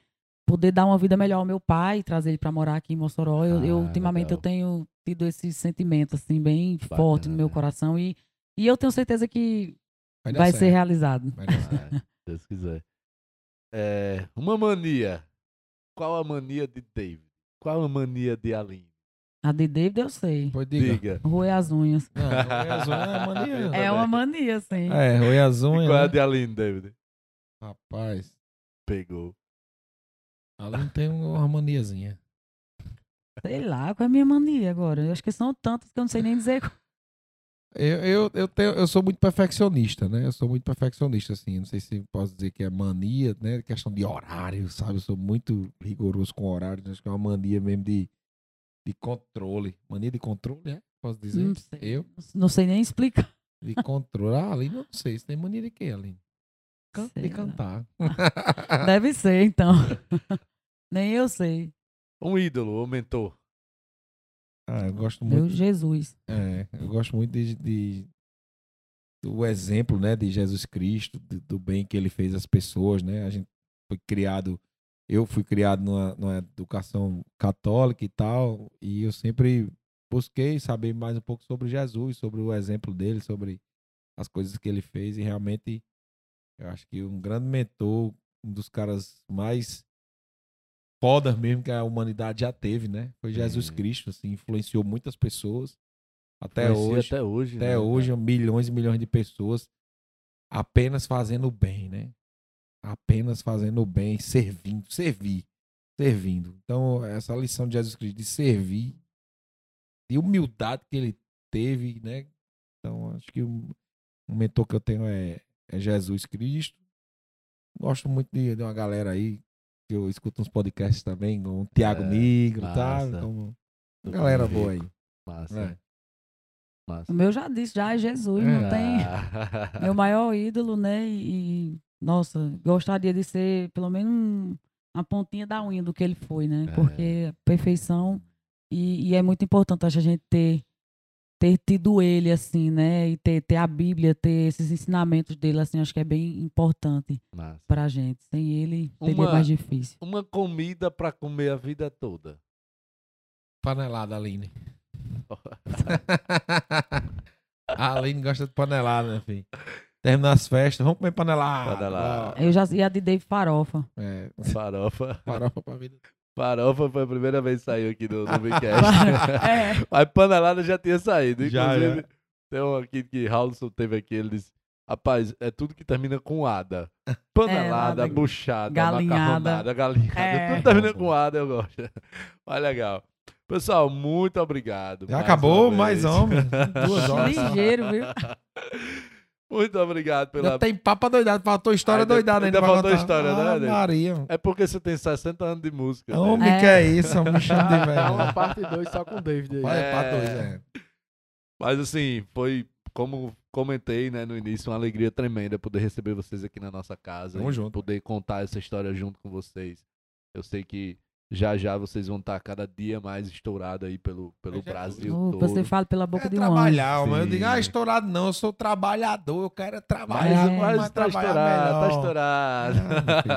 poder dar uma vida melhor ao meu pai, trazer ele para morar aqui em Mossoró. Eu, eu, Ah, ultimamente eu legal. tenho tido esse sentimento assim bem forte no Bacana, meu né? coração e, e eu tenho certeza que Vai vai, ser certo. realizado. Vai. É, se Deus quiser. É, uma mania. Qual a mania de David? Qual a mania de Aline? A de David eu sei. Pois diga. Diga. Roer as unhas. Não, roer as unhas é mania. É uma mania, sim. É, roer as E unhas. qual é a né? de Aline, David? Rapaz, Pegou. Aline tem uma maniazinha. Sei lá, qual é a minha mania agora? Eu acho que são tantas que eu não sei nem dizer. Eu, eu, eu, tenho, eu sou muito perfeccionista, né? Eu sou muito perfeccionista, assim. Não sei se posso dizer que é mania, né? Questão de horário, sabe? Eu sou muito rigoroso com horário. Acho que é uma mania mesmo de, de controle. Mania de controle, é? Posso dizer? Não sei. Eu? Não sei nem explicar. De controle. Ah, Aline, não sei. Você tem mania de quê, Aline? Can Sei de cantar. Deve ser, então. nem eu sei. Um ídolo ou mentor? ah, eu gosto Meu muito. Jesus. É, eu gosto muito de, de- do exemplo, né, de Jesus Cristo, do, do bem que ele fez às pessoas, né? A gente foi criado, eu fui criado numa, numa educação católica e tal, e eu sempre busquei saber mais um pouco sobre Jesus, sobre o exemplo dele, sobre as coisas que ele fez e realmente eu acho que um grande mentor, um dos caras mais fodas mesmo que a humanidade já teve, né? Foi Jesus. Cristo, assim, influenciou muitas pessoas. Até hoje, Até hoje. até né, hoje, milhões e milhões de pessoas apenas fazendo o bem, né? Apenas fazendo o bem, servindo, servir, servindo. Então, essa lição de Jesus Cristo de servir, de humildade que ele teve, né? Então, acho que um mentor que eu tenho é, é Jesus Cristo. Gosto muito de, de uma galera aí, que eu escuto uns podcasts também, com o Tiago É, Negro, tá? massa. Como, Do galera Rico. boa aí. Massa. É. Massa. O meu já disse, já é Jesus, não tem. Ah. Meu maior ídolo, né? E, e, nossa, gostaria de ser pelo menos um- uma pontinha da unha do que ele foi, né? É. Porque perfeição. E, e é muito importante acho, a gente ter, ter tido ele, assim, né? E ter, ter a Bíblia, ter esses ensinamentos dele, assim, acho que é bem importante Massa. pra gente. Sem ele, seria Uma- mais difícil. Uma comida pra comer a vida toda. Panelada, Aline. a Aline gosta de panelada, né, filho? Terminar as festas, vamos comer panelada. Panelada. Eu já ia de Dave Farofa. É, Farofa. farofa pra vida. Farofa foi a primeira vez que saiu aqui no, no Bicast. É. A panelada já tinha saído. Já, Inclusive, já. tem um aqui que Raulson teve aqui, ele disse. Rapaz, é tudo que termina com ada. Panelada, nada. buchada, Galinhada. macarronada, galinhada. É. Tudo termina com ada, eu gosto. Mas legal. Pessoal, muito obrigado. Já mais acabou, mais homem. Duas horas. Ligeiro, viu? Muito obrigado pela. Já tem papo doidado, faltou história Ainda- doidada ainda. ainda faltou contar. história, né, Ah, Nego? Maria. É porque você tem 60 anos de música. né? Homem, É. que é isso? Me chama de É velho. uma parte 2 só com o David aí. Vai, É. pra dois, é. Mas assim, foi, como comentei né, no início, uma alegria tremenda poder receber vocês aqui na nossa casa. Tamo e junto. Poder contar essa história junto com vocês. Eu sei que já já vocês vão estar cada dia mais estourado aí pelo, pelo É, já- Brasil Oh, todo. você fala pela boca É de um trabalhar, mas eu digo, ah, estourado não, eu sou trabalhador, eu quero é Mas, trabalhar. mas mas tá trabalhar estourado, tá melhor. estourado.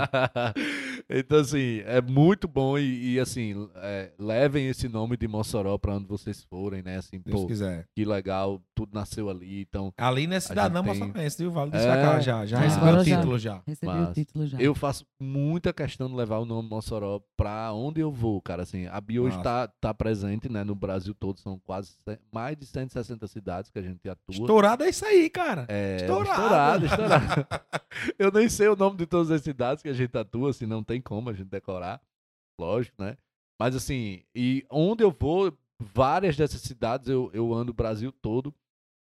Ah, então, assim, é muito bom e, e, assim, é, levem esse nome de Mossoró pra onde vocês forem, né? Assim, Deus pô, quiser. que legal, tudo nasceu ali, então Ali não é cidadã tem- moçambiense, viu? Vale É. destacar já. Já Ah. recebeu o Agora já. título já. Recebi Mas o título já. Eu faço muita questão de levar o nome Mossoró pra onde eu vou, cara. Assim, a Bi hoje Massa. tá, tá presente, né, no Brasil todo, são quase mais de 160 cidades que a gente atua. Estourado é isso aí, cara. É, Estourado. estourado, estourado. eu nem sei o nome de todas as cidades que a gente atua, assim, não tem como a gente decorar, lógico, né? Mas assim, e onde eu vou, várias dessas cidades eu, eu ando o Brasil todo,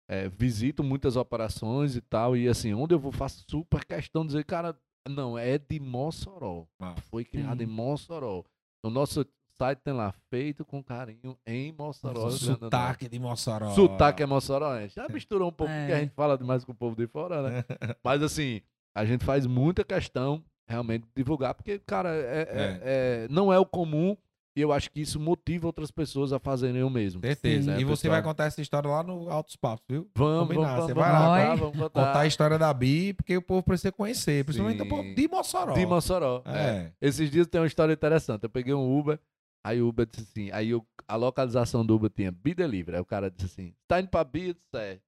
é, visito muitas operações e tal, e assim, onde eu vou faço super questão de dizer, cara, não, é de Mossoró. Massa. Foi criado em Sim. Mossoró. O nosso site tem lá, feito com carinho em Mossoró. Norte. Sotaque de Mossoró. Sotaque é moçoroense. Já misturou um pouco, É. porque a gente fala demais com o povo de fora, né? Mas assim, a gente faz muita questão realmente divulgar, porque, cara, é, é- é- não é o comum e eu acho que isso motiva outras pessoas a fazerem o mesmo. Certeza. Sim. E você Pessoal. vai contar essa história lá no Altos Papos, viu? Vamos, Combinar, vamos, você vamos, vai lá, vai? vamos contar. Contar a história da Bi, porque o povo precisa conhecer. Principalmente Sim. o povo de Mossoró. De Mossoró. é. É. Esses dias tem uma história interessante. Eu peguei um Uber, aí o Uber disse assim, aí eu- a localização do Uber tinha Bi Delivery. Aí o cara disse assim, tá indo pra Bi? Eu disse, é.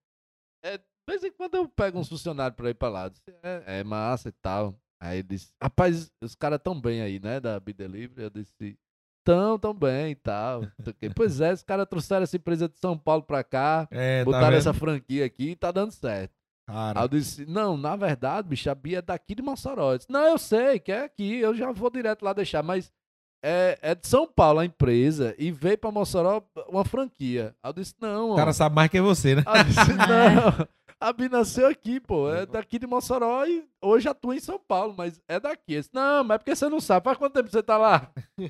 é. De vez em quando eu pego uns funcionários pra ir pra lá. Disse, é, é massa e tal. Aí ele disse, rapaz, os caras tão bem aí, né, da Bi Delivery. Eu disse, tão, tão bem e tal. pois é, os caras trouxeram essa empresa de São Paulo pra cá, É, tá botaram vendo? essa franquia aqui e tá dando certo. Aí Cara, eu disse, não, na verdade, bicho, a Bia é daqui de Mossoró. Eu disse, não, eu sei que é aqui, eu já vou direto lá deixar, mas é, é de São Paulo a empresa e veio pra Mossoró uma franquia. Aí eu disse, não, o cara ó. sabe mais que você, né? Aí eu disse, não, a Bia nasceu aqui, pô, é daqui de Mossoró e hoje atua em São Paulo, mas é daqui. Disse, não, mas é porque você não sabe, faz quanto tempo você tá lá? Eu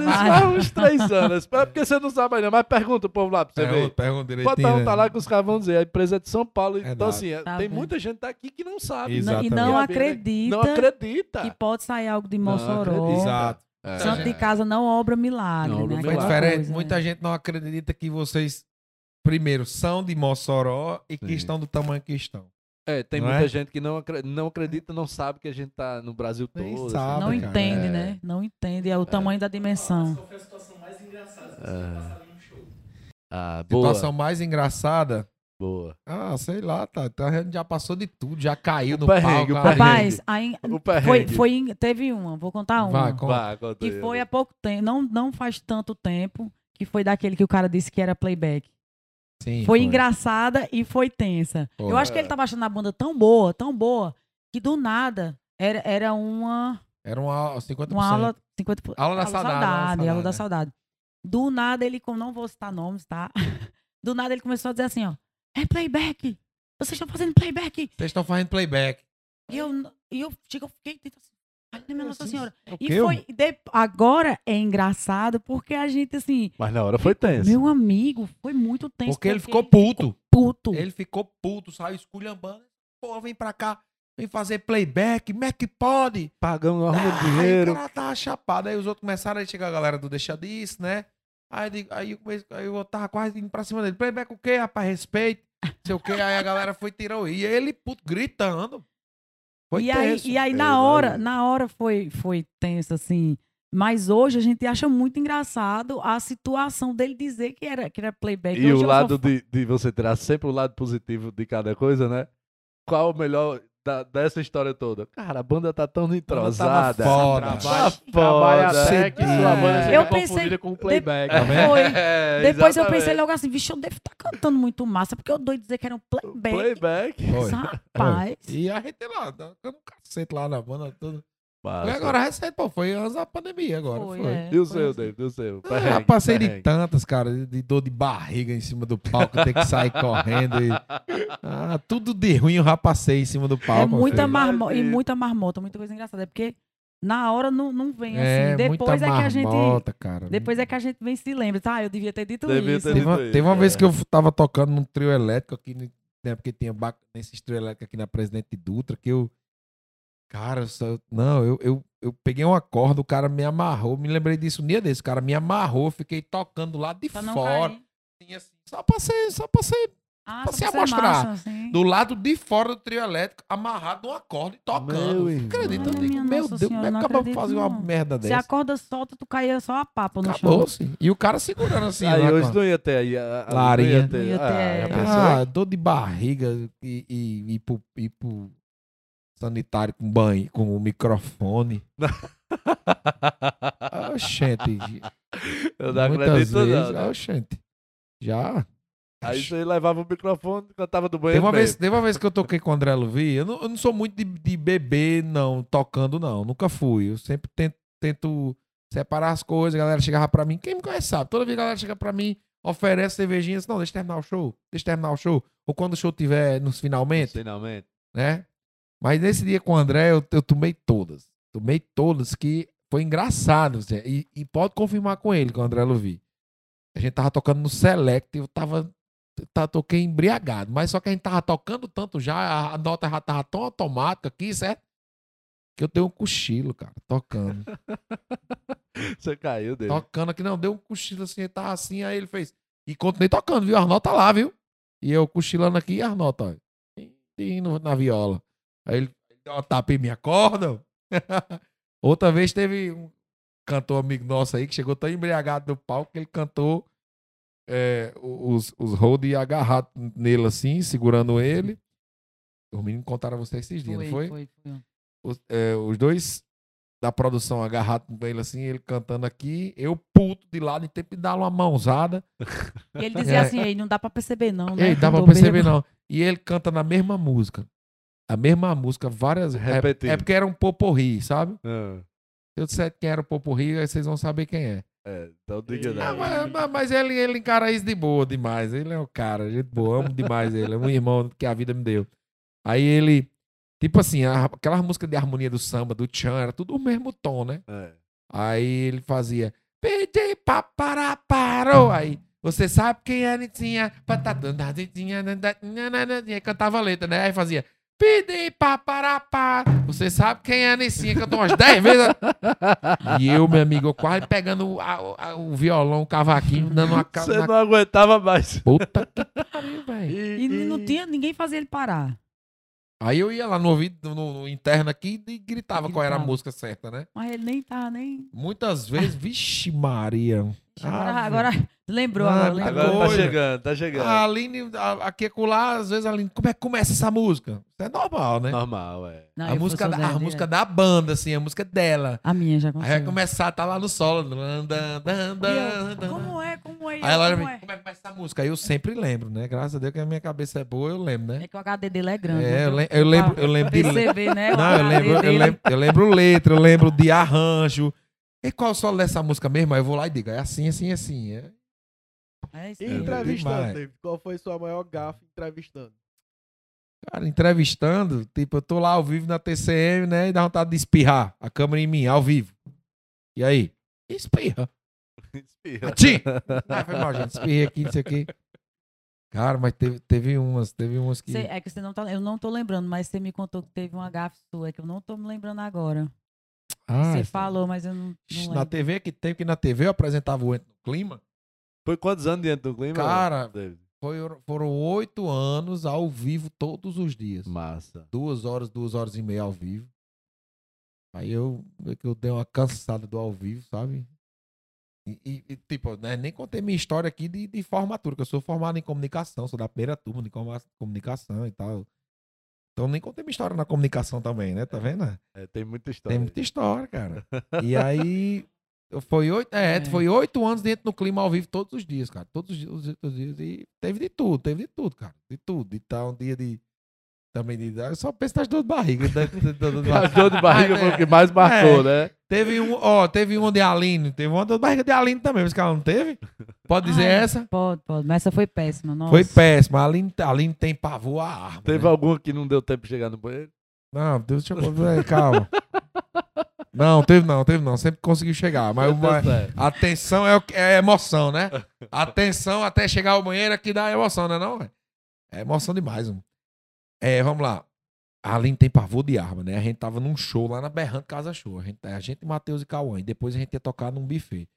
disse, faz uns três anos, é porque você não sabe ainda, mas pergunta o povo lá pra você ver. Pergunta, direitinho. Pode perguntar né? lá que os caras vão dizer, a empresa é de São Paulo. Então, Verdade. assim, é- Tá tem vendo? muita gente daqui que não sabe. Exato. Não- e Exatamente. não né? acredita, Não acredita. que pode sair algo de Não Mossoró. Exato. É. Santo de casa não obra milagre, Não né? Foi. Aquela diferente. coisa, Muita né? gente não acredita que vocês, primeiro, são de Mossoró e que Sim. estão do tamanho que estão. É, tem Não muita é? gente que não, não acredita, não sabe que a gente tá no Brasil todo. Nem assim. sabe, Não cara. entende, É. né? Não entende. É o tamanho da dimensão. Qual foi a situação mais engraçada que em um show? Ah, boa, Situação mais engraçada. Boa. Ah, sei lá, tá. tá, a gente já passou de tudo, já caiu O no perrengue, palco. ah, Rapaz, aí, O foi, foi, teve uma, vou contar uma. Vai, conta. Conta que foi há pouco tempo, não, não faz tanto tempo, que foi daquele que o cara disse que era playback. Sim, Foi, engraçada e foi tensa. Foi. Eu acho que ele tava achando a banda tão boa, tão boa, que do nada era, era uma, Era uma aula, 50%. uma aula 50%. Aula da saudade, aula da aula da saudade, né? saudade. Do nada ele, com- não vou citar nomes, tá? Do nada ele começou a dizer assim, ó, é playback. Vocês estão fazendo playback. Vocês estão fazendo playback. E eu, e eu, chega, eu fiquei tipo assim, ai, minha Nossa Senhora. O E foi, de- agora é engraçado porque a gente, assim, Mas na hora foi tenso. meu amigo, foi muito tenso. Porque ele ficou puto. puto. Ele ficou puto, saiu esculhambando. Pô, vem pra cá, vem fazer playback, como é que pode? Pagando Ah, dinheiro. Aí o cara tava chapado. Aí os outros começaram, aí chega a galera do Deixa Disso, né? Aí, eu digo- aí, eu comecei- aí eu tava quase indo pra cima dele. Playback o quê, rapaz? Respeito. Não sei o quê. Aí a galera foi tirou. E ele, puto, gritando. Foi e aí, tenso. e aí Eu na hora, na hora foi, foi tenso, assim. Mas hoje a gente acha muito engraçado a situação dele dizer que era, que era playback. E Hoje o lado fã- de, de você tirar sempre o lado positivo de cada coisa, né? Qual o melhor da- dessa história toda? Cara, a banda tá tão entrosada. foda. Tá Trabalha, foda. trabalha até que sua banda seja Eu pensei- com playback. Tá vendo? Foi. É, Depois eu pensei exatamente. logo assim, vixe, eu devo estar cantando muito massa, porque eu doido dizer que era um playback. Playback. Foi. Rapaz. E a gente lá, dando um cacete lá na banda. Tudo. Agora recente, pô. Foi antes da pandemia agora. Foi. Foi, é. E o Foi seu, assim. David? E o seu? Ah, Perrengue, passei de perrengue. tantas, cara, de dor de barriga em cima do palco, ter que sair correndo. E... Ah, tudo de ruim eu já passei em cima do palco. É muita marmota, e muita marmota, muita coisa engraçada. É porque na hora não, não vem É, assim. muita Depois é que a gente. marmota, cara. Depois é que a gente vem se lembra. Tá, eu devia ter dito Devia isso. ter Teve uma, Isso aí, teve uma é. vez que eu tava tocando num trio elétrico aqui, no- né, porque tinha ba- nesses trio elétrico aqui na Presidente Dutra, que eu. Cara, só- não, eu, eu, eu peguei uma corda, o cara me amarrou. Me lembrei disso um dia desse. O cara me amarrou, fiquei tocando lá de fora. assim, assim, só pra ser, só pra ser Ah, Pra se amostrar. massa, assim. do lado de fora do trio elétrico, amarrado numa corda e tocando. Meu? Eu Ai, digo, meu Deus, como é que acabou de acredito, fazer uma merda Se a dessa? corda solta, tu caía só a papo no Acabou, chão. sim. E o cara segurando assim. Aí lá hoje com- não ia ter aí. Larinha. Não ia ter. Não ia ter, Ah, é. Ah, dor de barriga e, e, e, pro, e pro sanitário com banho, com o microfone. Oxente. Eu não muitas acredito vezes, não. né? Oxente. Já. Aí você levava o microfone, cantava do Teve banheiro uma, vez, teve uma vez que eu toquei com o André Luvi, eu não, eu não sou muito de, de beber, não, tocando, não. Nunca fui. Eu sempre tento, tento separar as coisas. A galera chegava pra mim. Quem me conhece sabe. Toda vez a galera chega pra mim, oferece cervejinha. Assim, não, deixa eu terminar o show. Deixa eu terminar o show. Ou quando o show tiver nos finalmente, Finalmente. né? Mas nesse dia com o André, eu, eu tomei todas. Tomei todas, que foi engraçado. E, e pode confirmar com ele, com o André Luvi. A gente tava tocando no Select, eu tava. Tá, toquei embriagado, mas só que a gente tava tocando tanto já, a, nota já tava tão automática aqui, certo? Que eu dei um cochilo, cara, tocando. Você caiu dele. tocando aqui, não, deu um cochilo assim, ele tava assim, aí ele fez. E continuei tocando, viu? As notas lá, viu? E eu cochilando aqui e as notas, ó. E no- na viola. Aí ele deu uma tapa em minha corda. Outra vez teve um cantor amigo nosso aí que chegou tão embriagado no palco que ele cantou é, os, os hold agarrado nele assim, segurando ele. Os meninos contaram a você esses dias, não foi? foi, foi. os, é, os dois da produção agarrados com ele assim, ele cantando aqui, eu puto de lado, em tempo de dar uma mãozada. E ele dizia É. assim, ei, não dá pra perceber não, né? Ei, dá pra perceber bebo. não. E ele canta na mesma música. A mesma música, várias vezes. É, é porque era um poporri, sabe? Ah, Se eu disser quem era o poporri, aí vocês vão saber quem é. é, então diga Ah, não. mas, mas- mas ele, ele encara isso de boa demais. Ele é o cara, gente boa, amo demais ele. É um irmão que a vida me deu. Aí ele, tipo assim, a- aquela música de harmonia do samba, do Chan, era tudo o mesmo tom, né? É. Aí ele fazia. Pedi parou. Aí. Você sabe quem é Nitinha? Aí cantava a letra, né? Aí fazia. Pedi pa para pá. Você sabe quem é Nicinha? Cantou umas 10 vezes. E eu, meu amigo, eu quase pegando o, a- a- o violão, o cavaquinho, dando uma Você na não aguentava mais. puta que pariu, velho. E não tinha, ninguém fazia ele parar. Aí eu ia lá no ouvido, no, no interno aqui e gritava qual era a música certa, né? Mas ele nem tava nem. Muitas vezes, vixe Maria. Agora, agora Lembrou Ah, agora, tá Agora lembrou. tá chegando, tá chegando. A Aline, a- aqui e lá, às vezes a Aline, como é que começa essa música? Isso é normal, né? Normal, é. Não, a música, da, a música da banda, assim, a música dela. A minha já Aí vai começar, tá lá no solo. Dan, dan, dan, eu, dan. como é, como é? Aí ela como é? como é que começa essa música? Aí eu sempre lembro, né? Graças a Deus que a minha cabeça é boa, eu lembro, né? É que o HD dele é grande. É, eu, lem- eu lembro, eu lembro de... Perceber, né? Não, eu lembro, eu lembro, eu lembro letra, eu lembro de arranjo. E qual é o solo dessa música mesmo? Aí eu vou lá e digo, é assim, assim, assim. É. É isso E entrevistando. David, qual foi sua maior gafe entrevistando? Cara, entrevistando, tipo, eu tô lá ao vivo na TCM, né? E dá vontade de espirrar a câmera em mim, ao vivo. E aí? Espirra. Espirra. Atim! Ah, foi mal, gente. Espirrei aqui, não sei o quê. Cara, mas teve, teve umas, teve umas que. Cê- é que você não tá, eu não tô lembrando, mas você me contou que teve uma gafe sua, é que eu não tô me lembrando agora. Ah, você essa- falou, mas eu não, não. Na TV que tem, que na TV eu apresentava o Entra no Clima. Foi quantos anos diante do clima? Cara, David? Foi, foram oito anos ao vivo todos os dias. Massa. Duas horas, duas horas e meia ao vivo. Aí eu, eu dei uma cansada do ao vivo, sabe? E, e- tipo, né, nem contei minha história aqui de, de formatura, que eu sou formado em comunicação, sou da primeira turma de comu- comunicação e tal. Então nem contei minha história na comunicação também, né? Tá vendo? É, tem muita história. Tem muita história, cara. E aí. Foi oito, é, É. foi oito anos dentro do clima ao vivo todos os dias, cara. Todos os dias, todos os dias. E teve de tudo, teve de tudo, cara. De tudo. De tal, um dia de. Também de. Eu só penso nas dores de barriga. da- da- da- da- A dor de barriga foi o né? que mais marcou, né? Teve um, ó, teve um de Aline. Teve uma dor de barriga de Aline também, mas que ela não teve? Pode dizer Ai, essa? Pode, pode. Mas essa foi péssima, nossa. Foi péssima. A Aline, a Aline tem pavor à arma. Teve né? alguma que não deu tempo de chegar no banheiro? Não, Deus te abençoe. Calma. Não, teve não, teve não. Sempre conseguiu chegar. Mas certo. a tensão é, o que- é emoção, né? A tensão até chegar ao banheiro é que dá emoção, né? Não, é emoção demais. Mano. É, vamos lá. A Aline tem pavor de arma, né? A gente tava num show lá na Berrante Casa Show. A gente, a gente Matheus e Cauã. E depois a gente ia tocar num buffet.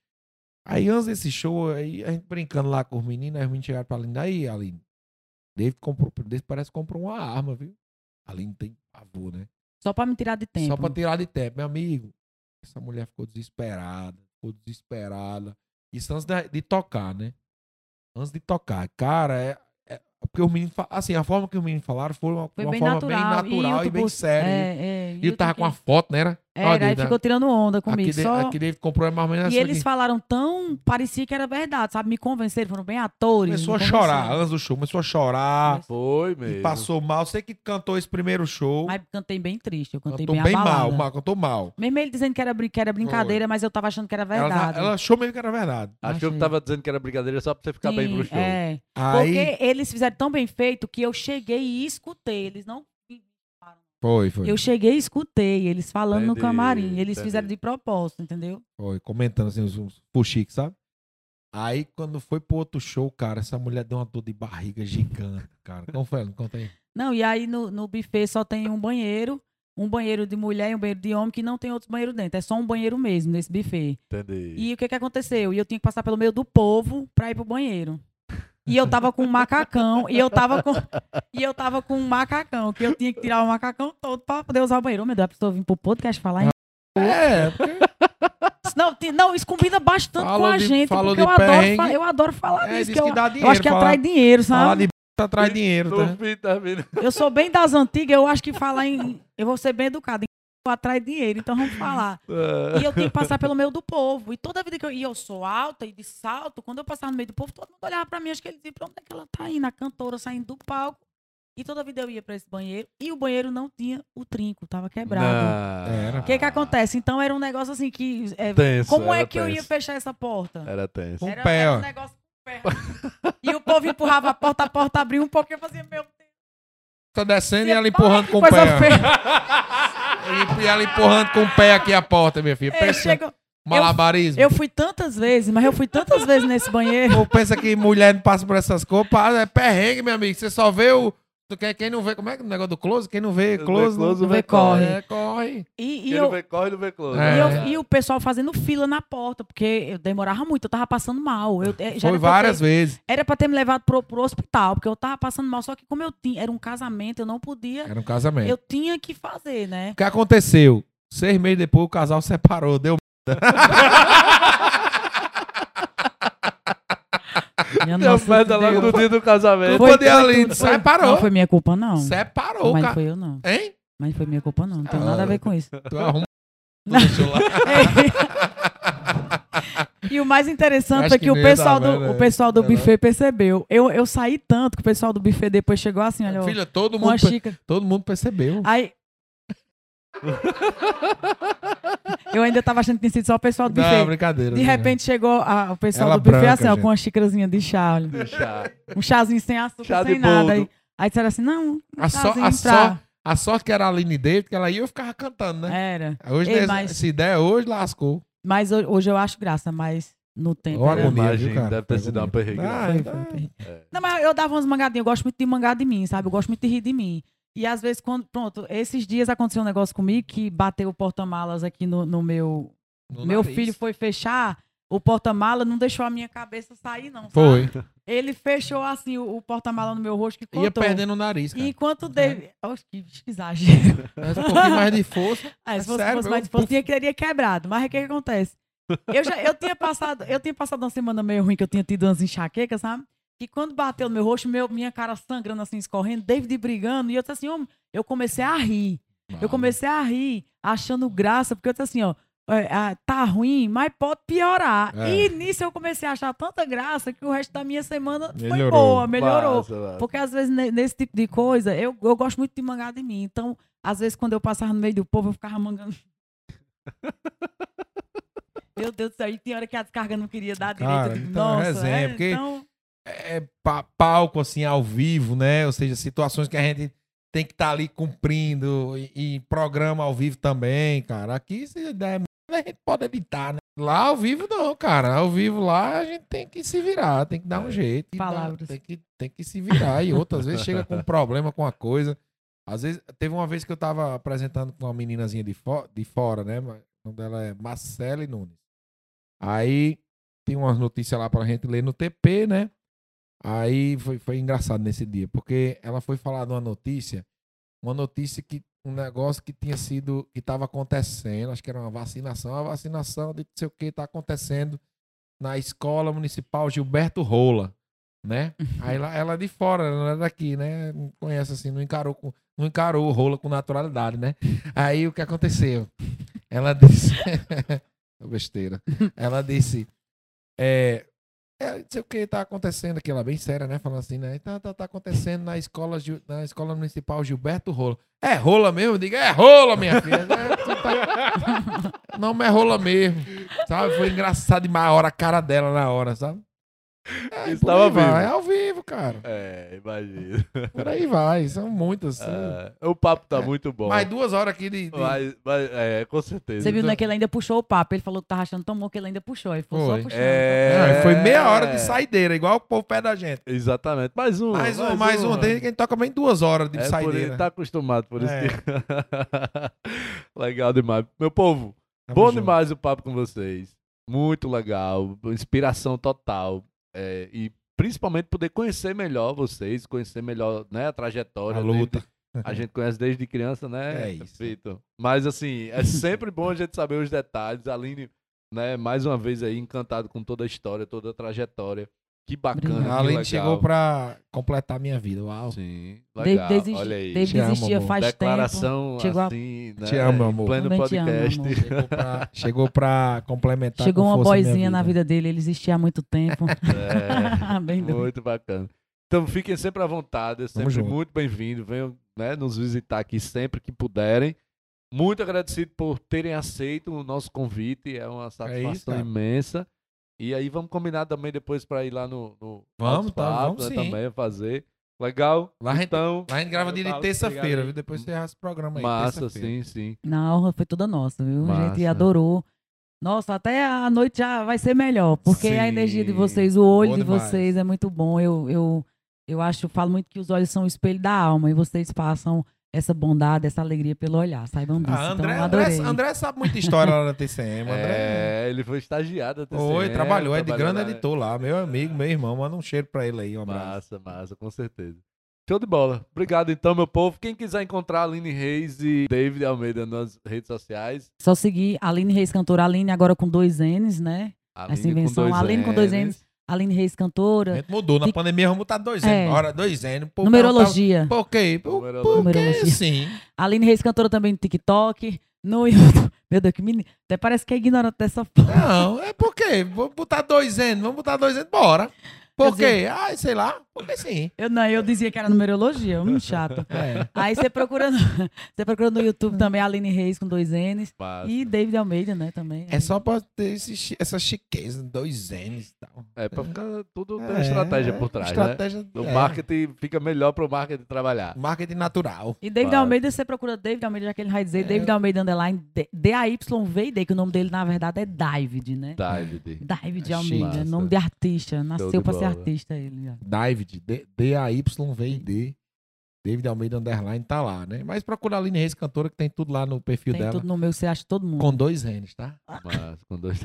Aí antes desse show, aí a gente brincando lá com os meninos, aí os meninos chegaram pra Aline. Aí, Aline, David comprou, David parece que comprou uma arma, viu? A Aline tem pavor, né? Só pra me tirar de tempo. Só pra tirar de tempo, meu amigo. Essa mulher ficou desesperada, ficou desesperada. Isso antes de, de tocar, né? Antes de tocar. Cara, é. é- porque os meninos. fa- Assim, a forma que os meninos falaram foi uma, Foi uma bem forma natural. bem natural e, tipo, bem séria. É, é, e eu tava tinha com uma que- foto, né? Era? Era, Olha, aí ficou tirando onda aqui, comigo. de- só... aqui David comprou mais ou menos E eles aqui. falaram tão. Parecia que era verdade, sabe? Me convenceram, foram bem atores. Começou a chorar. Antes do show, começou a chorar. Foi E mesmo. passou mal. Você que cantou esse primeiro show. Mas cantei bem triste, eu cantei Cantou bem, bem mal, mal, cantou mal. Mesmo ele dizendo que era, que era brincadeira, mas eu tava achando que era Ela, verdade. ela achou mesmo que era verdade. Achou que Achei. tava dizendo que era brincadeira só pra você ficar bem Sim, pro show. É. Aí. Porque eles fizeram tão bem feito que eu cheguei e escutei. Eles não. Foi, foi. Eu cheguei e escutei, eles falando no Entendi, camarim. Eles entendi. fizeram de propósito, entendeu? Foi, comentando assim, uns, uns fuxiques, sabe? Aí, quando foi pro outro show, cara, essa mulher deu uma dor de barriga gigante, cara. Como foi? Conta aí. Não, e aí no, no buffet só tem um banheiro, um banheiro de mulher e um banheiro de homem, que não tem outros banheiros dentro. É só um banheiro mesmo nesse buffet. Entendi. E o que que aconteceu? E eu tinha que passar pelo meio do povo pra ir pro banheiro. E eu tava com um macacão, e eu tava com e eu tava com um macacão, que eu tinha que tirar o macacão todo pra poder usar o banheiro. Meu Deus, a pessoa vir pro podcast falar em... É, porque Não, não, isso combina bastante Falou com a de- gente, falou porque de eu adoro, perrengue. eu adoro falar é, disso, que que eu, dá eu dinheiro. acho que falar, atrai dinheiro, falar sabe? de b... atrai dinheiro, tá? Eu sou bem das antigas, eu acho que falar em... Eu vou ser bem educado, em atrai dinheiro, então vamos falar. E eu tinha que passar pelo meio do povo. E toda vida que eu. E eu sou alta e de salto, quando eu passava no meio do povo, todo mundo olhava pra mim, acho que ele dizia, pra onde é que ela tá indo? A cantora saindo do palco. E toda vida eu ia pra esse banheiro. E o banheiro não tinha o trinco, tava quebrado. O que que acontece? Então era um negócio assim que. é, Tenso, como é que eu ia tenso. fechar essa porta? Era tenso. Com Era, pé, era um negócio com pé. E o povo empurrava a porta, a porta abriu um pouquinho, eu fazia, meu Deus. Tá descendo e ela empurrando com o coisa pé. E ela empurrando com o pé aqui a porta, minha filha. Pensa, chegou- malabarismo. Eu fui tantas vezes, mas eu fui tantas vezes nesse banheiro. Ou pensa que mulher não passa por essas coisas, é perrengue, meu amigo. Você só vê o. tu quer- Quem não vê, como é que é o negócio do close? Quem não vê Não vê close, não não vê corre. É, corre. E, e Quem eu, não vê corre, não vê close. É. E, eu- e o pessoal fazendo fila na porta, porque eu demorava muito, eu tava passando mal. Eu, já Foi várias ter, vezes. Era pra ter me levado pro, pro hospital, porque eu tava passando mal. Só que como eu tinha, era um casamento, eu não podia. Era um casamento. Eu tinha que fazer, né? O que aconteceu? Seis meses depois o casal separou, deu. Minha Deu nossa merda logo no dia do casamento. Culpa de foi Aline, tudo- separou. Não foi minha culpa, não. Separou, Mas cara. foi eu, não. Hein? Mas não foi minha culpa, não. Não tem nada a ver com isso. Tu arruma. Deixou lá. E o mais interessante Acho é que, que o pessoal do, o pessoal do né? buffet percebeu. Eu, eu saí tanto que o pessoal do buffet depois chegou assim, olha, Filha, todo mundo, todo mundo percebeu. Aí. Eu ainda tava achando que tinha sido só o pessoal do Não, buffet. brincadeira. De né? repente chegou a- o pessoal Ela do buffet branca, assim, ó, com uma xícarazinha de chá, olha. Deixar. Um chazinho sem açúcar, Chá sem nada. Aí, aí disseram assim, não, um A só- a pra... só- A sorte que era a Aline David, que ela ia eu ficava cantando, né? Era. Hoje, Ei, mas- se der hoje, lascou. Mas ho- hoje eu acho graça, mas no tempo Ó, era... viu, cara? deve ter sido uma perrengue. Ah, Foi, foi, foi. É. Não, mas eu dava umas mangadinhas, eu gosto muito de mangar de mim, sabe? Eu gosto muito de rir de mim. E às vezes, quando. Pronto, esses dias aconteceu um negócio comigo que bateu o porta-malas aqui no, no meu. no meu nariz. filho foi fechar, o porta-mala não deixou a minha cabeça sair, não. sabe? Foi. Ele fechou assim o, o porta-mala no meu rosto que Ia perdendo o nariz, cara. E enquanto o David. Oxe, que, que exagero. Mas um pouquinho mais de força. Ah, É se fosse, sério, fosse mais eu- de força, tinha, teria quebrado. Mas o que, que acontece? Eu, já, eu, tinha passado, eu tinha passado uma semana meio ruim, que eu tinha tido umas enxaquecas, sabe? Que quando bateu no meu rosto, meu, minha cara sangrando assim, escorrendo, David brigando, e eu disse assim, homem, eu comecei a rir. Eu comecei a rir, achando graça, porque eu disse assim, ó, é, ah, tá ruim, mas pode piorar. É. E nisso eu comecei a achar tanta graça que o resto da minha semana foi Melhorou. boa, melhorou. Massa. Porque às vezes ne- nesse tipo de coisa, eu, eu gosto muito de mangar de mim. Então, às vezes, quando eu passava no meio do povo, eu ficava mangando. Meu Deus do céu, e tinha hora que a descarga não queria dar direito. Cara, digo, então é Nossa, resenha, é, porque- então, é, pa- palco, assim, ao vivo, né? Ou seja, situações que a gente tem que estar ali cumprindo e, e programa ao vivo também, cara. Aqui, se der a gente pode evitar, né? Lá ao vivo não, cara. Ao vivo lá a gente tem que se virar, tem que dar um jeito. e dar- Palavras. tem, que, tem que se virar. E outras vezes chega com um problema com a coisa. Às vezes, teve uma vez que eu tava apresentando com uma meninazinha de, fo de fora, né? O nome dela é Marcele Nunes. Aí tem umas notícias lá pra gente ler no TP, né? Aí foi, foi engraçado nesse dia, porque ela foi falar de uma notícia, uma notícia que um negócio que tinha sido, que estava acontecendo, acho que era uma vacinação, a vacinação de não sei o que está acontecendo na escola municipal Gilberto Rola, né? Aí ela, ela é de fora, ela não é daqui, né? Não conhece assim, não encarou, com, não encarou o Rola com naturalidade, né? Aí o que aconteceu? Ela disse, besteira, ela disse, é, é, não sei o que tá acontecendo aqui, ela bem séria, né? Falando assim, né? Tá, tá, tá acontecendo na escola, na escola municipal Gilberto Rola. É rola mesmo? Diga, é rola, minha filha. É, tá- Não, mas é rola mesmo. Sabe? Foi engraçado demais a hora, a cara dela na hora, sabe? É, Isso por tava aí vai, vivo. É ao vivo, cara. É, imagina. Por aí vai. São muitas. É, o papo tá É, muito bom. Mais duas horas aqui de. de- Mas- mas- é, com certeza. você viu, então- né, que ele ainda puxou o papo. Ele falou que tava achando tão bom que ele ainda puxou. Aí foi, Foi. só puxando. É. Foi meia hora de saideira, igual o povo pé da gente. Exatamente. Mais um. Mais um, mais um. Tem quem toca bem duas horas de É por saideira. ele tá acostumado, por isso É. que. legal demais. Meu povo, Tamo bom junto. demais o papo com vocês. Muito legal. Inspiração total. É, e principalmente poder conhecer melhor vocês, conhecer melhor né, a trajetória. A luta. desde- a gente conhece desde criança, né? É isso. Vitor? Mas assim, é sempre bom a gente saber os detalhes. Aline, né, mais uma vez aí, encantado com toda a história, toda a trajetória. Que bacana. Obrigada. que A Aline legal. chegou pra completar minha vida. Uau. Sim, legal. desisti- Olha aí. Te amo, desistia amor. faz tempo. Declaração Chegou a- assim, né? Te amo, amor. Pleno Também te amo, podcast. amor. Chegou pra, chegou pra complementar Chegou com uma boizinha na vida dele, ele existia há muito tempo. É, muito bacana. Então fiquem sempre à vontade, é sempre junto. muito bem-vindo. Venham né, nos visitar aqui sempre que puderem. Muito agradecido por terem aceito o nosso convite, é uma satisfação cara. imensa. E aí vamos combinar também depois para ir lá no, no Vamos, tá, vamos né, sim. também fazer. Legal? Lá a gente- então, Lá a gente grava dia de terça-feira, viu? Depois você arrasta esse programa aí. massa, sim, sim. Na honra foi toda nossa, viu? A gente Massa. adorou. Nossa, até a noite já vai ser melhor, porque a Sim. energia de vocês, o olho Bom de demais. vocês é muito bom. Eu, eu, eu acho, falo muito que os olhos são o espelho da alma e vocês passam essa bondade, essa alegria pelo olhar. Saibam disso. Ah, André, então, André, adorei. André sabe muita história lá na TCM. André. É, ele foi estagiado até Oi, trabalhou, é de grande lá, editor lá. Meu amigo, meu irmão. Manda um cheiro pra ele aí, um abraço. Massa, massa, com certeza. Show de bola. Obrigado então, meu povo. Quem quiser encontrar a Aline Reis e David Almeida nas redes sociais, Só seguir Aline Reis, cantora Aline, agora com dois N's, né? Aline Essa invenção, Aline com dois N's. Aline Reis, A cantora. gente mudou. Na pandemia vamos botar dois É. anos. Hora dois anos. Pô, o Numerologia. tá- Por quê? Por, por Numerologia. sim? Aline Reis, cantora também no TikTok. No YouTube. Meu Deus, que menino. Até parece que é ignorante dessa forma. Não, é porque vamos botar dois anos, vamos botar dois anos, bora. Por Quer dizer- quê? Ai, sei lá, porque sim. Eu não, eu dizia que era numerologia, muito chato. É. Aí você procura, no, você procura no YouTube também Aline Reis com dois N's. Massa. E David Almeida, né, também. É só pra ter esse essa chiqueza, dois N's e tal. É, pra ficar tudo tem uma É, estratégia por trás, estratégia, né? O marketing fica melhor pro marketing trabalhar. Marketing natural. E David Claro. Almeida, você procura David Almeida, já que ele vai dizer É. David Almeida Underline D- D-A-Y-V-D, que o nome dele, na verdade, é David, né? David. David É Almeida, nome de artista. Nasceu pra ser artista ele. já. David, D- D-A-Y-V-I-D. David Almeida Underline tá lá, né? Mas procura a Aline Reis, cantora, que tem tudo lá no perfil Tem dela. tudo no meu, você acha todo mundo. Com dois N's, tá? Mas com dois.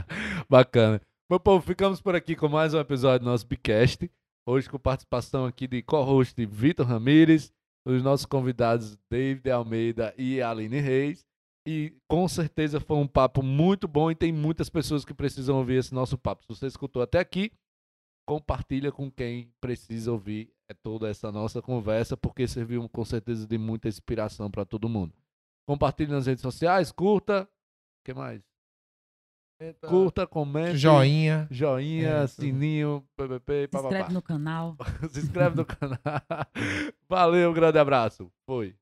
Bacana. Meu povo, ficamos por aqui com mais um episódio do nosso Bicast. Hoje com participação aqui de co-host Vitor Ramires, os nossos convidados David Almeida e Aline Reis. E com certeza foi um papo muito bom e tem muitas pessoas que precisam ouvir esse nosso papo. Se você escutou até aqui, compartilha com quem precisa ouvir é toda essa nossa conversa, porque serviu com certeza de muita inspiração para todo mundo. Compartilhe nas redes sociais, curta. O que mais? Curta, comente. Joinha. Joinha, É, sininho, ppp, Se papapá. inscreve no canal. Se inscreve no canal. Valeu, um grande abraço. Foi.